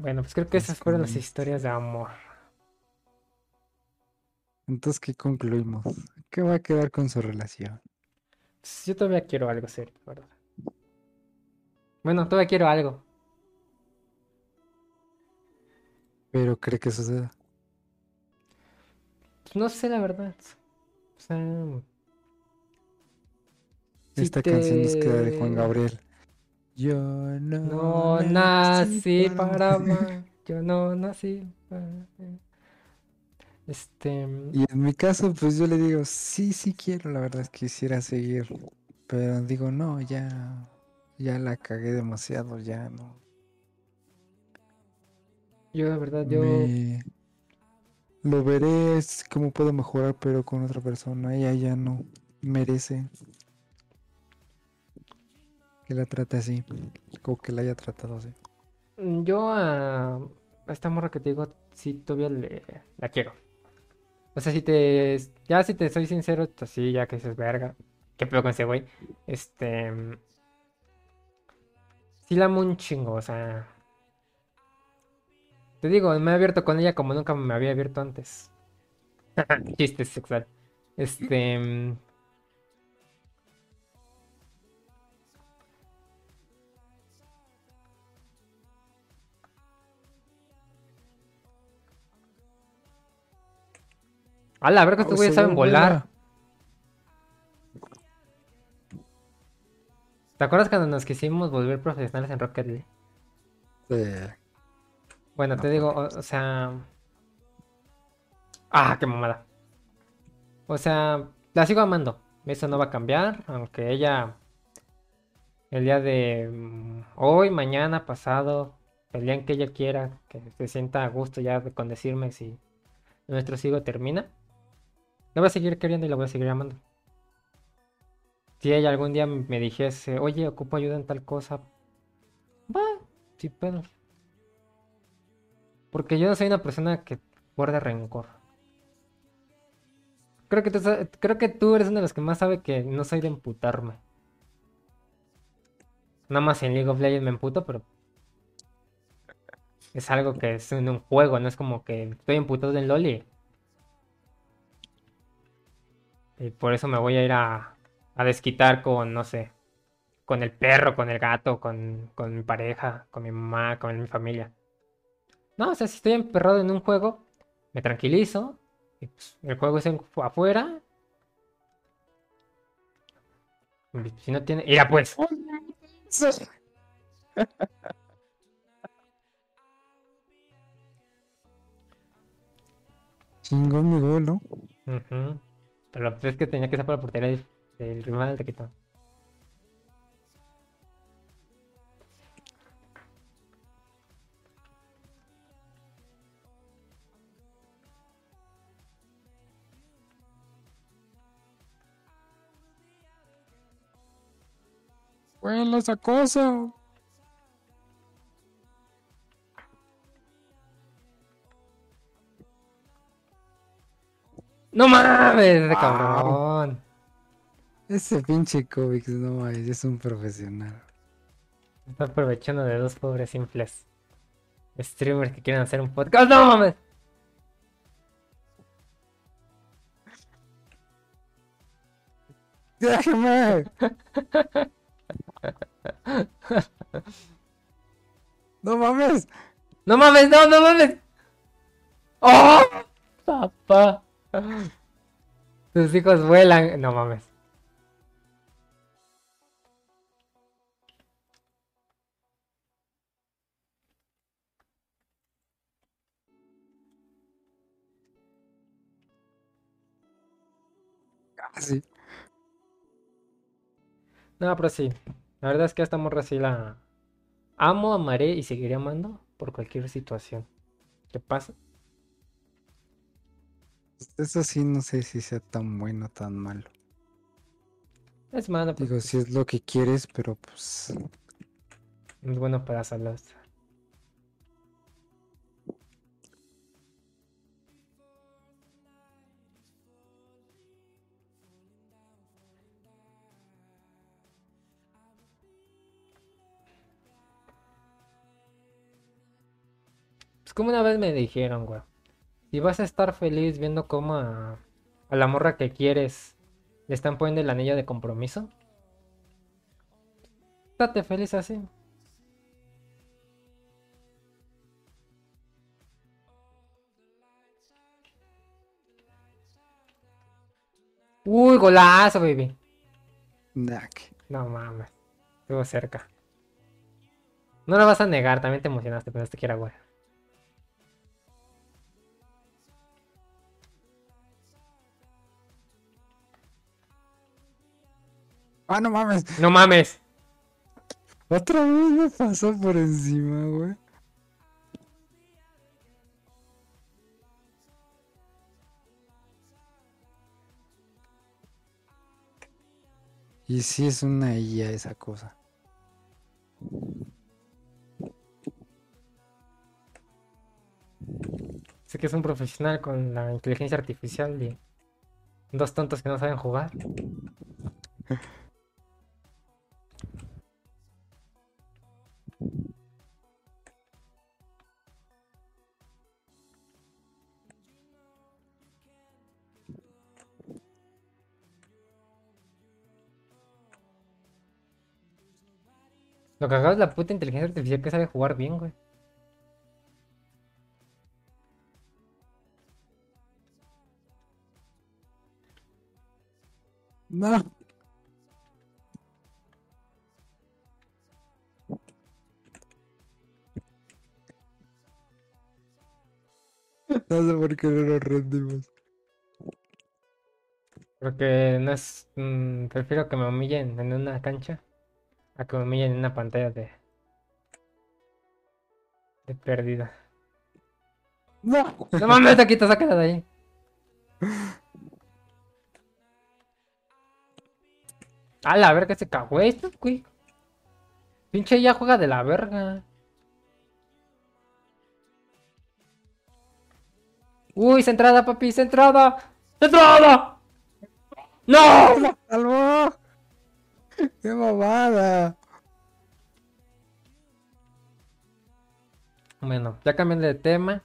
Bueno, pues creo que esas fueron las historias de amor. Entonces, ¿qué concluimos? ¿Qué va a quedar con su relación? Pues Yo todavía quiero algo serio, la ¿verdad? Bueno, todavía quiero algo. Pero cree que suceda. Pues no sé, la verdad. O sea. si Esta canción nos queda de Juan Gabriel. Yo no, No nací para amar. Yo no nací para. Este. Y en mi caso, pues yo le digo, sí, sí quiero, la verdad es que quisiera seguir. Pero digo, no, ya, ya la cagué demasiado, ya no. Yo, la verdad, yo. Me- Lo veré es cómo puedo mejorar, pero con otra persona. Ella ya no merece que la trate así, o que la haya tratado así. mm, Yo a. esta morra que te digo, sí, todavía le, la quiero. O sea, si te. Ya, si te soy sincero, así, ya que dices, verga. ¿Qué pedo con ese güey? Este. Sí, la amo un chingo, o sea. Te digo, me he abierto con ella como nunca me había abierto antes. Chiste sexual. Este. A la verga, estos güeyes saben volar. ¿Te acuerdas cuando nos quisimos volver profesionales en Rocket League? Sí. Bueno, te digo, o, o sea. Ah, qué mamada. O sea, la sigo amando. Eso no va a cambiar, aunque ella. El día de mm, hoy, mañana, pasado, el día en que ella quiera, que se sienta a gusto ya de- con decirme si nuestro sigo termina, la voy a seguir queriendo y la voy a seguir amando. Si ella algún día me dijese, oye, ocupo ayuda en tal cosa, va, sin pedos. Porque yo no soy una persona que guarda rencor. Creo que, tú, creo que tú eres uno de los que más sabe que no soy de emputarme. Nada más en League of Legends me emputo, pero es algo que es en un juego, no es como que estoy emputado en LOL y... y por eso me voy a ir a, a desquitar con, no sé, con el perro, con el gato, con, con mi pareja, con mi mamá, con mi familia. No, o sea, si estoy emperrado en un juego, me tranquilizo. Y pues, el juego es en- afuera. Si no tiene. Mira, pues. Chingón mi ¿no? Ujú. Pero pues, es que tenía que ser para la portería del, del rival te quitó. Vuela esa cosa. ¡No mames! Wow. cabrón! Ese pinche Kovic, no mames, es un profesional. Está aprovechando de dos pobres simples streamers que quieren hacer un podcast. ¡No mames! ¡Déjame! ¡No mames! ¡No mames! ¡No, no mames! ¡Oh! ¡Papá! Tus hijos vuelan. No mames. Casi. No, pero sí. La verdad es que esta morra sí la amo, amaré y seguiré amando por cualquier situación. ¿Qué pasa? Eso sí, no sé si sea tan bueno o tan malo. Es malo, Digo, si es lo que quieres, pero pues. es bueno para salud. Pues como una vez me dijeron, güey. Si vas a estar feliz viendo cómo a, a la morra que quieres le están poniendo el anillo de compromiso. Date feliz así. Uy, golazo, baby. No mames. Estuvo cerca. No lo vas a negar, también te emocionaste, pero este que era güey. ¡Ah, no mames! No mames. Otra vez me pasó por encima, güey. Y sí es una IA esa cosa. Sé que es un profesional con la inteligencia artificial y dos tontos que no saben jugar. Lo cagado es la puta inteligencia artificial que sabe jugar bien, güey. No. No sé por qué no nos rendimos. Porque no es. mm, prefiero que me humillen en una cancha a que me humillen en una pantalla de. de pérdida. No. No mames, taquito, sácala de ahí. A la verga, se cagó esto, güey. Pinche ya juega de la verga. Uy, centrada, papi, centrada. ¡Centrada! ¡No! ¡La salvó! ¡Qué bobada! Bueno, ya cambiando de tema.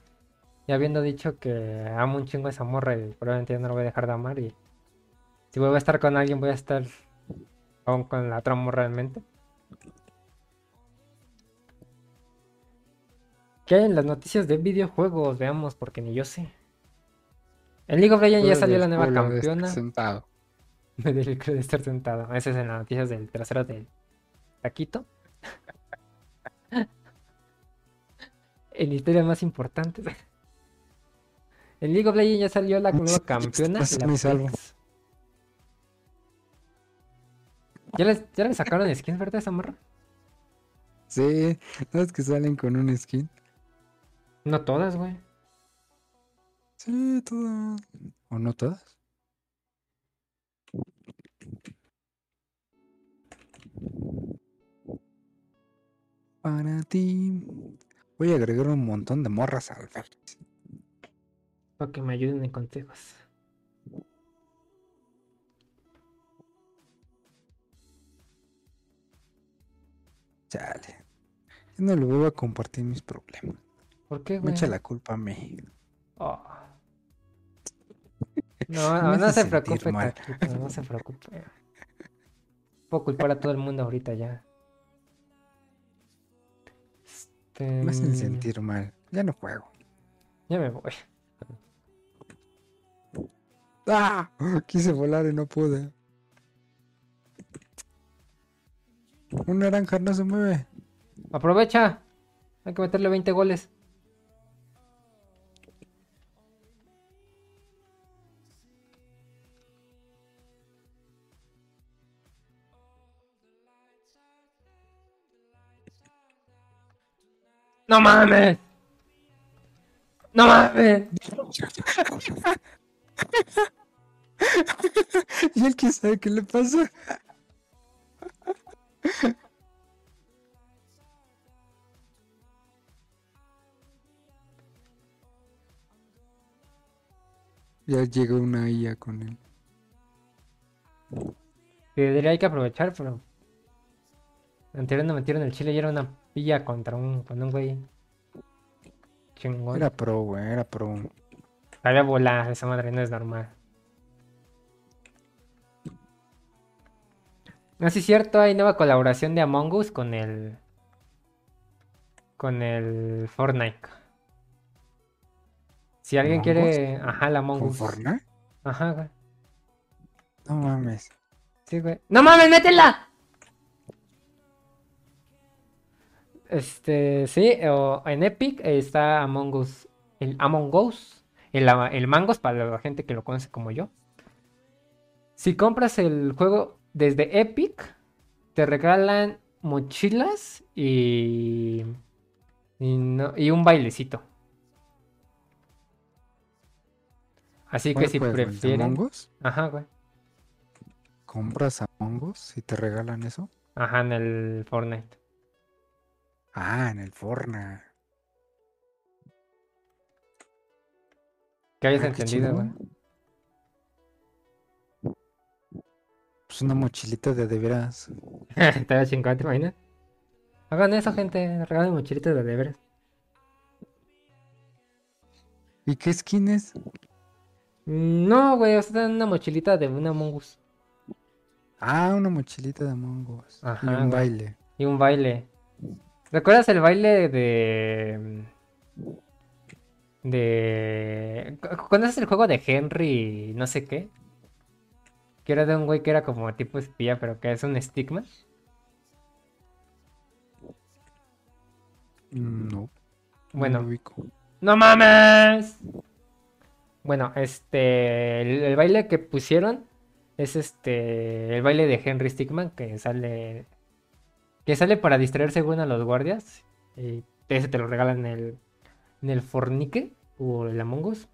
Ya habiendo dicho que amo un chingo esa morra y probablemente ya no lo voy a dejar de amar. Y si vuelvo a estar con alguien, voy a estar aún con la otra morra realmente. ¿Qué en las noticias de videojuegos? Veamos, porque ni yo sé. En League of Legends ya salió la nueva campeona. Sentado. Me dedico de estar sentado. Ese es en las noticias del trasero del taquito. en historias más importantes. En League of Legends ya salió la nueva campeona. Salvo. Vex. ¿Ya, les, ya le sacaron skins, ¿verdad, esa morra? Sí, no es que salen con un skin. No todas, güey. Sí, todas. ¿O no todas? Para ti. Voy a agregar un montón de morras al Face. Para que me ayuden en consejos. Chale. Yo no le voy a compartir mis problemas. ¿Por qué, Me echa la culpa a mí. Oh. No, no, no se preocupe, no se preocupe. Puedo culpar a todo el mundo ahorita ya. Este, Me hacen sentir mal. Ya no juego. Ya me voy. ¡Ah! Quise volar y no pude. Un naranja no se mueve. Aprovecha. Hay que meterle 20 goles. ¡No mames! ¡No mames! ¿Y él quién sabe qué le pasa? Ya llega una IA con él. Que diría hay que aprovechar, pero. Anterior no metieron el chile y era una pilla contra un, con un güey. Chingón. Era pro, güey, era pro. Sabía volar, esa madre no es normal. No, sí es cierto, hay nueva colaboración de Among Us con el. Con el Fortnite. Si alguien ¿Among quiere. Ajá, el Among ¿Con Us. Fortnite? Ajá, güey. No mames. Sí, güey. ¡No mames, métela! Este, sí, o en Epic está Among Us. El Among Us. El, el Mangos para la gente que lo conoce como yo. Si compras el juego desde Epic, te regalan mochilas y. Y, no- y un bailecito. Así que ¿Cuál si de prefieren. Among Us? Ajá, güey. ¿Compras Among Us y te regalan eso? Ajá, en el Fortnite. Ah, en el Fortnite. Que hayas Ah, qué entendido, güey. Pues una mochilita de de veras. Estaría chingón, ¿te imaginas? Hagan eso, gente. Regalen mochilitas de deberes. ¿Y qué skin es? Mm, No, güey, o sea, una mochilita de una Among Us. Ah, una mochilita de Among Us. y Ajá, un güey. baile. Y un baile. ¿Recuerdas el baile de. de. cu- ¿Conoces el juego de Henry no sé qué? Que era de un güey que era como tipo espía, pero que es un estigma. Mm, No. no Bueno. ¡No mames! Bueno, este. El, el baile que pusieron es este. El baile de Henry Stickman que sale. Que sale para distraer según a los guardias. Y ese te lo regalan en el. En el Fornique o el Among Us.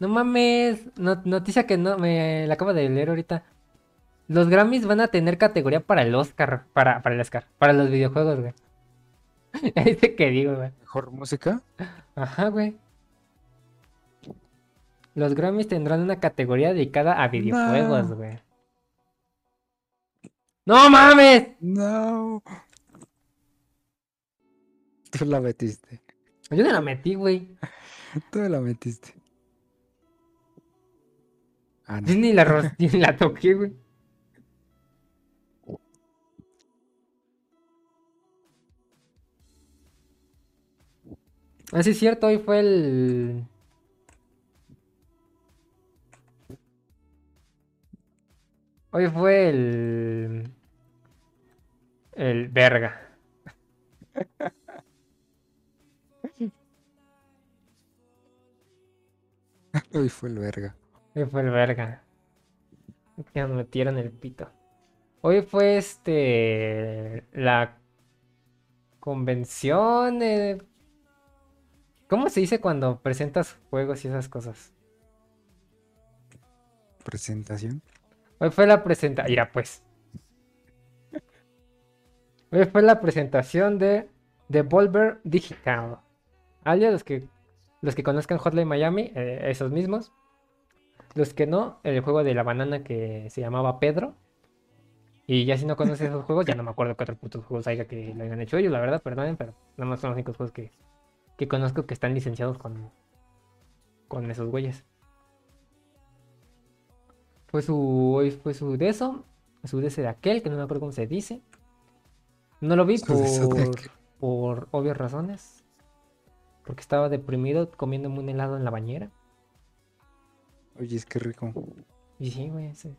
No mames. no- noticia que no. Me la acabo de leer ahorita. Los Grammys van a tener categoría para el Oscar. Para, para el Oscar. Para los videojuegos, güey. Este que digo, güey. ¿Mejor música? Ajá, güey. Los Grammys tendrán una categoría dedicada a videojuegos, No. güey. ¡No mames! No. Tú la metiste. Yo no la metí, güey. Tú la metiste. Ah, no. Yo ni la, ni la toqué, güey. Ah, sí, es cierto, hoy fue el. Hoy fue el. El verga. Hoy fue el verga. Hoy fue el verga. Que nos metieron el pito. Hoy fue este. La convención. eh, ¿Cómo se dice cuando presentas juegos y esas cosas? Presentación. Hoy fue la presentación. Mira, pues. Hoy fue la presentación de Devolver Digital. Alias, los que, los que conozcan Hotline Miami, eh, esos mismos. Los que no, el juego de la banana que se llamaba Pedro. Y ya si no conoces esos juegos, ya no me acuerdo qué otros putos juegos haya que lo hayan hecho ellos, la verdad, perdonen, pero nada más son los únicos juegos que, que conozco que están licenciados con, con esos güeyes. Fue su, hoy fue su de eso, su de ese de aquel, que no me acuerdo cómo se dice. No lo vi por, por obvias razones. Porque estaba deprimido comiéndome un helado en la bañera. Oye, es que rico. Y sí, güey, ese-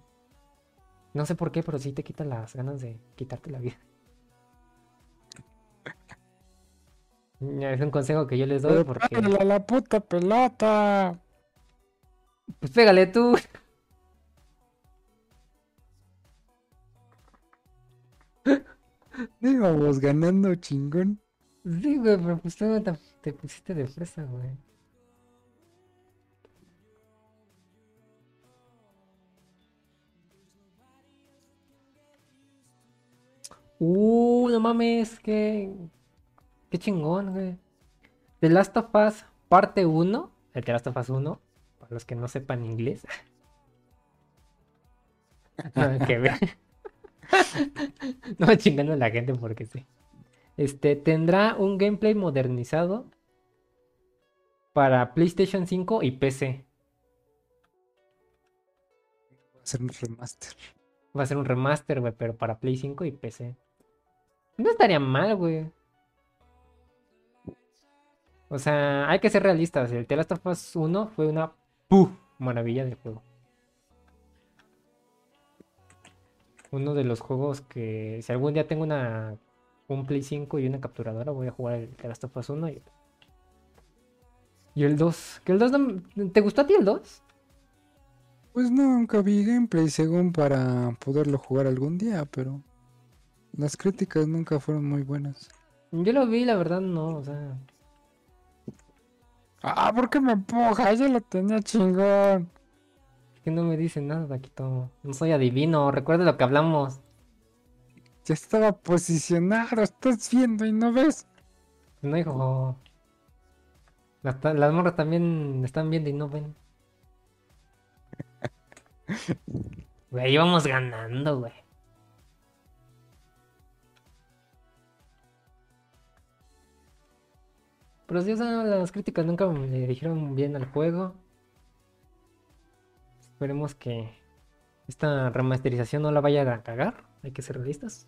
No sé por qué, pero sí te quita las ganas de quitarte la vida. Es un consejo que yo les doy Pero porque... pégale a la puta pelota. Pues pégale tú. Íbamos ganando chingón. Sí, güey, pero pues tú te, te pusiste de fresa, güey. Uh, no mames, qué, qué chingón, güey. The Last of Us parte 1, el The Last of Us 1, para los que no sepan inglés. Que. no chingando a la gente porque sí. Este tendrá un gameplay modernizado para PlayStation 5 y PC. Va a ser un remaster. Va a ser un remaster, güey, pero para Play 5 y PC. No estaría mal, güey. O sea, hay que ser realistas. El The Last of Us 1 fue una ¡puf! maravilla de juego. Uno de los juegos que si algún día tengo una un Play 5 y una capturadora, voy a jugar el The Last of Us 1 y, y el 2. ¿Que el 2 no- ¿Te gustó a ti el 2? Pues no, nunca vi gameplay según para poderlo jugar algún día, pero las críticas nunca fueron muy buenas. Yo lo vi, la verdad no, o sea, Ah, ¿por qué me empuja? Yo lo tenía chingón. Que no me dice nada, Daquito. No soy adivino, recuerda lo que hablamos. Ya estaba posicionado, estás viendo y no ves. No, hijo. Las, morras también están viendo y no ven. Güey, íbamos ganando, güey. Pero sí, o sea, las críticas nunca me le dijeron bien al juego. Esperemos que esta remasterización no la vaya a cagar. Hay que ser realistas.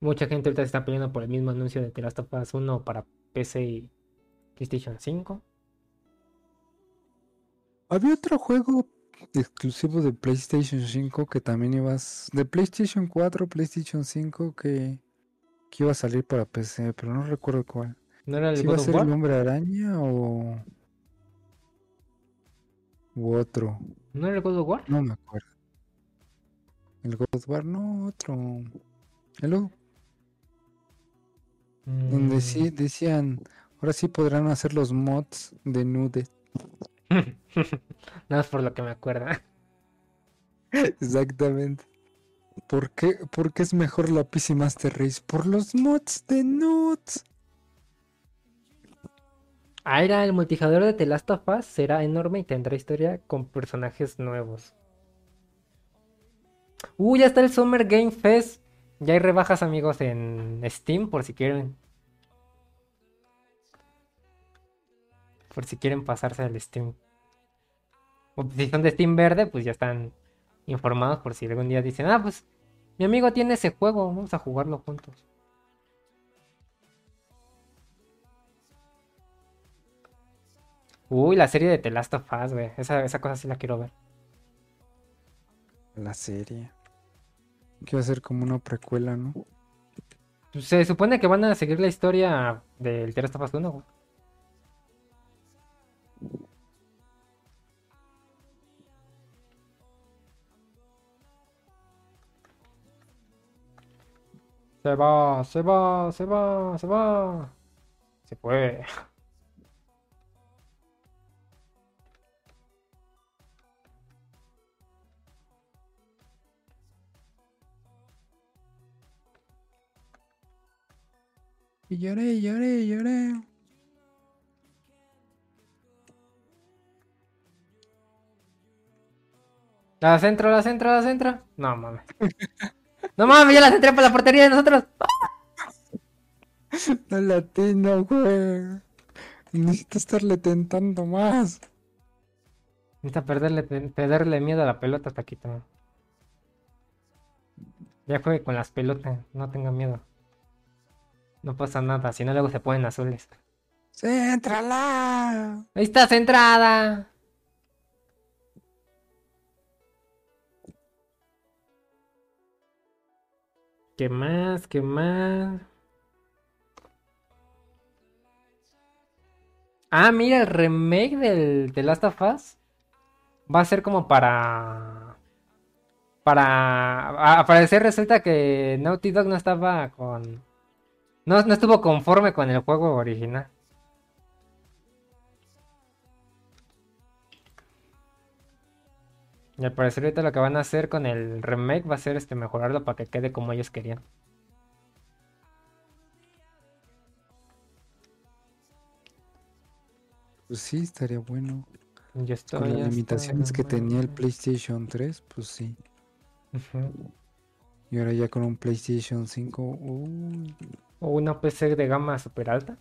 Mucha gente ahorita está peleando por el mismo anuncio de The Last of Us 1 para PC y PlayStation 5. Había otro juego exclusivo de PlayStation 5 que también ibas. De PlayStation 4, PlayStation 5 que, que iba a salir para PC, pero no recuerdo cuál. ¿No era el ¿Si iba a ser War? el hombre araña o. u otro? ¿No era el God of War? No me acuerdo. El God of War, no, otro. El o- donde Mm. sí decían. Ahora sí podrán hacer los mods de Nude. Nada más por lo que me acuerda. Exactamente. ¿Por qué, por qué es mejor la PC Master Race? Por los mods de Nudes. Ah, era el multijugador de The Last of Us será enorme y tendrá historia con personajes nuevos. Uh, ya está el Summer Game Fest. Ya hay rebajas, amigos, en Steam, por si quieren. Por si quieren pasarse al Steam. O si son de Steam verde, pues ya están informados por si algún día dicen, ah, pues mi amigo tiene ese juego, vamos a jugarlo juntos. Uy, la serie de The Last of Us, güey. Esa, esa cosa sí la quiero ver. La serie. Que va a ser como una precuela, ¿no? Se supone que van a seguir la historia del The Last of Us 1, güey. Se va, se va, se va, se va. Se fue. Y lloré, lloré, lloré. La centro, la centro, la centro. No mames. No mames, ya la centré por la portería de nosotros. No latino, güey. Necesito estarle tentando más. Necesita perderle, perderle miedo a la pelota hasta aquí también. Ya juegue con las pelotas, no tenga miedo. No pasa nada, si no luego se ponen azules. ¡Céntrala! Ahí está centrada. ¿Qué más? ¿Qué más? Ah, mira, el remake del The Last of Us va a ser como para. Para. a- Al parecer resulta que Naughty Dog no estaba con. No, no estuvo conforme con el juego original. Y al parecer ahorita lo que van a hacer con el remake va a ser este mejorarlo para que quede como ellos querían. Pues sí, estaría bueno. Estoy Con las limitaciones que tenía el. PlayStation 3, pues sí. Y ahora ya con un PlayStation 5, uy, O una PC de gama super alta.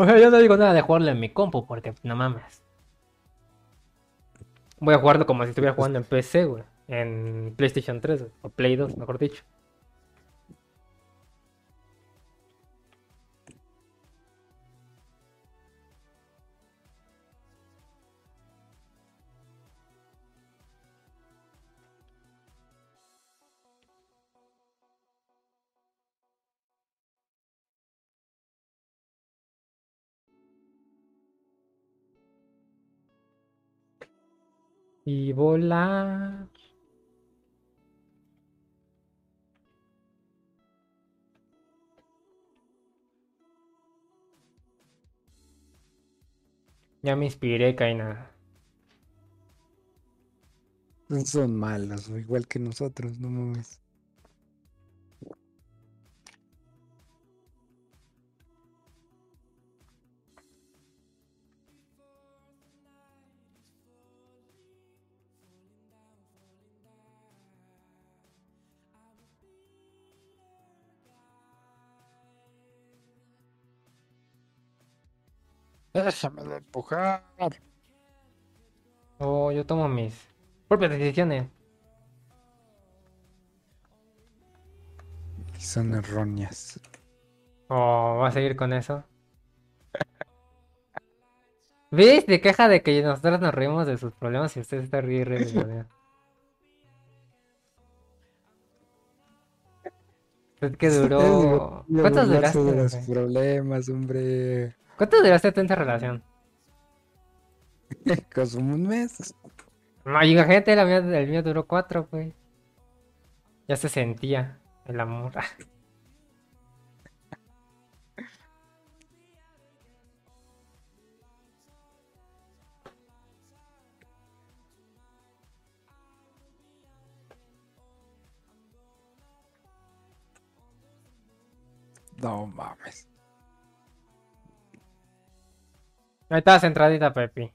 O sea, yo no digo nada de jugarlo en mi compu porque no mames. Voy a jugarlo como si estuviera jugando en PC, güey. En PlayStation 3 güey, o Play 2, mejor dicho. Y volar. Ya me inspiré, Kaina. son malos, igual que nosotros, no mames. Déjame de empujar. Oh, yo tomo mis propias decisiones. Y son erróneas. Oh, va a seguir con eso. ¿Ves? Se queja de que nosotros nos reímos de sus problemas y usted está riendo. Es que duró. Voy a ¿Cuánto burlarse duraste? de los problemas, hombre. ¿Cuánto duraste tú en esa relación? Como un mes. No, gente, la mía, el mío duró cuatro, güey. Ya se sentía el amor. No mames. Ahí está centradita, Pepi.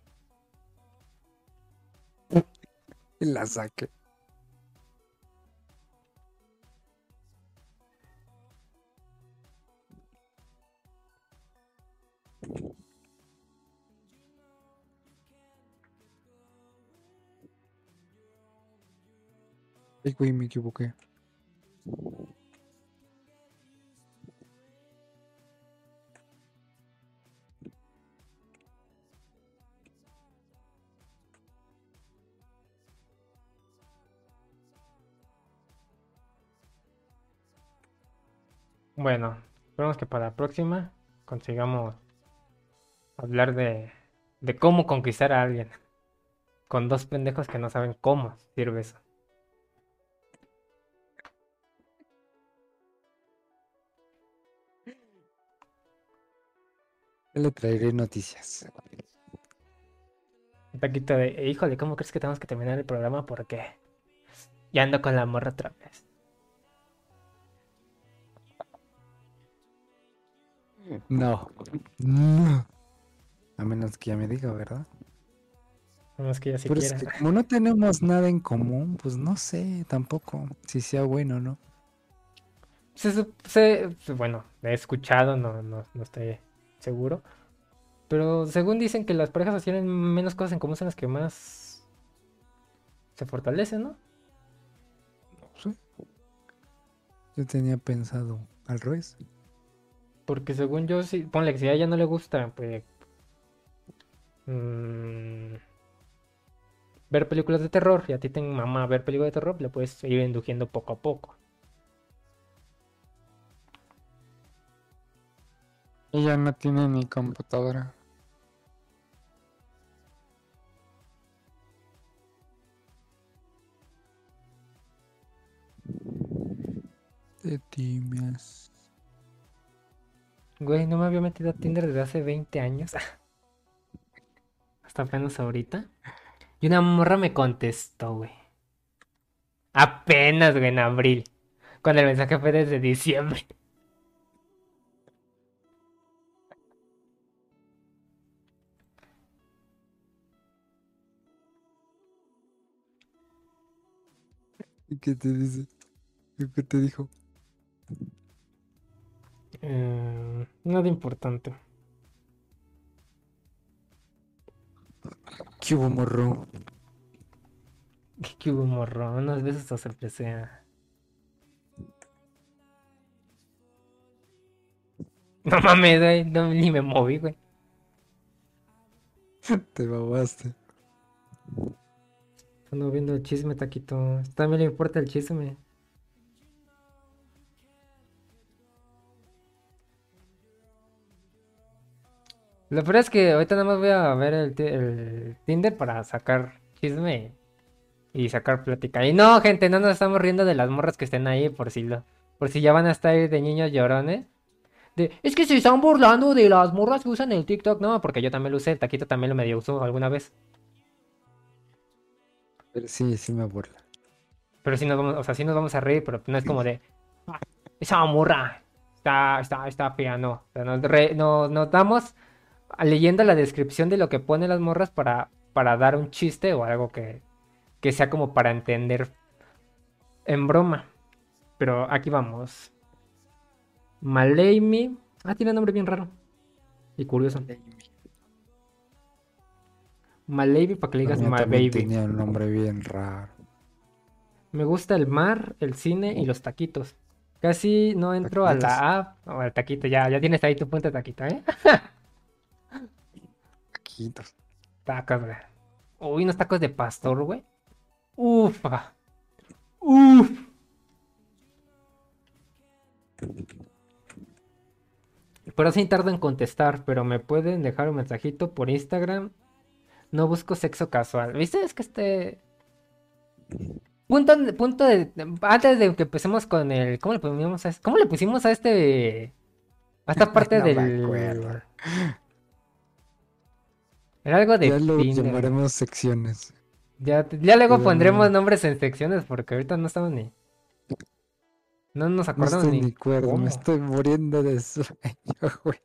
La saqué. Ay, güey, me equivoqué. Bueno, esperemos que para la próxima consigamos hablar de, de cómo conquistar a alguien. Con dos pendejos que no saben cómo sirve eso. Le traeré noticias. Un taquito de, "Eh, híjole, ¿cómo crees que tenemos que terminar el programa? Porque ya ando con la morra otra vez. No. No. A menos que ya me diga, ¿verdad? No es que ya Pero es siquiera. que como no tenemos nada en común, pues no sé tampoco si sea bueno o no. Se se- bueno, he escuchado, no, no, no estoy seguro. Pero según dicen que las parejas que tienen menos cosas en común son las que más se fortalecen, ¿no? No sé. Yo tenía pensado al revés. Porque según yo, si, ponle que si a ella no le gusta, pues. mm, ver películas de terror y a ti te mama ver películas de terror, le puedes ir induciendo poco a poco. Ella no tiene ni computadora. Te timias. Güey, no me había metido a Tinder desde hace 20 años. Hasta apenas ahorita. Y una morra me contestó, güey. Apenas, güey, en abril. Cuando el mensaje fue desde diciembre. ¿Y qué te dice? ¿Y ¿Qué te dijo? Eh, nada importante. ¿Qué hubo, morro? Que hubo morro, unas veces hasta se presea. No mames, güey, no, ni me moví, güey. Te babaste. Ando viendo el chisme, taquito. También le importa el chisme. Lo peor es que ahorita nada más voy a ver el, ti- el Tinder para sacar chisme y sacar plática. Y no, gente, no nos estamos riendo de las morras que estén ahí por si lo, por si ya van a estar ahí de niños llorones. De, es que se están burlando de las morras que usan el TikTok. No, porque yo también lo usé, el taquito también lo medio usó alguna vez. Pero sí, sí me burla. Pero sí nos vamos, o sea, sí nos vamos a reír, pero no es como de "Ah, esa morra está, está, está fea, no. O sea, nos, re- no- nos damos leyendo la descripción de lo que ponen las morras para, para dar un chiste o algo que, que sea como para entender en broma. Pero aquí vamos. Maleimi. Ah, tiene nombre bien raro. Y curioso. Maleimi para que le digas my baby. tenía un nombre bien raro. Me gusta el mar, el cine y los taquitos. Casi no entro a la app o al taquito. Ya, ya tienes ahí tu punto de taquito, ¿eh? Taquitos. Tacos, güey. Uy, unos tacos de pastor, güey. Ufa. Uf. Pero sí tardo en contestar, pero me pueden dejar un mensajito por Instagram. No busco sexo casual. ¿Viste? Es que este... Punto, punto de... Antes de que empecemos con el... ¿Cómo le pusimos a, es- ¿cómo le pusimos a este... A esta parte No del... Era algo de Ya lo Tinder. llamaremos secciones. Ya, ya luego Pero pondremos no. nombres en secciones porque ahorita no estamos ni... No nos No acordamos estoy ni cómo. me estoy muriendo de sueño, güey.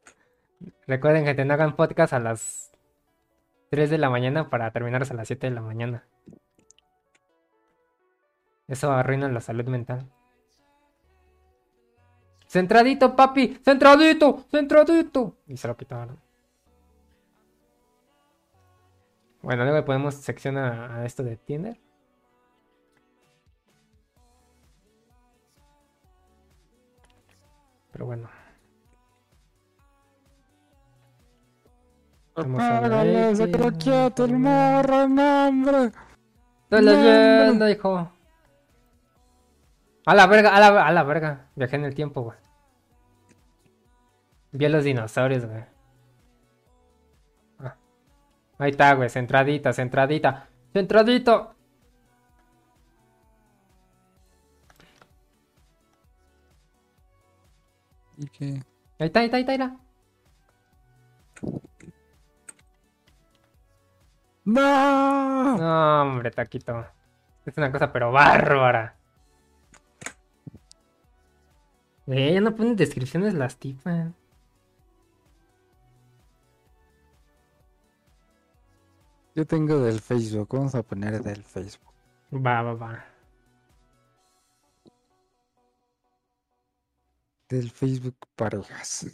Recuerden que no hagan podcast a las 3 de la mañana para terminar a las 7 de la mañana. Eso arruina la salud mental. Centradito, papi, centradito, centradito. Y se lo quitaron. Bueno, luego ponemos sección a, a esto de Tinder. Pero bueno. Apágale, se vamos a quieto el morro, no, hombre. Estoy No, leyendo, hijo. A la verga, a la, a la verga. Viajé en el tiempo, güey. Vi a los dinosaurios, güey. Ah. Ahí está, güey. Centradita, centradita. Centradito. ¿Y qué? Ahí está, ahí está, ahí está. ahí está. ¡No! No, hombre, taquito. Es una cosa pero bárbara. Eh, ya no ponen descripciones las tipas. Yo tengo del Facebook, vamos a poner del Facebook. Va, va, va. Del Facebook parejas.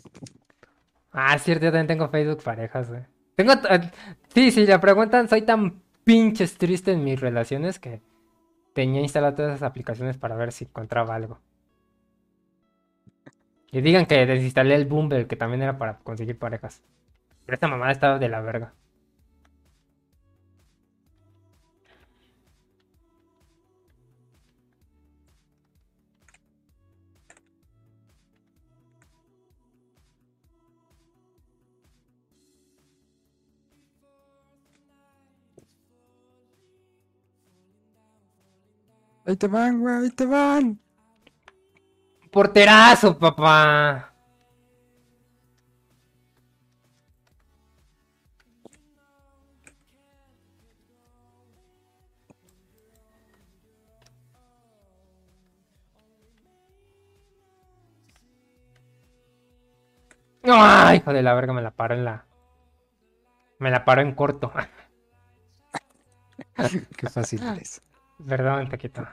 Ah, cierto, yo también tengo Facebook parejas, güey. Tengo. eh, Sí, sí, le preguntan, soy tan pinches triste en mis relaciones que tenía instaladas todas esas aplicaciones para ver si encontraba algo. Y digan que desinstalé el Bumble, que también era para conseguir parejas. Pero esta mamada estaba de la verga. Ahí te van, güey, ahí te van. Porterazo, papá. ¡Ay, hijo de la verga! Me la paró en la. Me la paró en corto. Qué fácil es. Perdón, Taquito.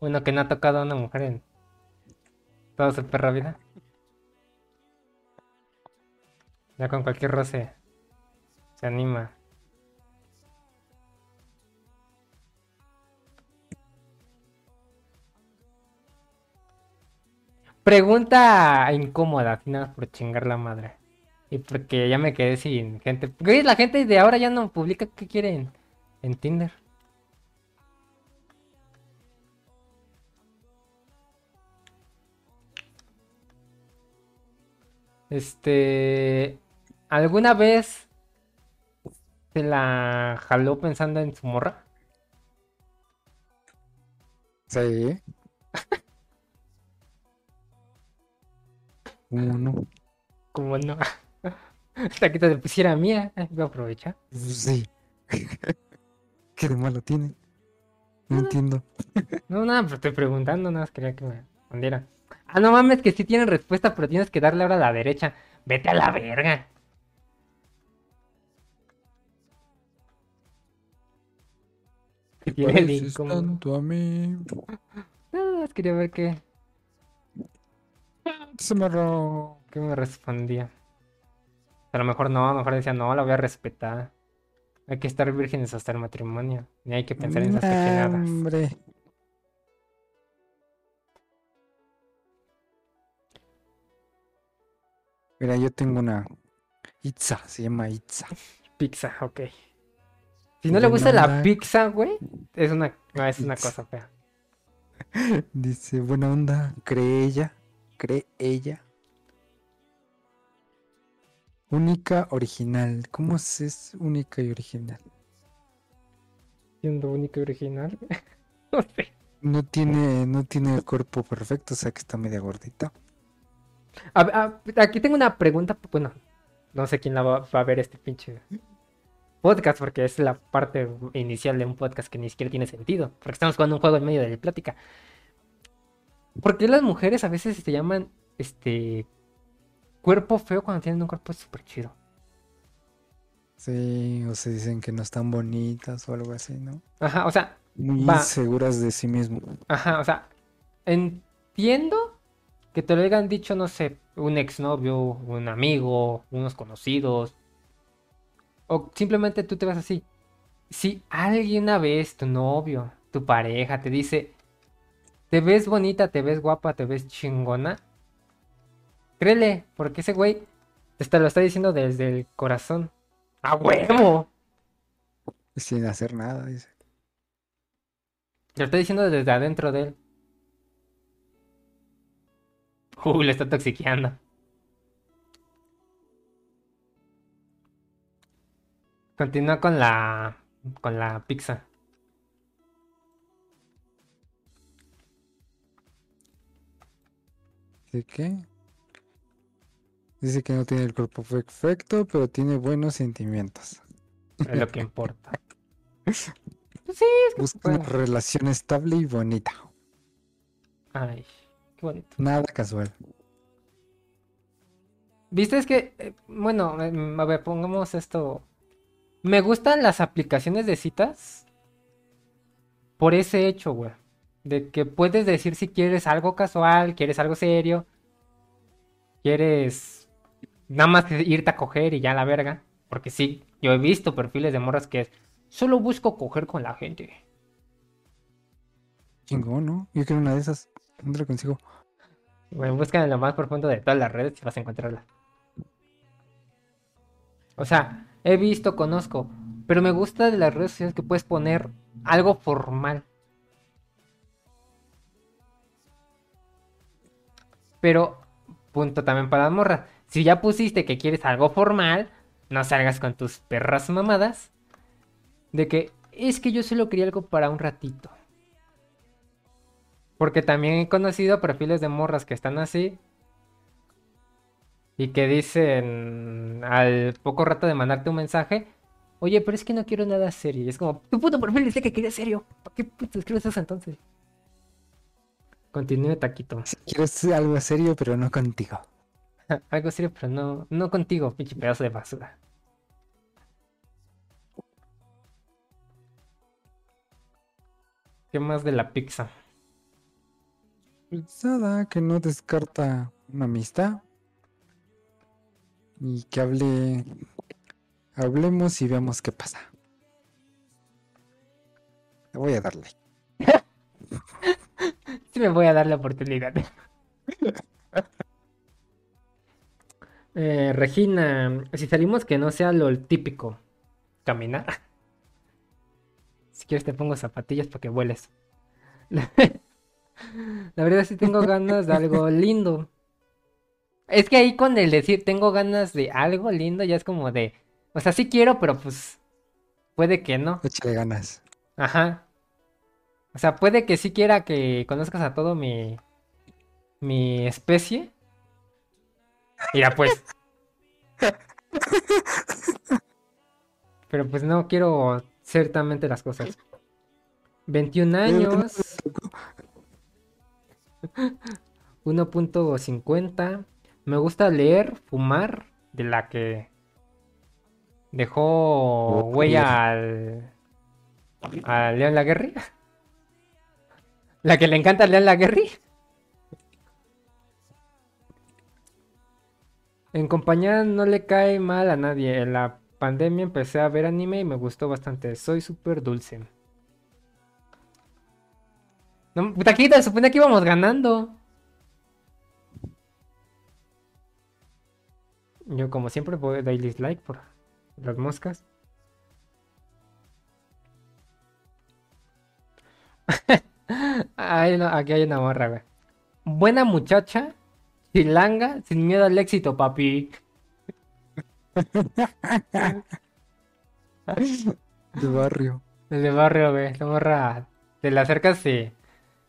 Uno que no ha tocado a una mujer en toda su perra vida. Ya con cualquier roce se anima. Pregunta incómoda, más por chingar la madre. Y porque ya me quedé sin gente. Güey, la gente de ahora ya no publica qué quieren en Tinder. Este. ¿Alguna vez se la jaló pensando en su morra? Sí. ¿Cómo no? Como no. Taquito de pusiera mía. eh, Voy a aprovechar. Sí. ¿Qué de malo tiene? No entiendo. No, nada, pero estoy preguntando, nada más quería que me respondieran. Ah, no mames, que sí tienen respuesta, pero tienes que darle ahora a la derecha. Vete a la verga. El Pareces tanto a mí. Nada más quería ver qué, Se me ro... qué me respondía. A lo mejor no, a lo mejor decía, no, la voy a respetar. Hay que estar vírgenes hasta el matrimonio. Ni hay que pensar en esas cochinadas. Hombre. Mira, yo tengo una Itza, se llama Itza. Pizza, ok. Si no le gusta la onda. pizza, güey, es una, no, es una Pizza. cosa fea. Dice, buena onda, cree ella, cree ella. Única original. ¿Cómo es, es única y original? Siendo único y original. no sé. No tiene, no tiene el cuerpo perfecto, o sea que está media gordita. A- a- aquí tengo una pregunta, bueno, no sé quién la va, va a ver este pinche podcast, porque es la parte inicial de un podcast que ni siquiera tiene sentido, porque estamos jugando un juego en medio de la plática. ¿Por qué las mujeres a veces se llaman, este, cuerpo feo cuando tienen un cuerpo súper chido? Sí, o se dicen que no están bonitas o algo así, ¿no? Ajá, o sea, Muy Va. inseguras de sí mismo. ajá, o sea, entiendo que te lo hayan dicho, no sé, un exnovio, un amigo, unos conocidos, o simplemente tú te vas así. Si alguien una vez, tu novio, tu pareja, te dice, te ves bonita, te ves guapa, te ves chingona, créele, porque ese güey te lo está diciendo desde el corazón. ¡A huevo! Sin hacer nada, dice. Te lo está diciendo desde adentro de él. Uy, le está toxiqueando. Continúa con la con la pizza. ¿De qué? Dice que no tiene el cuerpo perfecto, pero tiene buenos sentimientos. Es lo que importa. Pues sí, es que Busca una relación estable y bonita. Ay, qué bonito. Nada casual. Viste, es que, eh, bueno, em, a ver, pongamos esto. Me gustan las aplicaciones de citas por ese hecho, güey. De que puedes decir si quieres algo casual, quieres algo serio, quieres nada más irte a coger y ya la verga. Porque sí, yo he visto perfiles de morras que es, solo busco coger con la gente. Chingón, ¿no? Yo quiero una de esas. ¿Dónde la consigo? Güey, busca en lo más profundo de todas las redes y vas a encontrarla. O sea, he visto, conozco, pero me gusta de las redes sociales que puedes poner algo formal. Pero, punto también para las morras. Si ya pusiste que quieres algo formal, no salgas con tus perras mamadas. De que es que yo solo quería algo para un ratito. Porque también he conocido perfiles de morras que están así. Y que dicen al poco rato de mandarte un mensaje. Oye, pero es que no quiero nada serio. Y es como, tu puto perfil dice que quería serio. ¿Para qué puto escribes eso entonces? Continúe, Taquito. Si quieres algo serio, pero no contigo. Algo serio, pero no, no contigo, pinche pedazo de basura. ¿Qué más de la pizza? Nada, que no descarta una amistad. Y que hable. Hablemos y veamos qué pasa. Le voy a darle. Sí me voy a dar la oportunidad. Eh, Regina, si salimos que no sea lo típico, caminar. Si quieres te pongo zapatillas para que vueles. La, verdad sí tengo ganas de algo lindo. Es que ahí con el decir tengo ganas de algo lindo ya es como de, o sea, sí quiero, pero pues puede que no. Échale ganas. Ajá. O sea, puede que sí quiera que conozcas a todo mi. mi especie. Mira, pues. Pero pues no quiero ciertamente las cosas. 21 años. 1.50. Me gusta leer, fumar, de la que dejó huella al, a León Laguerri. La que le encanta a León Laguerri. En compañía no le cae mal a nadie. En la pandemia empecé a ver anime y me gustó bastante. Soy súper dulce. No, Taquita, supone que íbamos ganando. Yo como siempre a dar dislike por las moscas. Ay, no, aquí hay una morra, güey. Buena muchacha, chilanga, sin miedo al éxito, papi. De barrio. El de barrio, güey. La morra, te la acercas y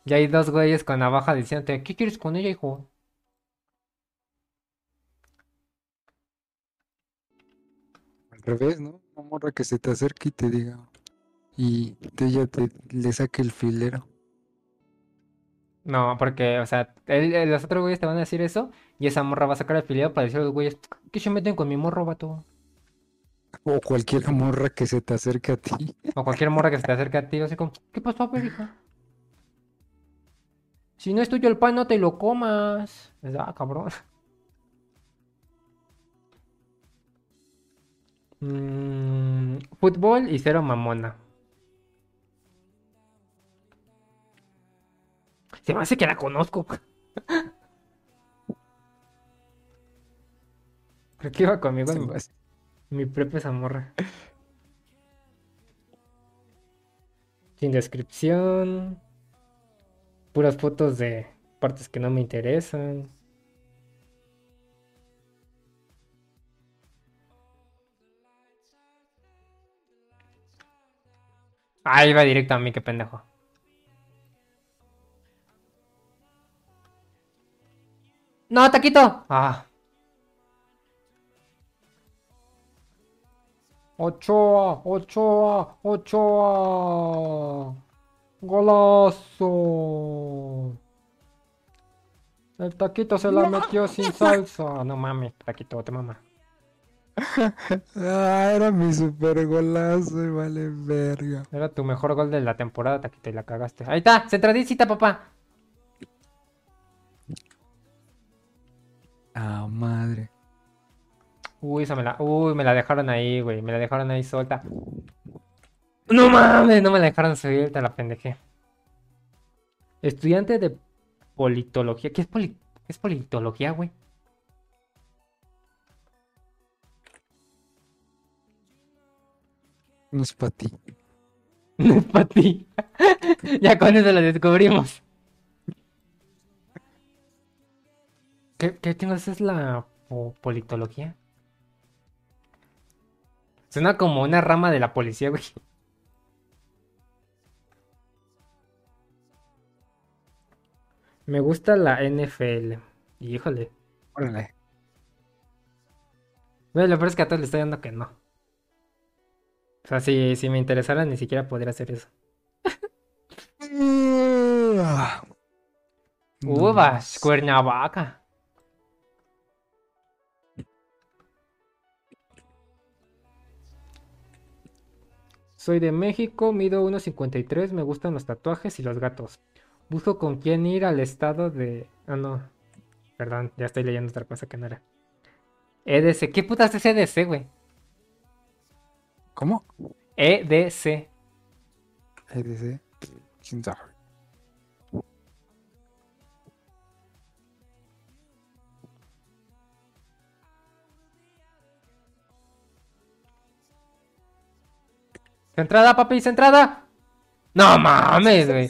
ya hay dos güeyes con navaja diciéndote, ¿qué quieres con ella, hijo? Al revés, ¿no? Una morra que se te acerque y te diga. Y ella te le saque el filero. No, porque, o sea, él- los otros güeyes te van a decir eso y esa morra va a sacar el fileo para decir a los güeyes, ¿qué se meten con mi morro, vato? O cualquier morra que se te acerque a ti. O cualquier morra que se te acerque a ti, así como, ¿qué pasó, hija? Si no es tuyo el pan, no te lo comas. Ah, cabrón. Mm, fútbol y cero mamona. Se me hace que la conozco. Creo que iba conmigo en hace- mi prepa esa morra. Sin descripción. Puras fotos de partes que no me interesan. Ah, iba directo a mí, qué pendejo. No, taquito. Ah. Ochoa, Ochoa, Ochoa. Golazo. El taquito se la metió sin salsa. No mames, taquito, te mama. Ah, era mi super golazo y vale verga. Era tu mejor gol de la temporada, taquito, y la cagaste. Ahí está, centradicita, papá. Ah, madre. Uy, esa me la, uy, me la dejaron ahí, güey. Me la dejaron ahí suelta. No mames, no me la dejaron suelta, la pendeje. Estudiante de politología. ¿Qué es, poli- qué es politología, güey? No es para ti. No es para ti. ya con eso lo descubrimos. ¿Qué, qué chingados es la po- politología? Suena como una rama de la policía, güey. Me gusta la NFL. Híjole. Órale. Bueno, lo peor es que a todos les estoy dando que no. O sea, si, si me interesara, ni siquiera podría hacer eso. Uvas. Cuernavaca. Soy de México, mido 1.53, me gustan los tatuajes y los gatos. Busco con quién ir al estado de... Ah, no. Perdón, ya estoy leyendo otra cosa que no era. EDC. ¿Qué putas es EDC, güey? ¿Cómo? EDC. EDC. ¿Quién sabe? ¿Centrada, papi? ¿Centrada? No mames, güey.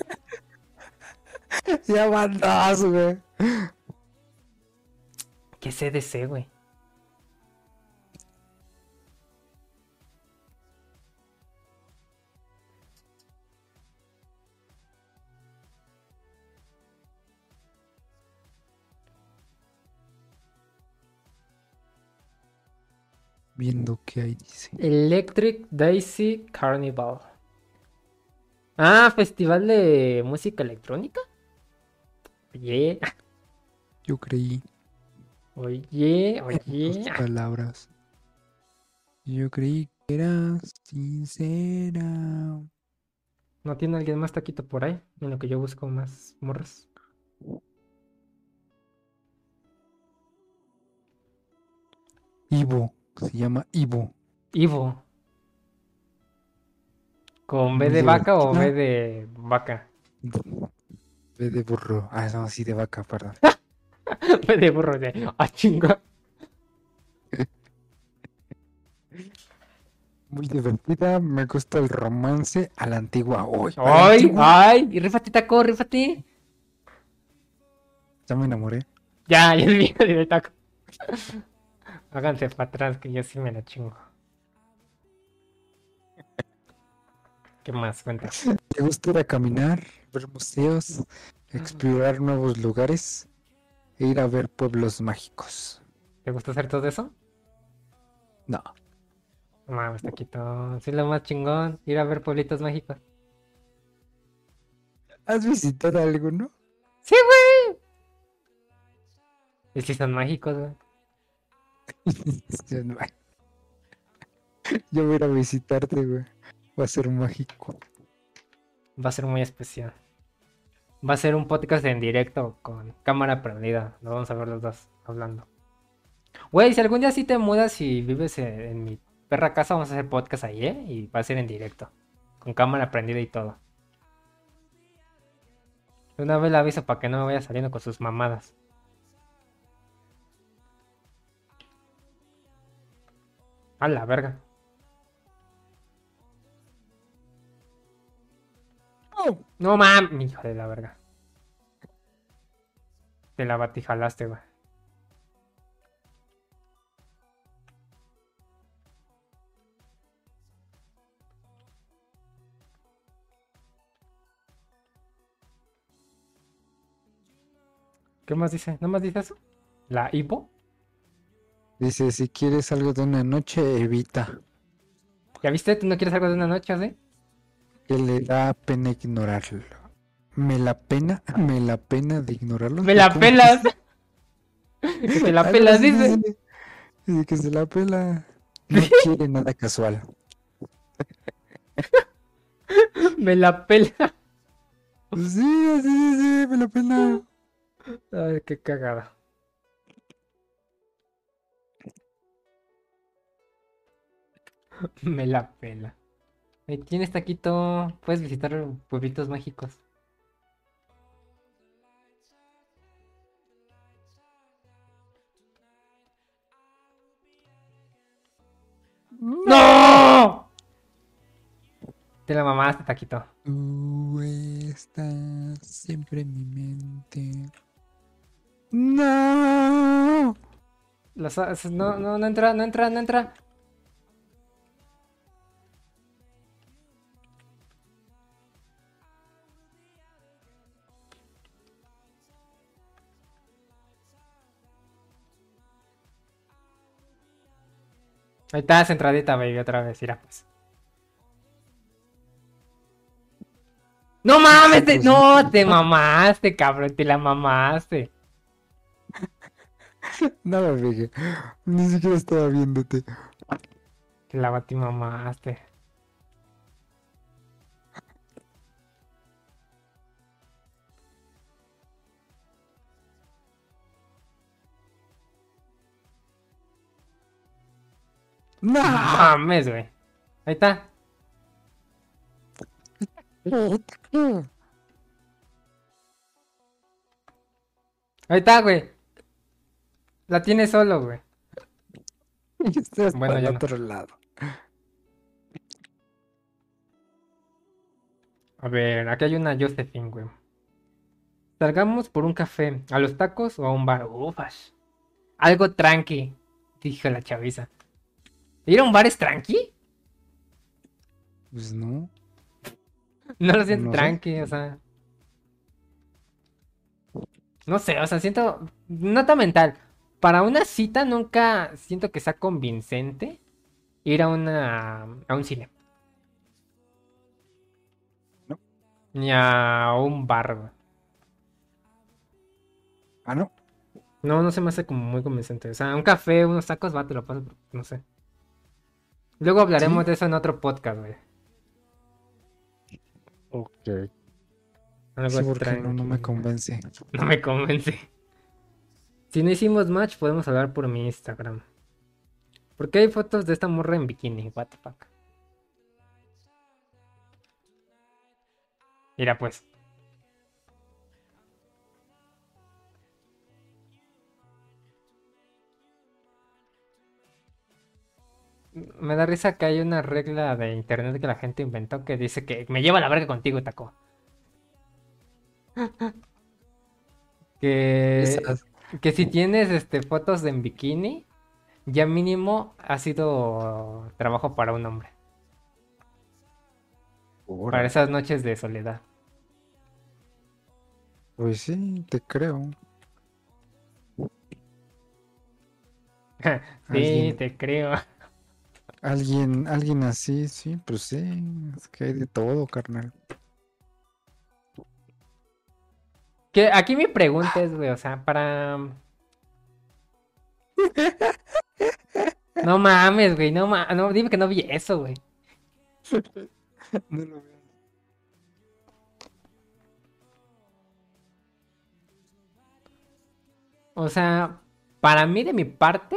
Ya van dos, güey. ¿Qué es EDC, güey? Viendo qué hay, dice. Electric Daisy Carnival. Ah, festival de música electrónica. Oye, Yo creí oye, oye. palabras. Yo creí que eras sincera. ¿No tiene alguien más taquito por ahí? En lo que yo busco más morras. Ivo. Se llama Ivo. Ivo. ¿Con B de vaca o. B de vaca? B de burro. Ah, no, sí, de vaca, perdón. B de burro de. ¡Ah, chinga! Muy divertida. Me gusta el romance a la antigua. La ¡Ay! ¡Ay! Y rífate, taco, rífate. Ya me enamoré. Ya, ya es mío de taco. Háganse para atrás que yo sí me la chingo. ¿Qué más? Cuenta. ¿Te gusta ir a caminar, ver museos, explorar nuevos lugares e ir a ver pueblos mágicos? ¿Te gusta hacer todo eso? No. Mames, taquito. Sí, lo más chingón. Ir a ver pueblitos mágicos. ¿Has visitado alguno? ¡Sí, güey! Y sí son mágicos, güey. Yo voy a ir a visitarte, güey. Va a ser mágico. Va a ser muy especial. Va a ser un podcast en directo con cámara prendida. Nos vamos a ver los dos hablando. Güey, si algún día sí te mudas y vives en, en mi perra casa, vamos a hacer podcast ahí, ¿eh? Y va a ser en directo. Con cámara prendida y todo. Una vez la aviso para que no me vaya saliendo con sus mamadas. A la verga. No mames, hijo de la verga. Te la batijalaste, güey. ¿Qué más dice? ¿No más dice eso? ¿La hipo? Dice, si quieres algo de una noche, evita. ¿Ya viste? ¿Tú no quieres algo de una noche así? Que le da pena ignorarlo. Me la pena, me la pena de ignorarlo. ¡Me la ¿Cómo pelas! te la pelas, dice. Dice que se la pela. No quiere nada casual. Me la pela. Sí, así dice, me la pena. Ay, qué cagada. Me la pela. Ahí tienes taquito. Puedes visitar pueblitos mágicos. ¡No! Te la mamaste, taquito. Tú estás siempre en mi mente. No. No, no, no entra, no entra, no entra. Ahí está, centradita, baby, otra vez, mira pues. No mames, te- no, te mamaste, cabrón, te la mamaste. No me fijé. Ni siquiera estaba viéndote. Te la mamaste. No. Mames, güey. Ahí está. Ahí está, güey. La tiene solo, güey. Bueno, para ya el no. otro lado. A ver, aquí hay una Josephine, güey. Salgamos por un café, a los tacos o a un bar. Ufas. Algo tranqui, dijo la chaviza. ¿Ir a un bar es tranqui? Pues no. No lo siento No sé. tranqui, o sea. No sé, o sea, siento. Nota mental. Para una cita nunca siento que sea convincente ir a una. a un cine. No. Ni a un bar. Ah, no. No, no se me hace como muy convincente. O sea, un café, unos tacos, va, te lo paso, no sé. Luego hablaremos Sí. de eso en otro podcast, güey. Ok. Algo Sí, porque no, no me convence. No me convence. Si no hicimos match, podemos hablar por mi Instagram. Porque hay fotos de esta morra en bikini, what the fuck. Mira pues. Me da risa que hay una regla de internet que la gente inventó que dice que me lleva la verga contigo, taco. Que Esas- que si tienes este fotos en bikini, ya mínimo ha sido trabajo para un hombre. Para esas noches de soledad. Pues sí, te creo. Sí, te creo. Alguien, alguien así, sí, pues sí. Es que hay de todo, carnal. Que aquí mi pregunta es, güey, o sea, para. No mames, güey, no mames, no, dime que no vi eso, güey. No lo veo. O sea, para mí de mi parte,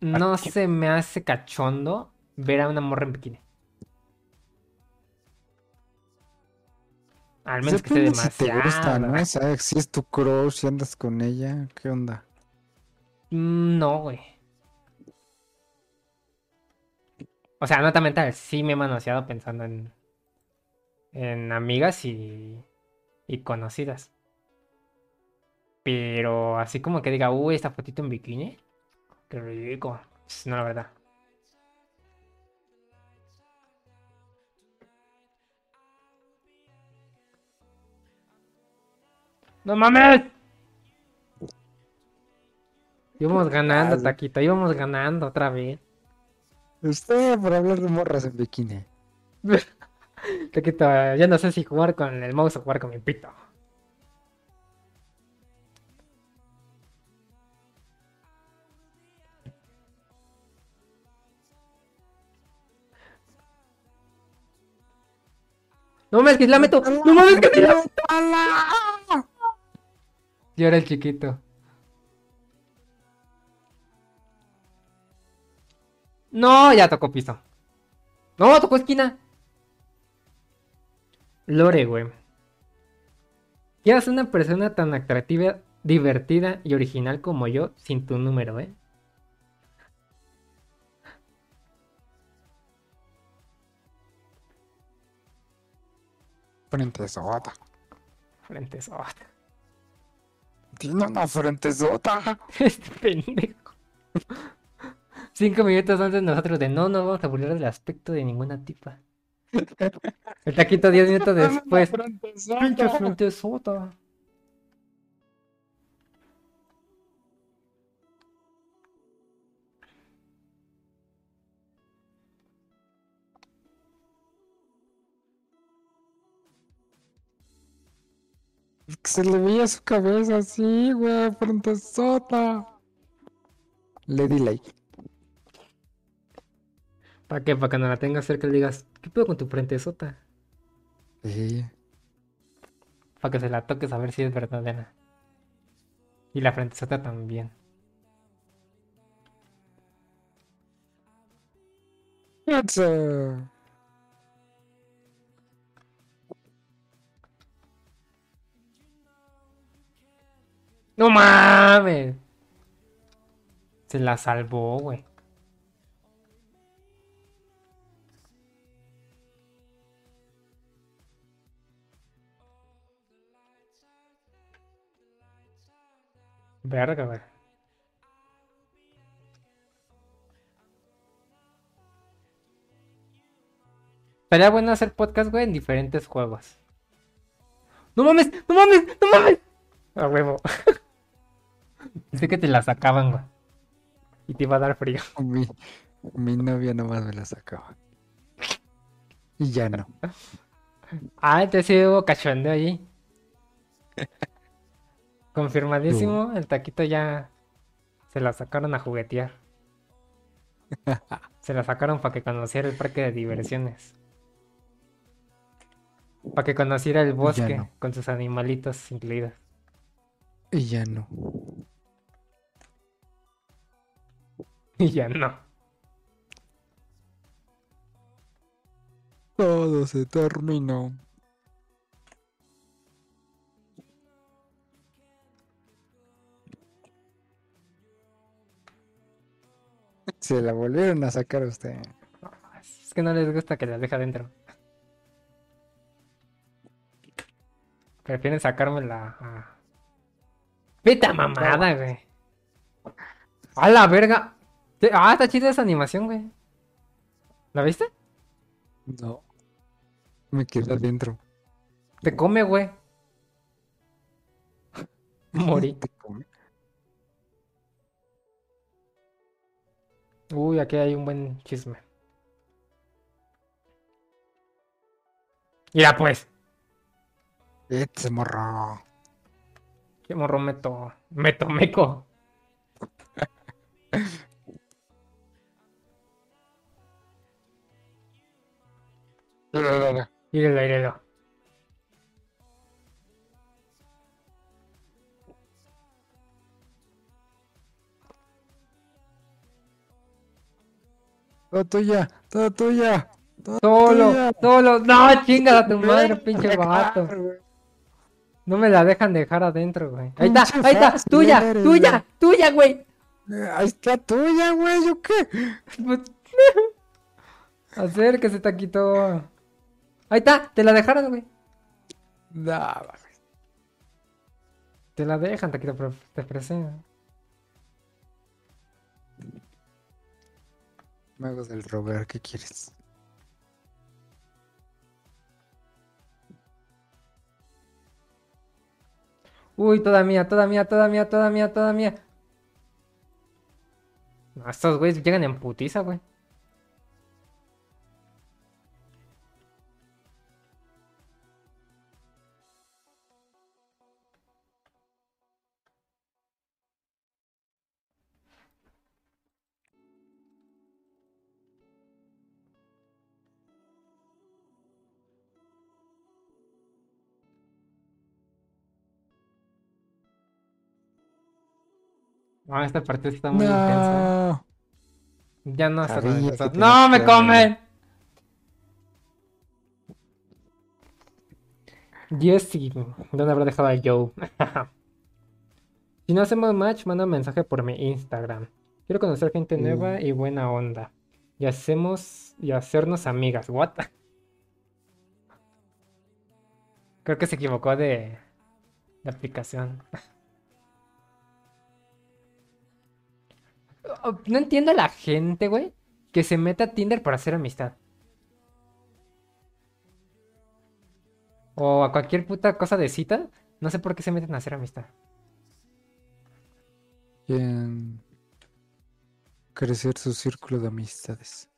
no se me hace cachondo ver a una morra en bikini. Al menos que esté Depende si te gusta, ¿no? demasiado. O sea, si es tu crush, si andas con ella, ¿qué onda? Mm, No, güey. O sea, nota mental, sí me he manoseado pensando en, en amigas y, y conocidas. Pero así como que diga, uy, esta fotito en bikini. Qué rico. Pues, No, la verdad. ¡No mames! Íbamos ganando. Taquito, íbamos ganando otra vez. Usted por hablar de morras en bikini. Taquito, ya no sé si jugar con el mouse o jugar con mi pito. No mames, que la meto. No mames, que la Yo era el chiquito. No, ya tocó piso. No, tocó esquina. Lore, güey. ¿Qué hace una persona tan atractiva, divertida y original como yo sin tu número, eh? Frente sota. Frente sota. Tiene una frente sota. Este pendejo. Cinco minutos antes nosotros de no, no vamos a burlar del aspecto de ninguna tipa. El taquito diez minutos después. frente Pinche frente sota. Se le veía su cabeza así, güey, frente sota. Le di like. ¿Para qué? Para que no la tengas cerca y le digas, ¿qué pedo con tu frente sota? Sí. Para que se la toques a ver si es verdadera. Y la frente sota también. Eso. ¡No mames! Se la salvó, güey. Verga, güey. Estaría bueno hacer podcast, güey, en diferentes juegos. ¡No mames! ¡No mames! ¡No mames! A huevo. Pensé que te la sacaban, güey. Y te iba a dar frío. Mi, mi novia nomás me la sacaba. Y ya no. Ah, entonces sí hubo cachondeo allí. Confirmadísimo, el taquito ya se la sacaron a juguetear. Se la sacaron para que conociera el parque de diversiones. Para que conociera el bosque no. con sus animalitos incluidos. Y ya no. Y ya no. Todo se terminó. Se la volvieron a sacar a usted. Es que no les gusta que la deje adentro. Prefieren sacármela a... ¡Pita mamada, güey! ¡A la verga! Ah, está chida esa animación, güey. ¿La viste? No. Me quedé adentro. Te come, güey. Morí. Uy, aquí hay un buen chisme. Mira, pues. Este morro. Qué morro meto. Meto meco. Írelo, írelo. Todo tuya, todo tuya. todo Solo, tuya. solo. No, chinga a tu madre, pinche vato. No me la dejan dejar adentro, güey. Ahí está, ahí está. Tuya, eres, tuya, güey. tuya, güey. Eh, Ahí está tuya, güey. ¿Yo qué? Pues, Acérquese, taquito. Ahí está, te la dejaron, güey. No, mames. Te la dejan, taquito, pero te. Me hago del rogar, ¿qué quieres? Uy, toda mía, toda mía, toda mía, toda mía, toda mía. No, estos güeyes llegan en putiza, güey. No, esta partida está muy intensa. No. Ya no está intensa. ¡No, me comen! Jesse, ¿dónde habrá dejado a Joe? si no hacemos match, manda un mensaje por mi Instagram. Quiero conocer gente Mm. nueva y buena onda. Y hacemos y hacernos amigas. What? Creo que se equivocó de, de aplicación. No entiendo a la gente, güey, que se mete a Tinder para hacer amistad. O a cualquier puta cosa de cita. No sé por qué se meten a hacer amistad. Quieren crecer su círculo de amistades.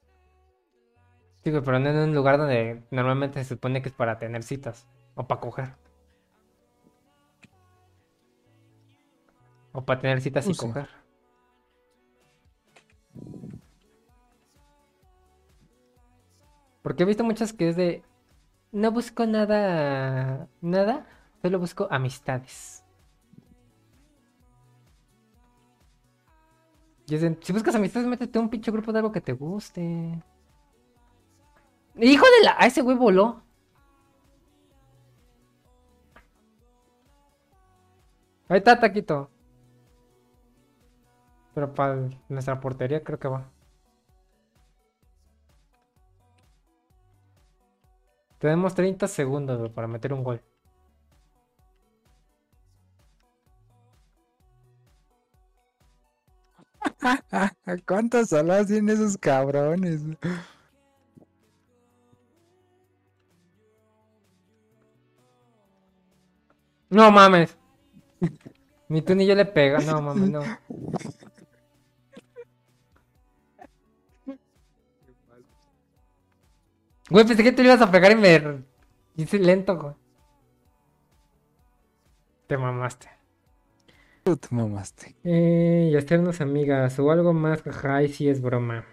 Sí, güey, pero no en un lugar donde normalmente se supone que es para tener citas. O para coger. O para tener citas y Pues sí. coger. Porque he visto muchas que es de... No busco nada... Nada. Solo busco amistades. Y es de, si buscas amistades, métete un pinche grupo de algo que te guste. Hijo de la... A ese güey voló. Ahí está, Taquito. Pero para nuestra portería creo que va. Tenemos 30 segundos para meter un gol. ¿Cuántas salas tienen esos cabrones? No mames. Ni tú ni yo le pega. No mames, no. Güey, pensé que te ibas a pegar y me hice lento, güey. Te mamaste. Tú te mamaste. Eh, y hacernos amigas o algo más, jaja, y sí es broma.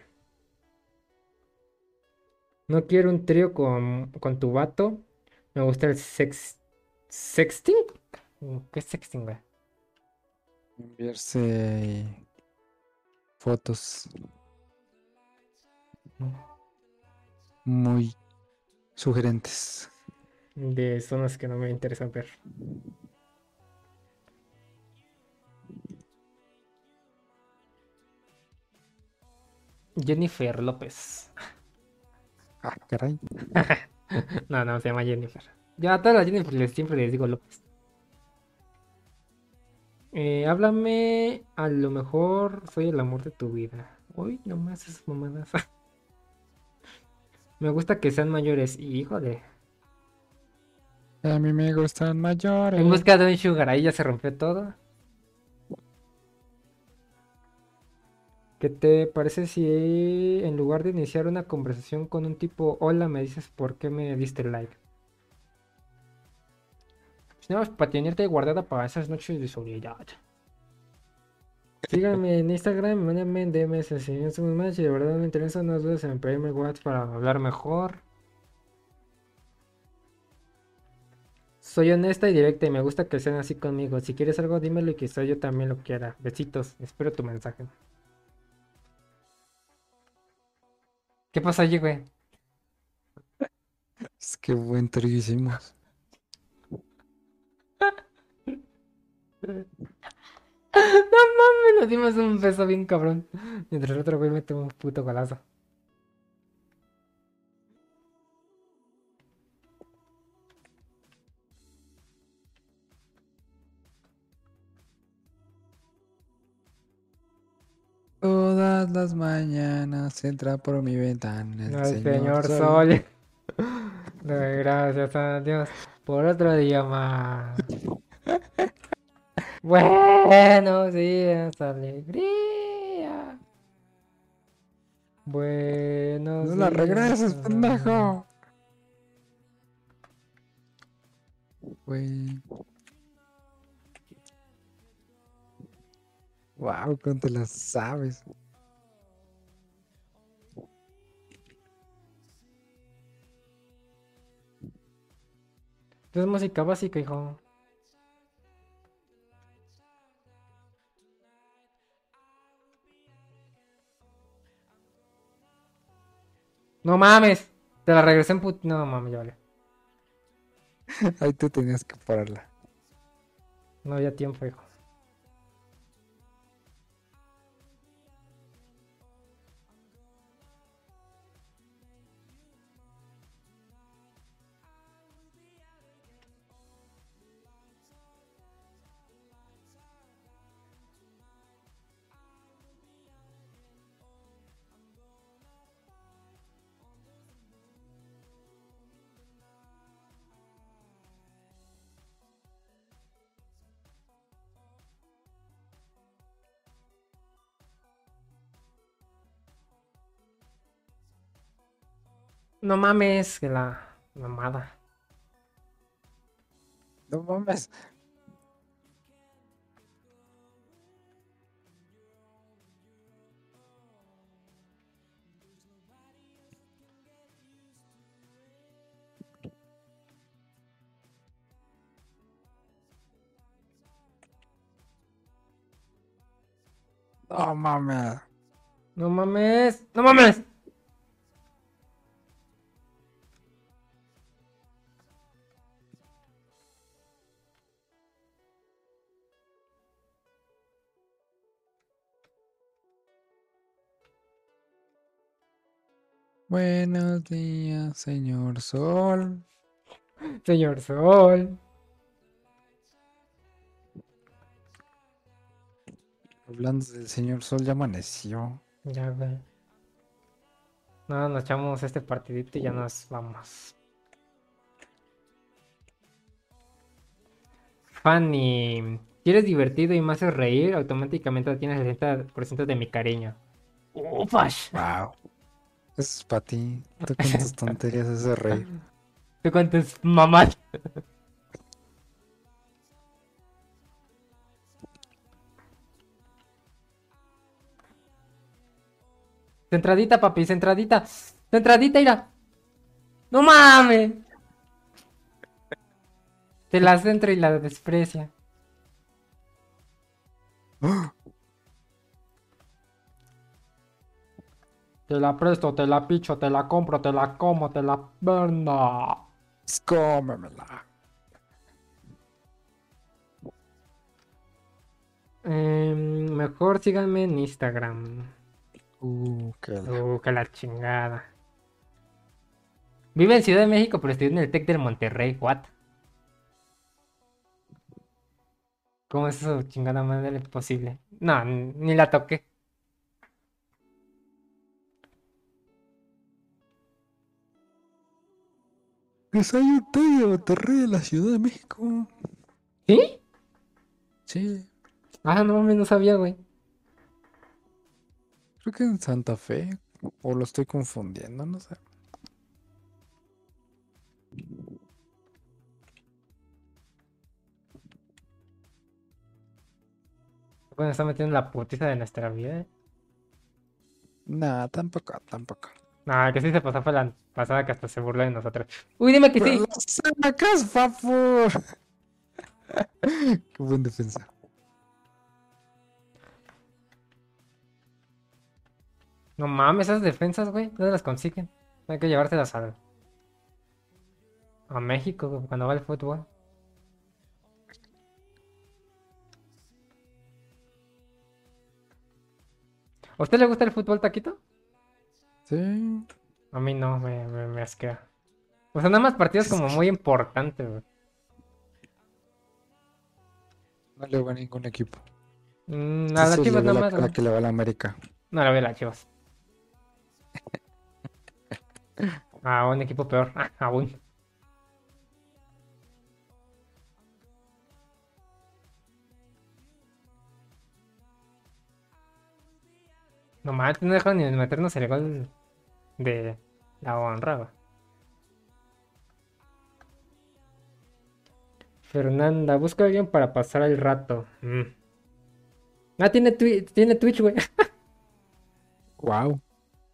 No quiero un trío con, con tu vato. Me gusta el sex... ¿Sexting? ¿Qué es sexting, güey? Enviarse fotos muy sugerentes. De zonas que no me interesa ver. Jennifer López. Ah, caray. No, no, se llama Jennifer. Yo a todas las Jennifer les, siempre les digo López. Eh, háblame, a lo mejor soy el amor de tu vida. Uy, nomás esas mamadas. Me gusta que sean mayores. Y híjole. A mí me gustan mayores. En busca de un sugar, ahí ya se rompió todo. ¿Qué te parece si en lugar de iniciar una conversación con un tipo hola me dices por qué me diste like? Tenemos para tenerte guardada para esas noches de soledad. Síganme en Instagram, mándenme en DMs si no somos más y de verdad me interesa, no dudes en pedirme WhatsApp para hablar mejor. Soy honesta y directa y me gusta que sean así conmigo. Si quieres algo, dímelo y quizá yo también lo quiera. Besitos. Espero tu mensaje. ¿Qué pasa allí, güey? Es que buen trío hicimos. No mames, nos dimos un beso bien cabrón. Mientras el otro güey mete un puto golazo. Todas las mañanas entra por mi ventana el Ay, señor, señor sol. Gracias a Dios por otro día más. Buenos días, alegría. Buenos No la días, regreses, pendejo. Güey. Wow, ¿cómo te las sabes? Es música básica, hijo. No mames. Te la regresé en put... No mames, ya vale. Ahí tú tenías que pararla. No había tiempo, hijo. No mames, que la mamada. No mames. No mames. No mames, no mames. Buenos días, señor Sol. Señor Sol. Hablando del señor Sol, ya amaneció. Ya, güey. No, nos echamos este partidito y ya nos vamos. Fanny, si eres divertido y me haces reír, automáticamente tienes el 60% de mi cariño. ¡Ufash! Wow. Eso es para ti. Tú con tus tonterías ese rey. ¿Tú cuántas mamás? Centradita, papi, centradita. Centradita, ira. No mames. Te la centro y la desprecia. Te la presto, te la picho, te la compro, te la como, te la vendo. Cómemela. Em, mejor síganme en Instagram. Uh, qué la- Uh, que la chingada. Vive en Ciudad de México, pero estoy en el Tec del Monterrey. What? ¿Cómo es eso, chingada madre posible? No, ni la toqué. Pues hay un de Monterrey en la Ciudad de México. ¿Sí? Sí, Ah, no mames, no sabía, güey. creo que en Santa Fe. O lo estoy confundiendo, no sé. Bueno, está metiendo la putiza de nuestra vida. ¿eh? Nah, tampoco, tampoco. No, que sí se pasó fue la pasada que hasta se burló de nosotros. Uy, dime que sí. Pero lo sacas, favor. Qué buen defensa. No mames, esas defensas, güey. ¿Dónde las consiguen? Hay que llevárselas a, a México güey, cuando va el fútbol. ¿A usted le gusta el fútbol, Taquito? Sí. A mí no, me, me, me asquea. O sea, nada más partidos como muy importantes, güey. No le va a ningún equipo. Mm, a las le chivas va nada la, más, la güey. que le va a la América. No la veo a las chivas. Ah, un equipo peor. Ah, aún. No mames, no dejaron ni meternos el gol de la honra. Fernanda, busca a alguien para pasar el rato. Mm. Ah, tiene, twi- tiene Twitch, güey. Wow.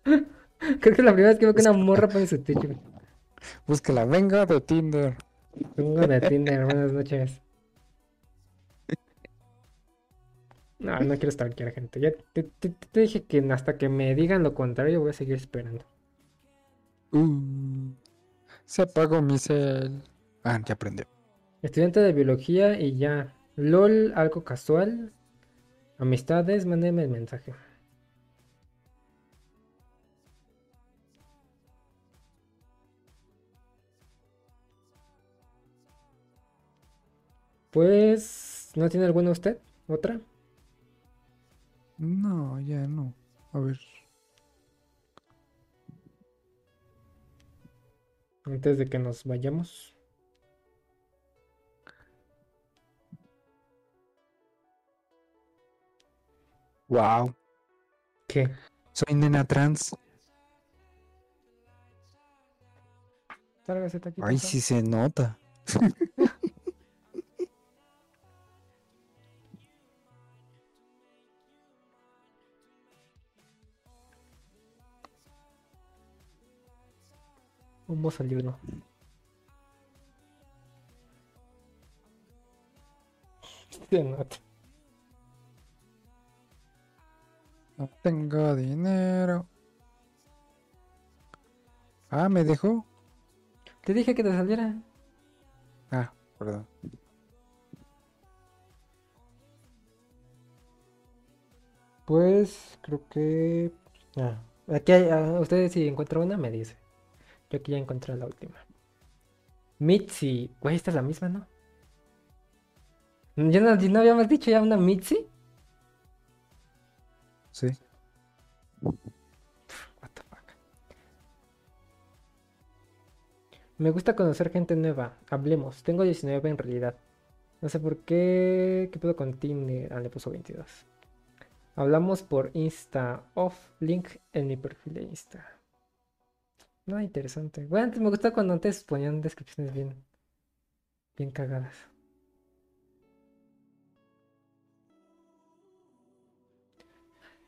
Creo que es la primera vez que veo que una morra pone su Twitch, güey. Búsquela, venga de Tinder. Vengo de Tinder, buenas noches. No, no quiero estar aquí, gente. Ya te, te- te dije que hasta que me digan lo contrario voy a seguir esperando. Uh, se apagó mi cel. Ah, ya aprendió. Estudiante de biología y ya. LOL, algo casual. Amistades, mándeme el mensaje. Pues, ¿no tiene alguna usted? ¿Otra? No, ya no. A ver. Antes de que nos vayamos. Wow. ¿Qué? Soy nena trans. Sálgase, taquito. Ay, sí se nota. Libro. Se nota. No tengo dinero. Ah, me dejó. Te dije que te saliera. Ah, perdón. Pues creo que. Ah, aquí hay, ah, ustedes si encuentran una, me dice. Yo aquí ya encontré la última. Mitzi. Güey, esta es la misma, ¿no? ¿Ya no, no habíamos dicho ya una Mitzi? Sí. What the fuck. Me gusta conocer gente nueva. Hablemos. Tengo 19 en realidad. No sé por qué. ¿Qué pedo con Tinder? Ah, le puso 22. Hablamos por Insta. Off. Link en mi perfil de Insta. Nada interesante. Bueno, antes me gusta cuando antes ponían descripciones bien. Bien cagadas.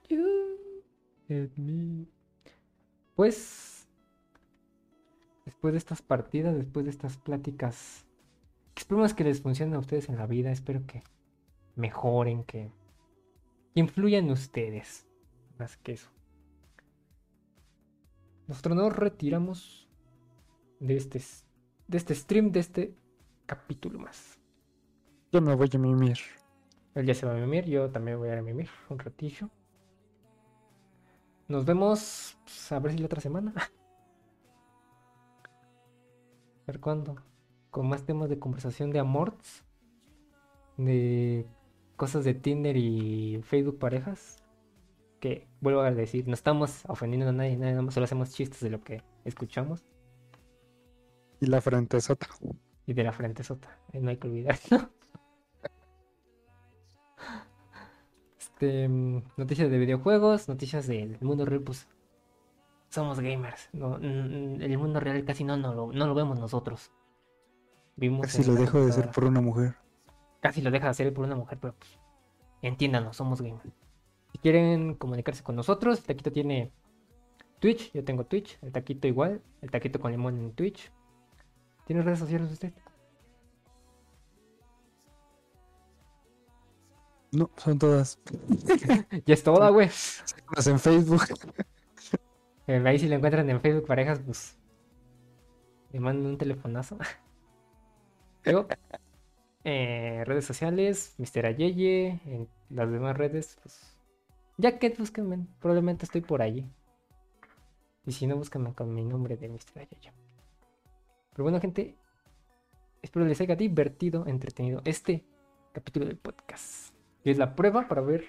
You me. Pues, después de estas partidas, después de estas pláticas, esperemos que les funcione a ustedes en la vida. Espero que mejoren, que influyan ustedes. Más que eso. Nosotros nos retiramos de este, de este stream, de este capítulo más. Yo me voy a mimir. Él ya se va a mimir, yo también voy a ir a mimir un ratillo. Nos vemos pues, a ver si la otra semana. A ver cuándo. Con más temas de conversación de amorts. De cosas de Tinder y Facebook parejas. Que vuelvo a decir, no estamos ofendiendo a nadie, nada más solo hacemos chistes de lo que escuchamos. Y la frente sota. Y de la frente sota. eh, No hay que olvidarlo. Este, mm, noticias de videojuegos, noticias del mundo real, pues somos gamers. No, mm, el mundo real casi no, no, lo, no lo vemos nosotros. Vimos Casi lo dejo de ser por una mujer. Casi lo deja de hacer por una mujer, pero pues entiéndanos, somos gamers. Si quieren comunicarse con nosotros, Taquito tiene Twitch, yo tengo Twitch, el taquito igual, el taquito con limón en Twitch. ¿Tiene redes sociales usted? No, son todas. Ya es toda, güey. En Facebook. Eh, ahí si lo encuentran en Facebook parejas, pues le manden un telefonazo. Luego, eh, redes sociales, Mr. Ayeye, en las demás redes, pues ya que búsquenme, probablemente estoy por allí. Y si no, búsquenme con mi nombre de Mr. Ayeye. Pero bueno, gente, espero les haya divertido, entretenido este capítulo del podcast. Y es la prueba para ver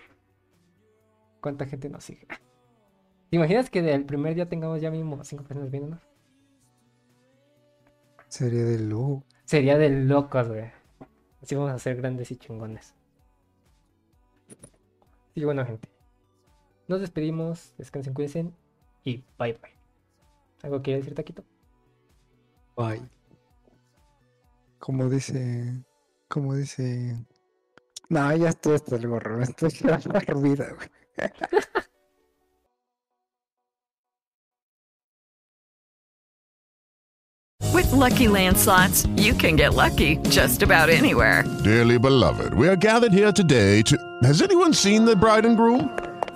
cuánta gente nos sigue. ¿Te imaginas que del primer día tengamos ya mínimo 5 personas viéndonos? Sería de lujo. Sería de locos, güey. Así vamos a ser grandes y chingones. Y bueno, gente. Nos despedimos, descansen, cuídense y bye bye. ¿Algo quiere decir, Taquito? Bye. Como dice. Como dice. No, ya estoy hasta el gorro. Me estoy quedando dormida, güey. With Lucky Land slots, you can get lucky just about anywhere. Dearly beloved, we are gathered here today to. Has anyone seen the bride and groom?